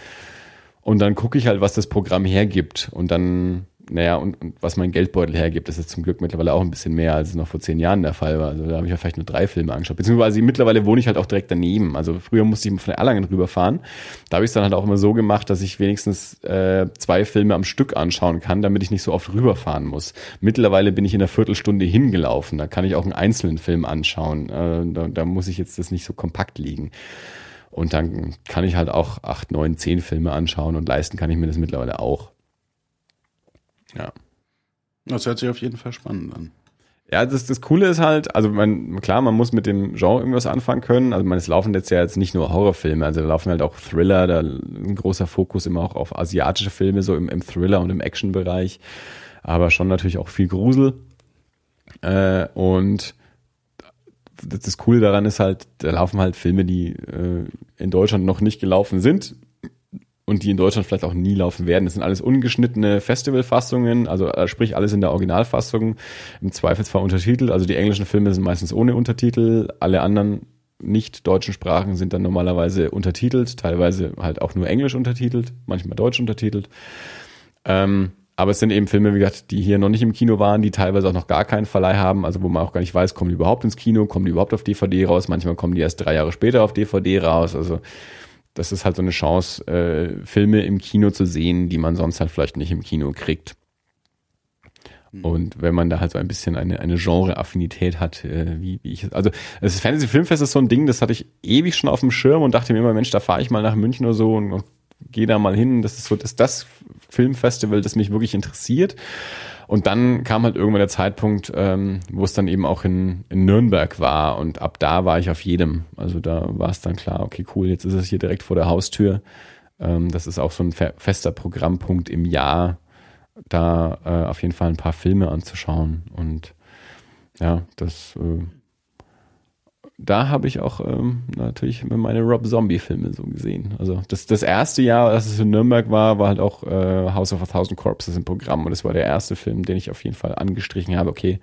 Und dann gucke ich halt, was das Programm hergibt. Und dann naja, und, und was mein Geldbeutel hergibt, das ist zum Glück mittlerweile auch ein bisschen mehr, als es noch vor zehn Jahren der Fall war. Also da habe ich ja vielleicht nur drei Filme angeschaut. Beziehungsweise mittlerweile wohne ich halt auch direkt daneben. Also früher musste ich von Erlangen rüberfahren. Da habe ich es dann halt auch immer so gemacht, dass ich wenigstens äh, zwei Filme am Stück anschauen kann, damit ich nicht so oft rüberfahren muss. Mittlerweile bin ich in einer Viertelstunde hingelaufen. Da kann ich auch einen einzelnen Film anschauen. Äh, da, da muss ich jetzt das nicht so kompakt liegen. Und dann kann ich halt auch acht, neun, zehn Filme anschauen und leisten kann ich mir das mittlerweile auch. Ja. Das hört sich auf jeden Fall spannend an. Ja, das, das Coole ist halt, also man, klar, man muss mit dem Genre irgendwas anfangen können. Also man, es laufen jetzt ja jetzt nicht nur Horrorfilme, also da laufen halt auch Thriller, da ein großer Fokus immer auch auf asiatische Filme, so im, im Thriller- und im Action-Bereich. Aber schon natürlich auch viel Grusel. Äh, und das, das Coole daran ist halt, da laufen halt Filme, die äh, in Deutschland noch nicht gelaufen sind und die in Deutschland vielleicht auch nie laufen werden. Das sind alles ungeschnittene Festivalfassungen, also äh, sprich alles in der Originalfassung, im Zweifelsfall untertitelt. Also die englischen Filme sind meistens ohne Untertitel, alle anderen nicht deutschen Sprachen sind dann normalerweise untertitelt, teilweise halt auch nur Englisch untertitelt, manchmal Deutsch untertitelt. Ähm, aber es sind eben Filme, wie gesagt, die hier noch nicht im Kino waren, die teilweise auch noch gar keinen Verleih haben, also wo man auch gar nicht weiß, kommen die überhaupt ins Kino, kommen die überhaupt auf DVD raus, manchmal kommen die erst drei Jahre später auf DVD raus. Also das ist halt so eine Chance, äh, Filme im Kino zu sehen, die man sonst halt vielleicht nicht im Kino kriegt. Und wenn man da halt so ein bisschen eine, eine Genre-Affinität hat, äh, wie, wie ich, also das Fantasy Filmfest ist so ein Ding, das hatte ich ewig schon auf dem Schirm und dachte mir immer, Mensch, da fahre ich mal nach München oder so und, und gehe da mal hin. Das ist so das, das Filmfestival, das mich wirklich interessiert. Und dann kam halt irgendwann der Zeitpunkt, ähm, wo es dann eben auch in, in Nürnberg war. Und ab da war ich auf jedem. Also da war es dann klar, okay, cool, jetzt ist es hier direkt vor der Haustür. Ähm, das ist auch so ein fe- fester Programmpunkt im Jahr, da äh, auf jeden Fall ein paar Filme anzuschauen. Und ja, das äh, da habe ich auch ähm, natürlich meine Rob Zombie-Filme so gesehen. Also das, das erste Jahr, als es in Nürnberg war, war halt auch äh, House of a Thousand Corpses im Programm und das war der erste Film, den ich auf jeden Fall angestrichen habe. Okay,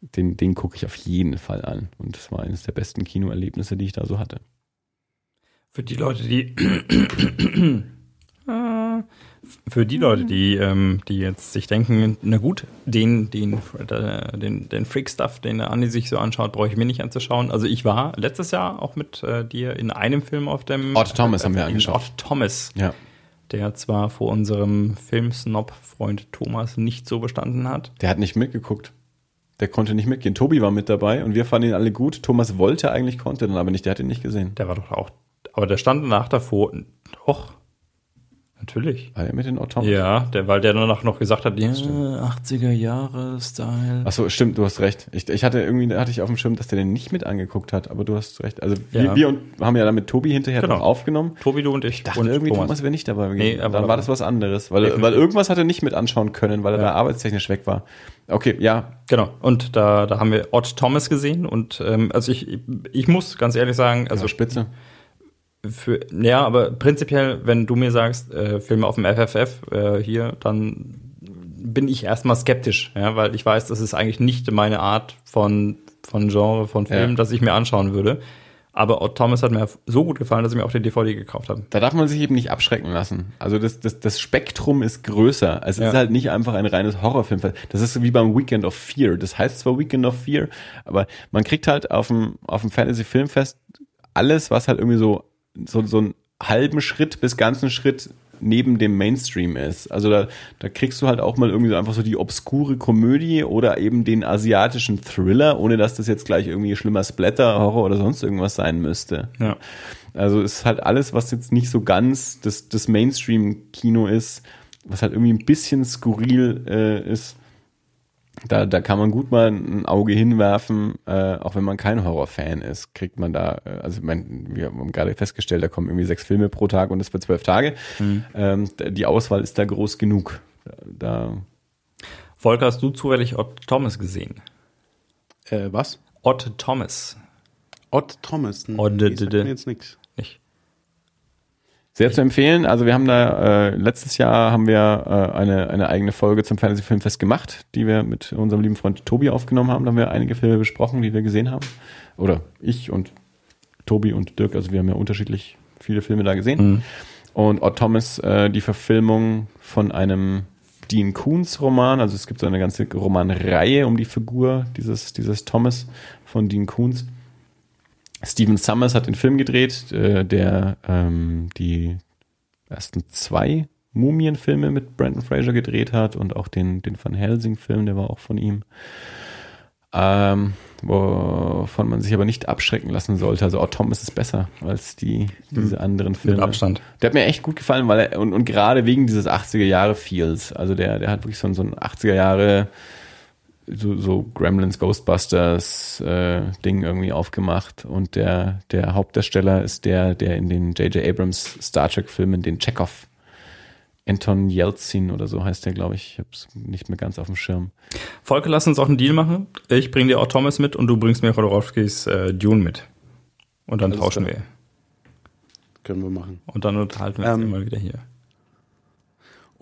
den, den gucke ich auf jeden Fall an. Und das war eines der besten Kinoerlebnisse, die ich da so hatte. Für die Leute, die Ah, für die Leute, die, ähm, die jetzt sich denken, na gut, den, den, äh, den, den Freak-Stuff, den der Andi sich so anschaut, brauche ich mir nicht anzuschauen. Also ich war letztes Jahr auch mit äh, dir in einem Film auf dem Otto Thomas haben wir angeschaut. Otto Thomas, Ja. der zwar vor unserem Filmsnob-Freund Thomas nicht so bestanden hat. Der hat nicht mitgeguckt. Der konnte nicht mitgehen. Tobi war mit dabei und wir fanden ihn alle gut. Thomas wollte eigentlich, konnte dann aber nicht. Der hat ihn nicht gesehen. Der war doch auch, aber der stand danach davor, doch, natürlich. War er mit den Thomas? Ja, der, weil der danach noch gesagt hat, ja, 80er Jahre Style. Ach so, stimmt, du hast recht. Ich, ich hatte irgendwie, da hatte ich auf dem Schirm, dass der den nicht mit angeguckt hat, aber du hast recht. Also wir, Ja. wir und, haben ja dann mit Tobi hinterher Genau. noch aufgenommen. Tobi, du und ich. Ich dachte und irgendwie, Thomas, wäre nicht dabei gewesen. Nee, er war dann war das was anderes, weil, Definitiv. weil irgendwas hat er nicht mit anschauen können, weil er Ja. da arbeitstechnisch weg war. Okay, ja, Genau, und da, da haben wir Ott Thomas gesehen und ähm, also ich, ich muss ganz ehrlich sagen, also also spitze. Für, ja, aber prinzipiell, wenn du mir sagst, äh, Filme auf dem FFF äh, hier, dann bin ich erstmal skeptisch, ja, weil ich weiß, das ist eigentlich nicht meine Art von, von Genre, von Film, Ja. das ich mir anschauen würde. Aber Thomas hat mir so gut gefallen, dass ich mir auch die DVD gekauft habe. Da darf man sich eben nicht abschrecken lassen. Also das, das, das Spektrum ist größer. Es Ja. ist halt nicht einfach ein reines Horrorfilm. Das ist wie beim Weekend of Fear. Das heißt zwar Weekend of Fear, aber man kriegt halt auf dem, auf dem Fantasy Filmfest alles, was halt irgendwie so, so, so einen halben Schritt bis ganzen Schritt neben dem Mainstream ist. Also da, da kriegst du halt auch mal irgendwie so einfach so die obskure Komödie oder eben den asiatischen Thriller, ohne dass das jetzt gleich irgendwie schlimmer Splatter, Horror oder sonst irgendwas sein müsste. Ja. Also es ist halt alles, was jetzt nicht so ganz das, das Mainstream-Kino ist, was halt irgendwie ein bisschen skurril äh, ist. Da, da kann man gut mal ein Auge hinwerfen, äh, auch wenn man kein Horrorfan ist, kriegt man da, äh, also ich mein, wir haben gerade festgestellt, da kommen irgendwie sechs Filme pro Tag und das für zwölf Tage. Ähm, d- die Auswahl ist da groß genug. Da, Volker, hast du zufällig Ott Thomas gesehen? Äh, was? Ott Thomas. Ott Thomas. Nee, Ott, sagt d- d- mir jetzt nichts. Sehr zu empfehlen. Also wir haben da äh, letztes Jahr haben wir äh, eine eine eigene Folge zum Fantasy Filmfest gemacht, die wir mit unserem lieben Freund Tobi aufgenommen haben. Da haben wir einige Filme besprochen, die wir gesehen haben. Oder ich und Tobi und Dirk. Also wir haben ja unterschiedlich viele Filme da gesehen. Und Odd Thomas äh, die Verfilmung von einem Dean Koons Roman. Also es gibt so eine ganze Romanreihe um die Figur dieses dieses Thomas von Dean Koons. Steven Summers hat den Film gedreht, äh, der ähm, die ersten zwei Mumienfilme mit Brandon Fraser gedreht hat und auch den, den Van Helsing-Film, der war auch von ihm. Ähm, wovon man sich aber nicht abschrecken lassen sollte. Also auch Thomas ist besser als die, diese anderen Filme. Mit Abstand. Der hat mir echt gut gefallen, weil er, und, und gerade wegen dieses 80er Jahre Feels. Also der, der hat wirklich so, ein- so ein 80er Jahre so, so Gremlins, Ghostbusters äh, Ding irgendwie aufgemacht. Und der, der Hauptdarsteller ist der, der in den J.J. Abrams Star Trek Filmen den Chekhov Anton Yeltsin oder so heißt der, glaube ich. Ich habe es nicht mehr ganz auf dem Schirm. Volker, lass uns auch einen Deal machen. Ich bring dir Ott Thomas mit und du bringst mir Chodorowskis äh, Dune mit. Und dann Alles tauschen wir. Können wir machen. Und dann unterhalten wir uns Ähm, immer wieder hier.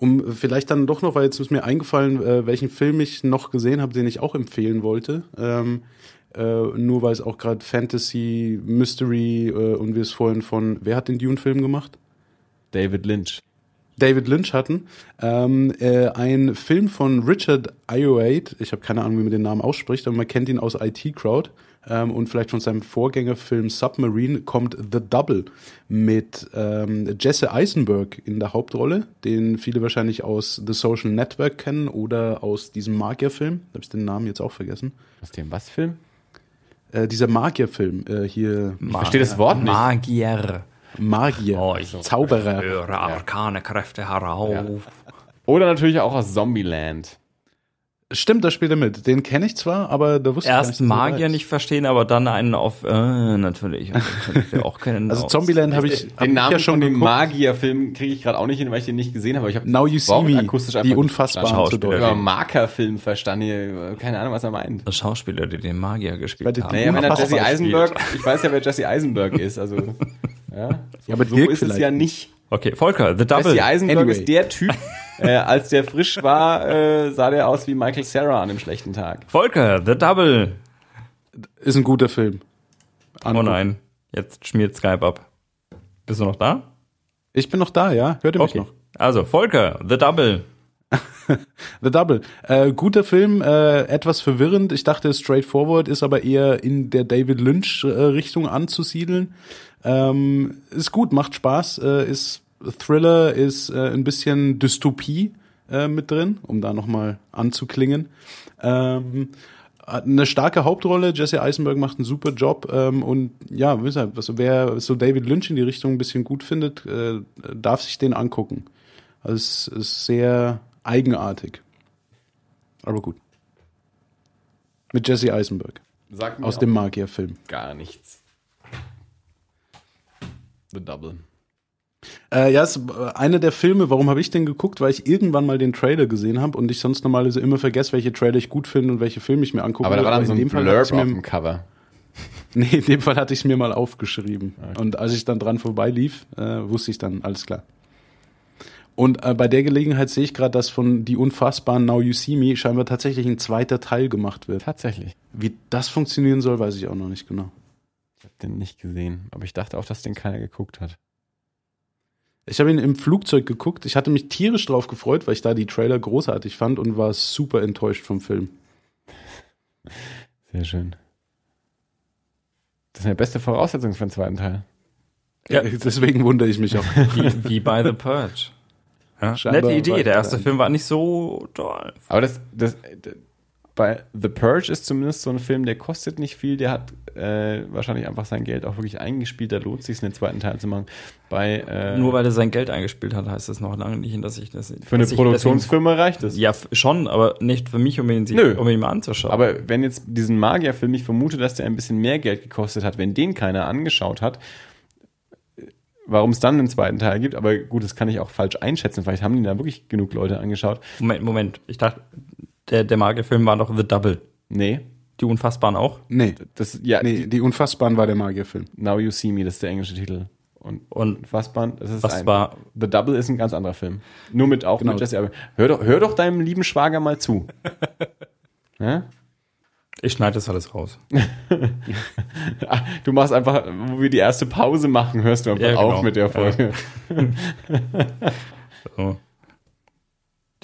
Um vielleicht dann doch noch, weil jetzt ist mir eingefallen, äh, welchen Film ich noch gesehen habe, den ich auch empfehlen wollte. Ähm, äh, nur weil es auch gerade Fantasy, Mystery äh, und wir es vorhin von, wer hat den Dune-Film gemacht? David Lynch. David Lynch hatten. Ähm, äh, ein Film von Richard Ayoade, ich habe keine Ahnung, wie man den Namen ausspricht, aber man kennt ihn aus IT Crowd ähm, und vielleicht von seinem Vorgängerfilm Submarine kommt The Double mit ähm, Jesse Eisenberg in der Hauptrolle, den viele wahrscheinlich aus The Social Network kennen oder aus diesem Magierfilm. Da habe ich den Namen jetzt auch vergessen. Aus dem was Film? Äh, dieser Magierfilm äh, hier. Ich verstehe das Wort nicht. Magier. Magier, Oh, ich Zauberer. Höre arkane Kräfte herauf. Oder natürlich auch aus Zombieland. Stimmt, da spielt er mit. Den kenne ich zwar, aber da wusste ich gar Erst nicht, er da Magier nicht verstehen, aber dann einen auf, äh, natürlich. Natürlich wir auch kennen. Also Zombieland habe ich, hab Den ich Namen ja schon von dem. Magierfilm kriege ich gerade auch nicht hin, weil ich den nicht gesehen habe. aber Ich habe Now You See Me, akustisch die einfach unfassbaren zu. Ja, Markerfilm verstanden. Hier, Keine Ahnung, was er meint. Der Schauspieler, der den Magier gespielt hat. Naja, wenn er Unfassbar Jesse Eisenberg, ich weiß ja, wer Jesse Eisenberg ist, also ja, Ja, aber so ist es ja nicht. nicht. Okay, Volker, The Double. Jesse Eisenberg Anyway. ist der Typ, äh, als der frisch war, äh, sah der aus wie Michael Sarah an einem schlechten Tag. Volker, The Double. Ist ein guter Film. Oh Angucken. nein, jetzt schmiert Skype ab. Bist du noch da? Ich bin noch da, ja. Hört ihr mich Okay. noch? Also, Volker, The Double. The Double. Äh, guter Film, äh, etwas verwirrend. Ich dachte, straightforward ist aber eher in der David Lynch-Richtung anzusiedeln. Ähm, ist gut, macht Spaß, äh, ist Thriller, ist äh, ein bisschen Dystopie äh, mit drin, um da nochmal anzuklingen. Ähm, hat eine starke Hauptrolle, Jesse Eisenberg macht einen super Job ähm, und ja, was, wer so David Lynch in die Richtung ein bisschen gut findet, äh, darf sich den angucken. Also es ist sehr eigenartig. Aber gut. Mit Jesse Eisenberg aus dem Magierfilm. gar nichts. The Double. Äh, ja, ist äh, einer der Filme, warum habe ich den geguckt? Weil ich irgendwann mal den Trailer gesehen habe und ich sonst normalerweise immer vergesse, welche Trailer ich gut finde und welche Filme ich mir angucke. Aber da war dann so in ein dem Fall hatte Blurb auf dem Cover. Nee, in dem Fall hatte ich es mir mal aufgeschrieben. Und als ich dann dran vorbeilief, äh, wusste ich dann, alles klar. Und äh, bei der Gelegenheit sehe ich gerade, dass von Die Unfassbaren Now You See Me scheinbar tatsächlich ein zweiter Teil gemacht wird. Tatsächlich. Wie das funktionieren soll, weiß ich auch noch nicht genau. Ich habe den nicht gesehen, aber ich dachte auch, dass den keiner geguckt hat. Ich habe ihn im Flugzeug geguckt. Ich hatte mich tierisch drauf gefreut, weil ich da die Trailer großartig fand und war super enttäuscht vom Film. Sehr schön. Das ist eine beste Voraussetzung für den zweiten Teil. Ja. Deswegen wundere ich mich auch. Wie, wie bei The Purge. Ja? Nette Idee. Der erste. Film war nicht so toll. Aber das, das, bei The Purge ist zumindest so ein Film, der kostet nicht viel, der hat äh, wahrscheinlich einfach sein Geld auch wirklich eingespielt, da lohnt sich einen zweiten Teil zu machen. Bei, äh, Nur weil er sein Geld eingespielt hat, heißt das noch lange nicht, dass ich das. für eine Produktionsfirma reicht es. Deswegen, ja, schon, aber nicht für mich, um ihn, Nö. um ihn mal anzuschauen. Aber wenn jetzt diesen Magierfilm, ich vermute, dass der ein bisschen mehr Geld gekostet hat, wenn den keiner angeschaut hat, warum es dann einen zweiten Teil gibt, aber gut, das kann ich auch falsch einschätzen. Vielleicht haben die da wirklich genug Leute angeschaut. Moment, Moment. Ich dachte, der, der Magierfilm war doch The Double. Nee, Die Unfassbaren auch. Nee, das, ja, nee, die Unfassbaren war der Magierfilm. Now You See Me, das ist der englische Titel. Und Und Fassband, das ist was ein, war. The Double ist ein ganz anderer Film. Nur mit auch Genau. mit Jesse Eisenberg. Hör doch, hör doch deinem lieben Schwager mal zu. ja? Ich schneide das alles raus. Ah, Du machst einfach, wo wir die erste Pause machen, hörst du einfach Ja, genau. auf mit der Folge. So.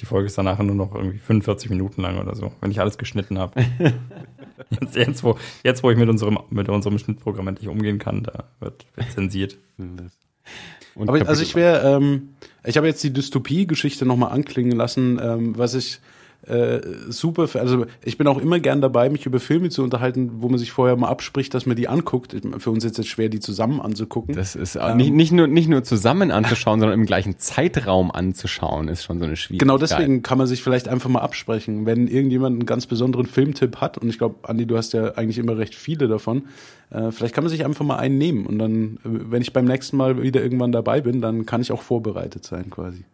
Die Folge ist dann nachher nur noch irgendwie 45 Minuten lang oder so, wenn ich alles geschnitten habe. jetzt, jetzt, wo, jetzt, wo ich mit unserem, mit unserem Schnittprogramm endlich umgehen kann, da wird, wird zensiert. Und Aber ich- also ich wäre, ähm, ich habe jetzt die Dystopie-Geschichte nochmal anklingen lassen, ähm, was ich äh, super, also ich bin auch immer gern dabei, mich über Filme zu unterhalten, wo man sich vorher mal abspricht, dass man die anguckt. Für uns ist jetzt schwer, die zusammen anzugucken. Das ist auch nicht, nicht, nur, nicht nur zusammen anzuschauen, sondern im gleichen Zeitraum anzuschauen, ist schon so eine Schwierigkeit. Genau deswegen kann man sich vielleicht einfach mal absprechen. Wenn irgendjemand einen ganz besonderen Filmtipp hat, und ich glaube, Andi, du hast ja eigentlich immer recht viele davon, äh, vielleicht kann man sich einfach mal einen nehmen. Und dann, äh, wenn ich beim nächsten Mal wieder irgendwann dabei bin, dann kann ich auch vorbereitet sein quasi.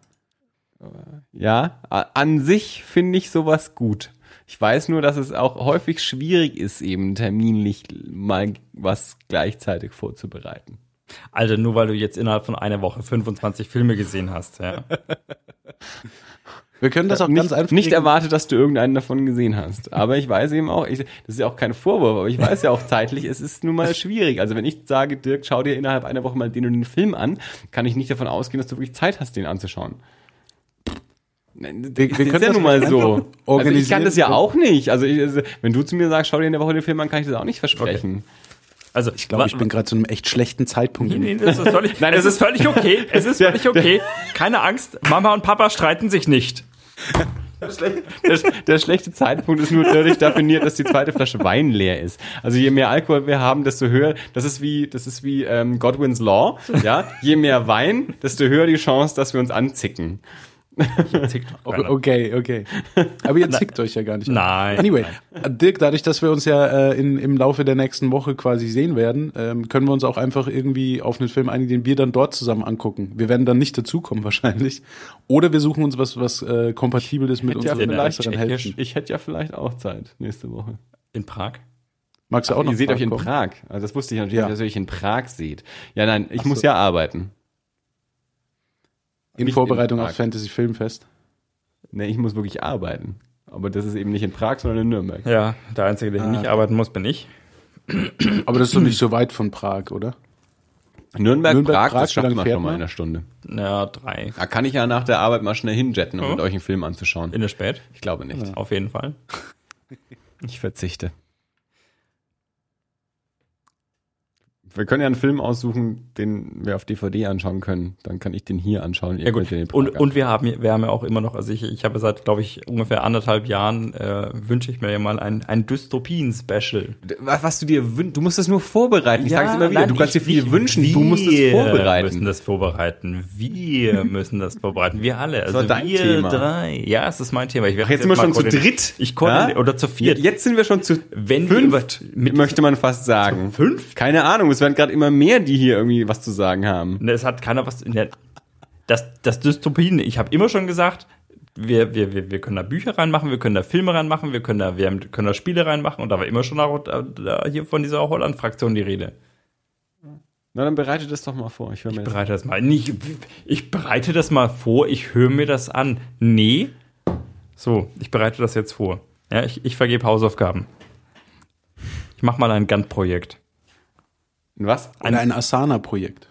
Ja, an sich finde ich sowas gut. Ich weiß nur, dass es auch häufig schwierig ist, eben terminlich mal was gleichzeitig vorzubereiten. Alter, nur weil du jetzt innerhalb von einer Woche 25 Filme gesehen hast, ja. Wir können das auch nicht, ganz einfach. nicht erwartet, dass du irgendeinen davon gesehen hast. Aber ich weiß eben auch, ich, das ist ja auch kein Vorwurf, aber ich weiß ja auch zeitlich, es ist nun mal schwierig. Also wenn ich sage, Dirk, schau dir innerhalb einer Woche mal den und den Film an, kann ich nicht davon ausgehen, dass du wirklich Zeit hast, den anzuschauen. Wir- wir das können ist ja nun mal so. Also ich kann das ja auch nicht. Also, ich, also wenn du zu mir sagst, schau dir in der Woche den Film an, kann ich das auch nicht versprechen. Also Ich glaube, ich bin gerade zu einem echt schlechten Zeitpunkt. Nee, nee, das ist völlig, Nein, es das ist völlig okay. Es ist Der- völlig okay. Keine Angst. Mama und Papa streiten sich nicht. Der, der schlechte Zeitpunkt ist nur dadurch definiert, dass die zweite Flasche Wein leer ist. Also je mehr Alkohol wir haben, desto höher. Das ist wie, das ist wie ähm, Godwin's Law. Ja, je mehr Wein, desto höher die Chance, dass wir uns anzicken. Okay, okay. Aber ihr zickt euch ja gar nicht. Nein. Anyway, Dirk, dadurch, dass wir uns ja äh, in, im Laufe der nächsten Woche quasi sehen werden, ähm, können wir uns auch einfach irgendwie auf einen Film einigen, den wir dann dort zusammen angucken. Wir werden dann nicht dazukommen wahrscheinlich. Oder wir suchen uns was, was äh, kompatibel ist mit ja unseren vielleicht, besseren ich, Hälften. ich hätte ja vielleicht auch Zeit nächste Woche. In Prag? Magst du auch noch Ihr seht euch in kommen? Prag. Also das wusste ich natürlich, Ja. dass ihr euch in Prag seht. Ja, nein, ich Ach so. muss ja arbeiten. In Vorbereitung in auf. Fantasy Filmfest. Nee, ich muss wirklich arbeiten. Aber das ist eben nicht in Prag, sondern in Nürnberg. Ja, der Einzige, der Ah. nicht arbeiten muss, bin ich. Aber das ist doch nicht so weit von Prag, oder? Nürnberg, Nürnberg, Prag, Prag, das schafft man fährt schon mal in einer Stunde. Ja, drei. Da kann ich ja nach der Arbeit mal schnell hinjetten, um Oh. mit euch einen Film anzuschauen. In der Spät? Ich glaube nicht. Auf jeden Fall. Ich verzichte. Wir können ja einen Film aussuchen, den wir auf DVD anschauen können. Dann kann ich den hier anschauen. Ihr Ja gut. Und, und wir haben, wir haben ja auch immer noch, also ich, ich habe seit, glaube ich, ungefähr anderthalb Jahren äh, wünsche ich mir ja mal ein, ein Dystopien-Special. was, was du dir wünschst, du musst das nur vorbereiten. Ich sage es immer wieder. nein, du kannst dir viel wünschen, du wir musst es müssen vorbereiten. das vorbereiten. Wir müssen das vorbereiten. Wir alle. Also war dein wir Thema. drei. Ja, es ist mein Thema. Ich werde Ach, jetzt sind wir schon zu dritt. Ich koordiniere, Ja? oder zu viert. Jetzt sind wir schon zu Wenn fünft, wir mit- möchte man fast sagen. Zu fünft? Keine Ahnung, es werden gerade immer mehr, die hier irgendwie was zu sagen haben. Ne, Es hat keiner was der. Das, das Dystopien, ich habe immer schon gesagt, wir, wir, wir, wir können da Bücher reinmachen, wir können da Filme reinmachen, wir können da, wir können da Spiele reinmachen und da war immer schon auch, da, da hier von dieser Holland-Fraktion die Rede. Na, dann bereite das doch mal vor. Ich Ich das. bereite das mal. Nicht, ich bereite das mal vor, ich höre mir das an. Nee. So, ich bereite das jetzt vor. Ja, ich, ich vergebe Hausaufgaben. Ich mache mal ein Gantt-Projekt. Was? Oder ein Asana-Projekt.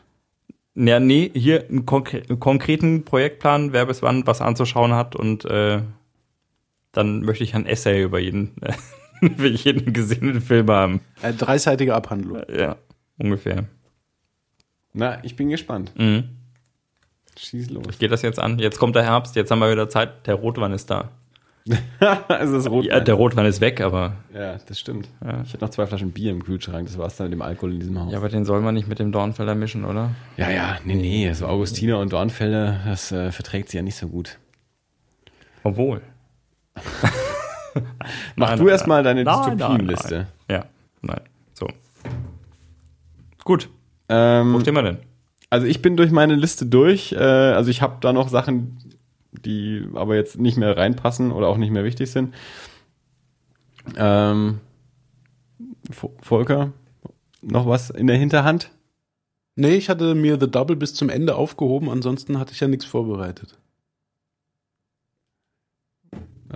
Ja, nee, hier einen, konkre einen konkreten Projektplan, wer bis wann was anzuschauen hat und äh, dann möchte ich ein Essay über jeden, äh, über jeden gesehenen Film haben. Äh, dreiseitige Abhandlung. Ja, ungefähr. Na, ich bin gespannt. Mhm. Schieß los. Geht das jetzt an? Jetzt kommt der Herbst, jetzt haben wir wieder Zeit. Der Rotwein ist da. es ist rot. Ja, der Rotwein ist weg, aber Ja, das stimmt. Ja. Ich hatte noch zwei Flaschen Bier im Kühlschrank. Das war es dann mit dem Alkohol in diesem Haus. ja, aber den soll man nicht mit dem Dornfelder mischen, oder? Ja, ja, nee, nee. So Augustiner und Dornfelder, das äh, verträgt sie ja nicht so gut. Obwohl. Mach Nein, du erstmal deine Dystopienliste. Ja, nein. So. Gut, wo Ähm, stehen wir denn? also ich bin durch meine Liste durch. Äh, also ich habe da noch Sachen, die aber jetzt nicht mehr reinpassen oder auch nicht mehr wichtig sind. Ähm, Vo- Volker, noch was in der Hinterhand? Nee, ich hatte mir The Double bis zum Ende aufgehoben, ansonsten hatte ich ja nichts vorbereitet.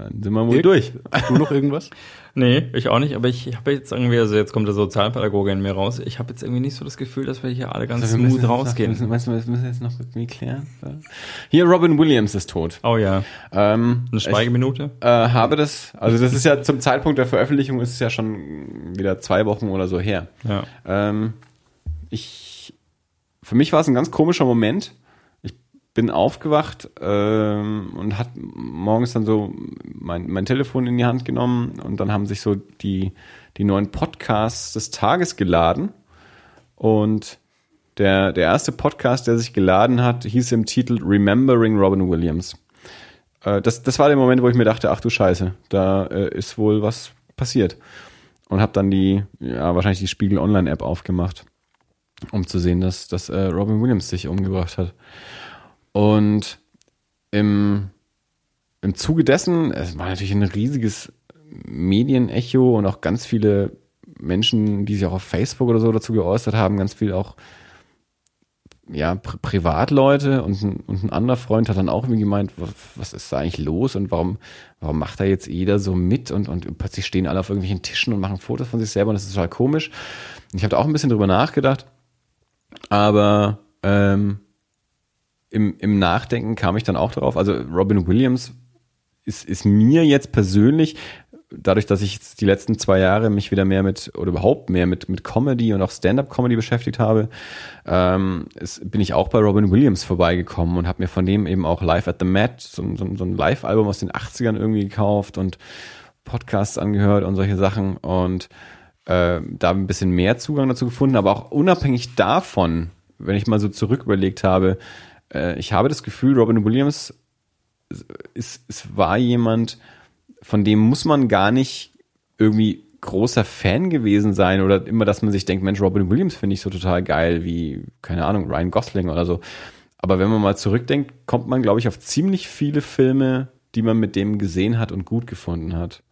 Dann sind wir wohl Dirk? durch. Hast du noch irgendwas? Nee, ich auch nicht, aber ich habe jetzt irgendwie, also jetzt kommt der Sozialpädagoge in mir raus. Ich habe jetzt irgendwie nicht so das Gefühl, dass wir hier alle ganz Also wir smooth rausgehen. Noch, meinst du, wir müssen jetzt noch irgendwie klären? Hier, Robin Williams ist tot. Oh ja, Ähm, eine Schweigeminute. Ich, äh, habe das, also das ist ja zum Zeitpunkt der Veröffentlichung ist es ja schon wieder zwei Wochen oder so her. Ja. Ähm, ich, für mich war es ein ganz komischer Moment. Bin aufgewacht ähm, und hat morgens dann so mein, mein Telefon in die Hand genommen und dann haben sich so die, die neuen Podcasts des Tages geladen. Und der, der erste Podcast, der sich geladen hat, hieß im Titel Remembering Robin Williams. Äh, das, das war der Moment, wo ich mir dachte, ach du Scheiße, da äh, ist wohl was passiert. Und habe dann die, ja, wahrscheinlich die Spiegel Online-App aufgemacht, um zu sehen, dass, dass äh, Robin Williams sich umgebracht hat. Und im, im Zuge dessen, es war natürlich ein riesiges Medienecho und auch ganz viele Menschen, die sich auch auf Facebook oder so dazu geäußert haben, ganz viel auch ja, Pri Privatleute und ein, und ein anderer Freund hat dann auch irgendwie gemeint, was, was ist da eigentlich los und warum, warum macht da jetzt jeder so mit und, und plötzlich stehen alle auf irgendwelchen Tischen und machen Fotos von sich selber und das ist total komisch. Ich habe da auch ein bisschen drüber nachgedacht, aber ähm, im, im Nachdenken kam ich dann auch darauf, also Robin Williams ist, ist mir jetzt persönlich dadurch, dass ich die letzten zwei Jahre mich wieder mehr mit oder überhaupt mehr mit mit Comedy und auch Stand-up-Comedy beschäftigt habe, ähm, es, bin ich auch bei Robin Williams vorbeigekommen und habe mir von dem eben auch Live at the Met, so, so, so ein Live-Album aus den 80ern irgendwie gekauft und Podcasts angehört und solche Sachen und äh, da ein bisschen mehr Zugang dazu gefunden, aber auch unabhängig davon, wenn ich mal so zurück überlegt habe, äh, ich habe das Gefühl, Robin Williams ist, es war jemand, von dem muss man gar nicht irgendwie großer Fan gewesen sein oder immer, dass man sich denkt, Mensch, Robin Williams finde ich so total geil wie, keine Ahnung, Ryan Gosling oder so. Aber wenn man mal zurückdenkt, kommt man, glaube ich, auf ziemlich viele Filme, die man mit dem gesehen hat und gut gefunden hat.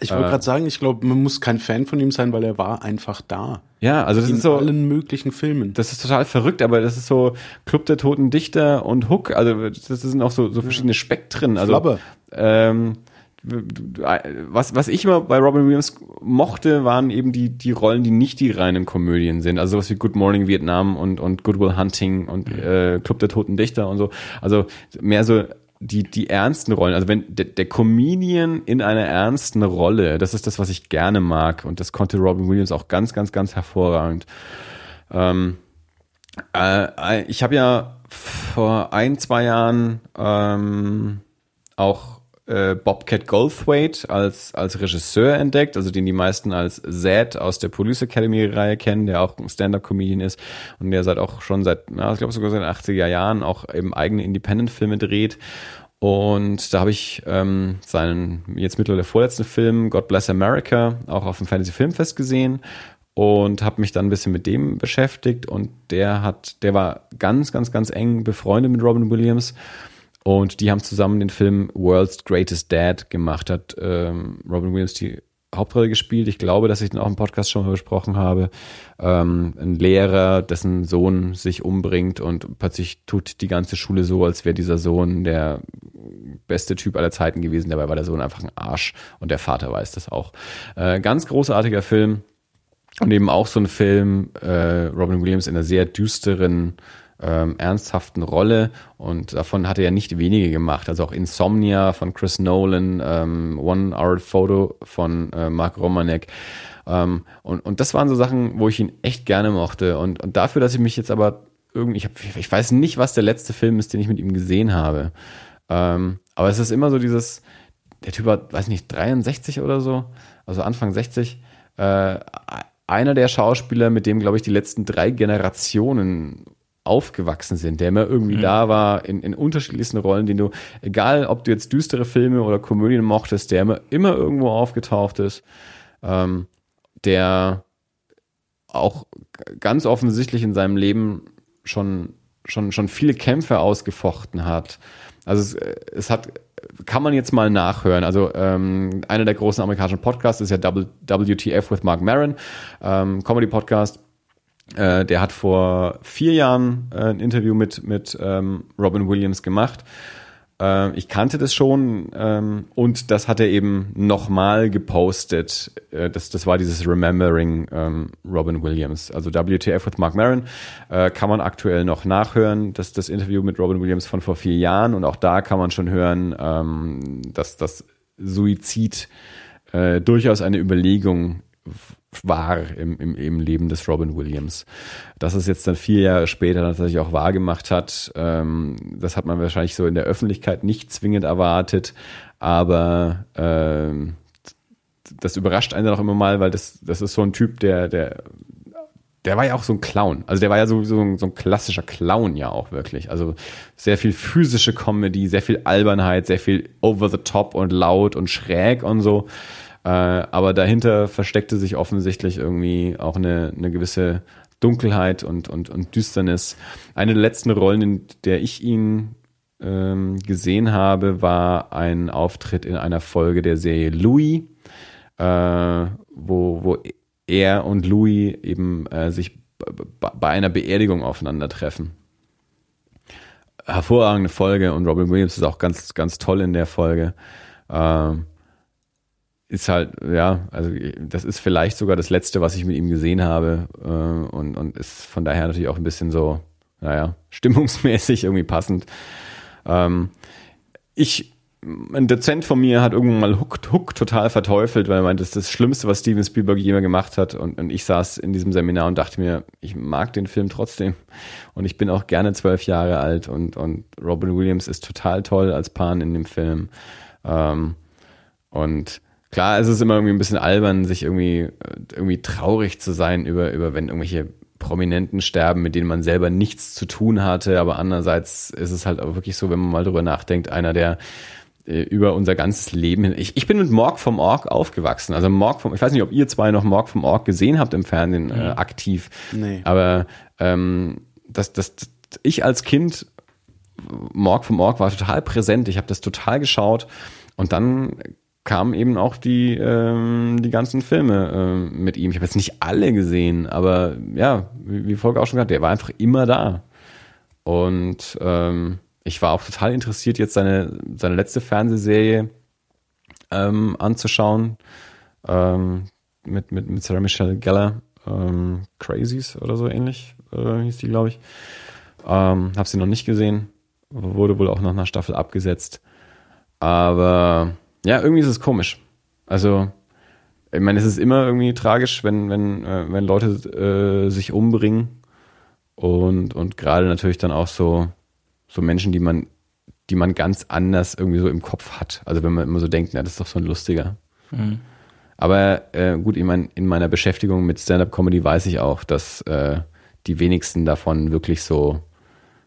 Ich wollte Äh. gerade sagen, ich glaube, man muss kein Fan von ihm sein, weil er war einfach da. Ja, also das in ist so, allen möglichen Filmen. das ist total verrückt, aber das ist so Club der Toten Dichter und Hook, also das sind auch so, so verschiedene Spektren. Also, Flabber. ähm, was, was ich immer bei Robin Williams mochte, waren eben die, die Rollen, die nicht die reinen Komödien sind. Also sowas wie Good Morning Vietnam und, und Good Will Hunting und äh, Club der Toten Dichter und so. Also mehr so die, die ernsten Rollen. Also wenn der, der Comedian in einer ernsten Rolle, das ist das, was ich gerne mag. Und das konnte Robin Williams auch ganz, ganz, ganz hervorragend. Ähm, äh, ich habe ja vor ein, zwei Jahren ähm, auch äh, Bobcat Goldthwait als, als Regisseur entdeckt, also den die meisten als Zed aus der Police Academy Reihe kennen, der auch ein Stand-Up-Comedian ist und der seit auch schon seit, na, ich glaube sogar seit den 80er Jahren auch eben eigene Independent-Filme dreht. Und da habe ich ähm, seinen jetzt mittlerweile vorletzten Film God Bless America auch auf dem Fantasy Filmfest gesehen und habe mich dann ein bisschen mit dem beschäftigt und der hat, der war ganz, ganz, ganz eng befreundet mit Robin Williams und die haben zusammen den Film World's Greatest Dad gemacht, hat ähm, Robin Williams die Hauptrolle gespielt. Ich glaube, dass ich den auch im Podcast schon mal besprochen habe. Ähm, ein Lehrer, dessen Sohn sich umbringt und plötzlich tut die ganze Schule so, als wäre dieser Sohn der beste Typ aller Zeiten gewesen. Dabei war der Sohn einfach ein Arsch und der Vater weiß das auch. Äh, ganz großartiger Film. Und eben auch so ein Film, äh, Robin Williams in einer sehr düsteren, ähm, ernsthaften Rolle. Und davon hat er ja nicht wenige gemacht. Also auch Insomnia von Chris Nolan, ähm, One Hour Photo von äh, Mark Romanek. Ähm, und, und das waren so Sachen, wo ich ihn echt gerne mochte. Und, und dafür, dass ich mich jetzt aber irgendwie, ich, hab, ich weiß nicht, was der letzte Film ist, den ich mit ihm gesehen habe. Ähm, aber es ist immer so dieses, der Typ war, weiß nicht, 63 oder so, also Anfang 60. Äh, einer der Schauspieler, mit dem, glaube ich, die letzten drei Generationen aufgewachsen sind, der immer irgendwie da war in, in unterschiedlichsten Rollen, den du, egal ob du jetzt düstere Filme oder Komödien mochtest, der immer, immer irgendwo aufgetaucht ist, ähm, der auch ganz offensichtlich in seinem Leben schon, schon, schon viele Kämpfe ausgefochten hat. Also es, es hat, kann man jetzt mal nachhören. Also ähm, einer der großen amerikanischen Podcasts ist ja WTF with Mark Maron, ähm, Comedy-Podcast. Äh, der hat vor vier Jahren äh, ein Interview mit, mit ähm, Robin Williams gemacht. Äh, ich kannte das schon ähm, und das hat er eben nochmal gepostet. Äh, das, das war dieses Remembering ähm, Robin Williams. Also WTF with Mark Maron äh, kann man aktuell noch nachhören. Das das Interview mit Robin Williams von vor vier Jahren und auch da kann man schon hören, ähm, dass das Suizid äh, durchaus eine Überlegung war im, im, im Leben des Robin Williams. Dass es jetzt dann vier Jahre später tatsächlich auch wahr gemacht hat, ähm, das hat man wahrscheinlich so in der Öffentlichkeit nicht zwingend erwartet, aber ähm, das überrascht einen dann auch immer mal, weil das, das ist so ein Typ, der, der, der war ja auch so ein Clown. Also der war ja so ein, so ein klassischer Clown ja auch wirklich. Also sehr viel physische Comedy, sehr viel Albernheit, sehr viel over the top und laut und schräg und so. Äh, aber dahinter versteckte sich offensichtlich irgendwie auch eine, eine gewisse Dunkelheit und, und, und Düsternis. Eine der letzten Rollen, in der ich ihn ähm, gesehen habe, war ein Auftritt in einer Folge der Serie Louis, äh, wo, wo er und Louis eben äh, sich bei einer Beerdigung aufeinandertreffen. hervorragende Folge und Robin Williams ist auch ganz, ganz toll in der Folge. Ähm, ist halt, ja, also das ist vielleicht sogar das Letzte, was ich mit ihm gesehen habe äh, und, und ist von daher natürlich auch ein bisschen so, naja, stimmungsmäßig irgendwie passend. Ähm, ich ein Dozent von mir hat irgendwann mal Hook, Hook total verteufelt, weil er meinte, das ist das Schlimmste, was Steven Spielberg jemals gemacht hat. Und, und ich saß in diesem Seminar und dachte mir, ich mag den Film trotzdem. Und ich bin auch gerne zwölf Jahre alt und, und Robin Williams ist total toll als Pan in dem Film. Ähm, und klar, es ist immer irgendwie ein bisschen albern, sich irgendwie, irgendwie traurig zu sein über, über wenn irgendwelche Prominenten sterben, mit denen man selber nichts zu tun hatte. Aber andererseits ist es halt auch wirklich so, wenn man mal drüber nachdenkt, einer der äh, über unser ganzes Leben hin. Ich, ich bin mit Morg vom Org aufgewachsen. Also Morg vom, ich weiß nicht, ob ihr zwei noch Morg vom Org gesehen habt im Fernsehen äh, aktiv. Nee. Aber ähm, das, das, das, ich als Kind, Morg vom Org war total präsent. Ich habe das total geschaut. Und dann kamen eben auch die, ähm, die ganzen Filme ähm, mit ihm. Ich habe jetzt nicht alle gesehen, aber ja, wie, wie Volker auch schon gesagt, der war einfach immer da. Und ähm, ich war auch total interessiert, jetzt seine, seine letzte Fernsehserie ähm, anzuschauen. Ähm, mit, mit, mit Sarah Michelle Gellar. Ähm, Crazies oder so ähnlich äh, hieß die, glaube ich. Ähm, hab sie noch nicht gesehen. Wurde wohl auch nach einer Staffel abgesetzt. Aber ja, irgendwie ist es komisch. Also, ich meine, es ist immer irgendwie tragisch, wenn, wenn, äh, wenn Leute äh, sich umbringen. Und, und gerade natürlich dann auch so so Menschen, die man, die man ganz anders irgendwie so im Kopf hat. Also wenn man immer so denkt, na, das ist doch so ein lustiger. Mhm. Aber äh, gut, ich mein, in meiner Beschäftigung mit Stand-up-Comedy weiß ich auch, dass äh, die wenigsten davon wirklich so,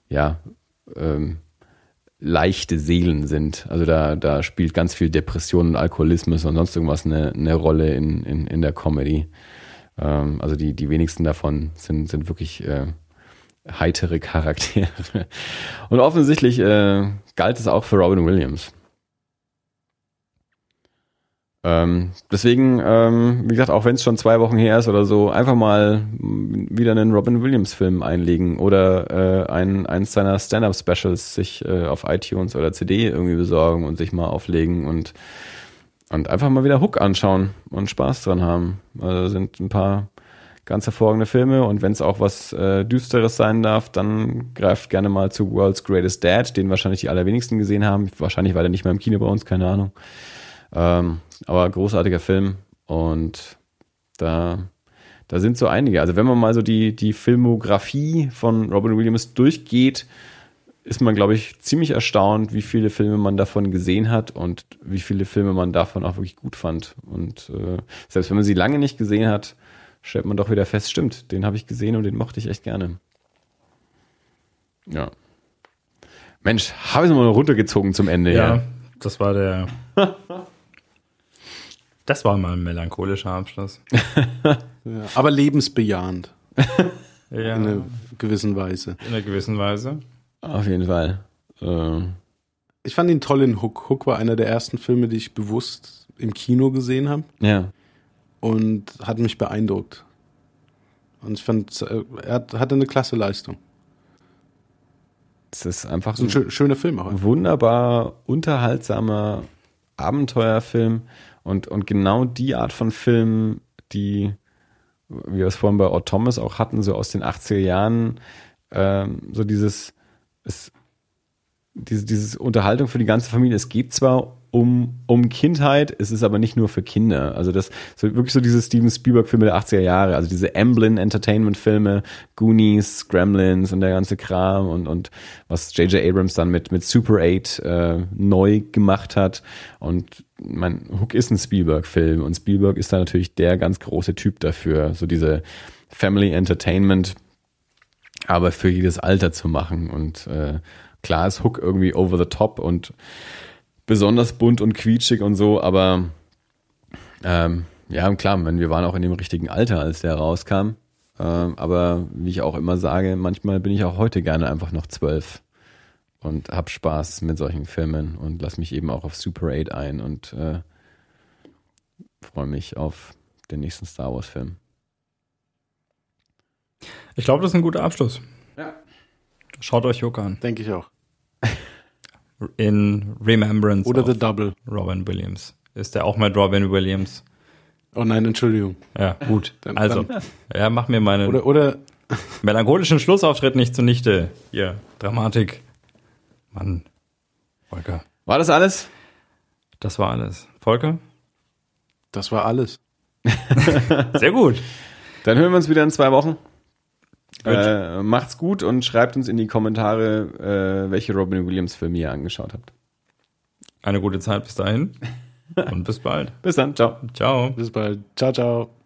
ja, ähm, leichte Seelen sind. Also da, da spielt ganz viel Depression und Alkoholismus und sonst irgendwas eine, eine Rolle in, in, in der Comedy. Ähm, also die, die wenigsten davon sind, sind wirklich äh, heitere Charaktere. Und offensichtlich äh, galt es auch für Robin Williams. Ähm, deswegen, ähm, wie gesagt, auch wenn es schon zwei Wochen her ist oder so, einfach mal wieder einen Robin Williams-Film einlegen oder äh, ein, eins seiner Stand-Up-Specials sich äh, auf iTunes oder CD irgendwie besorgen und sich mal auflegen und, und einfach mal wieder Hook anschauen und Spaß dran haben. Also sind ein paar ganz hervorragende Filme und wenn es auch was äh, Düsteres sein darf, dann greift gerne mal zu World's Greatest Dad, den wahrscheinlich die allerwenigsten gesehen haben. Wahrscheinlich war der nicht mehr im Kino bei uns, keine Ahnung. Ähm, aber großartiger Film und da, da sind so einige. Also wenn man mal so die, die Filmografie von Robin Williams durchgeht, ist man, glaube ich, ziemlich erstaunt, wie viele Filme man davon gesehen hat und wie viele Filme man davon auch wirklich gut fand. Und äh, selbst wenn man sie lange nicht gesehen hat, stellt man doch wieder fest, stimmt, den habe ich gesehen und den mochte ich echt gerne. Ja. Mensch, habe ich es mal runtergezogen zum Ende. Ja, Ja, das war der. das war mal ein melancholischer Abschluss. Ja, aber lebensbejahend Ja, in einer gewissen Weise. in einer gewissen Weise. auf jeden Fall. Ähm, Ich fand ihn toll in Hook. Hook war einer der ersten Filme, die ich bewusst im Kino gesehen habe ja. und hat mich beeindruckt. Und ich fand, äh, er hat- hatte eine klasse Leistung. Es ist einfach So ein schö schöner Film auch. ein wunderbar unterhaltsamer Abenteuerfilm und, und genau die Art von Film, die wie wir es vorhin bei Odd Thomas auch hatten, so aus den 80er Jahren, ähm, so dieses, es, diese, dieses Unterhaltung für die ganze Familie. Es geht zwar um, um Kindheit, es ist aber nicht nur für Kinder. Also das, so wirklich so diese Steven Spielberg-Filme der 80er Jahre, also diese Amblin Entertainment-Filme, Goonies, Gremlins und der ganze Kram und, und was J.J. Abrams dann mit, mit Super 8 äh, neu gemacht hat. Und mein Hook ist ein Spielberg-Film und Spielberg ist da natürlich der ganz große Typ dafür, so diese Family Entertainment, aber für jedes Alter zu machen. Und äh, klar ist Hook irgendwie over the top und besonders bunt und quietschig und so, aber ähm, ja, klar, wenn wir waren auch in dem richtigen Alter, als der rauskam. Ähm, aber wie ich auch immer sage, manchmal bin ich auch heute gerne einfach noch zwölf und hab Spaß mit solchen Filmen und lass mich eben auch auf Super 8 ein und äh, freue mich auf den nächsten Star Wars Film. Ich glaube, das ist ein guter Abschluss. Ja. Schaut euch Hook an. Denke ich auch. in Remembrance Oder of The Double. Robin Williams. Ist der auch mit Robin Williams? Oh nein, Entschuldigung. Ja, gut. Dann- also, ja, mach mir meinen Oder, oder melancholischen Schlussauftritt nicht zunichte. Hier, Dramatik. Mann, Volker. War das alles? Das war alles. Volker? das war alles. Sehr gut. Dann hören wir uns wieder in zwei Wochen. Äh, macht's gut und schreibt uns in die Kommentare, äh, welche Robin Williams Filme ihr angeschaut habt. Eine gute Zeit bis dahin. Und bis bald. Bis dann, ciao. Ciao. Bis bald. Ciao, ciao.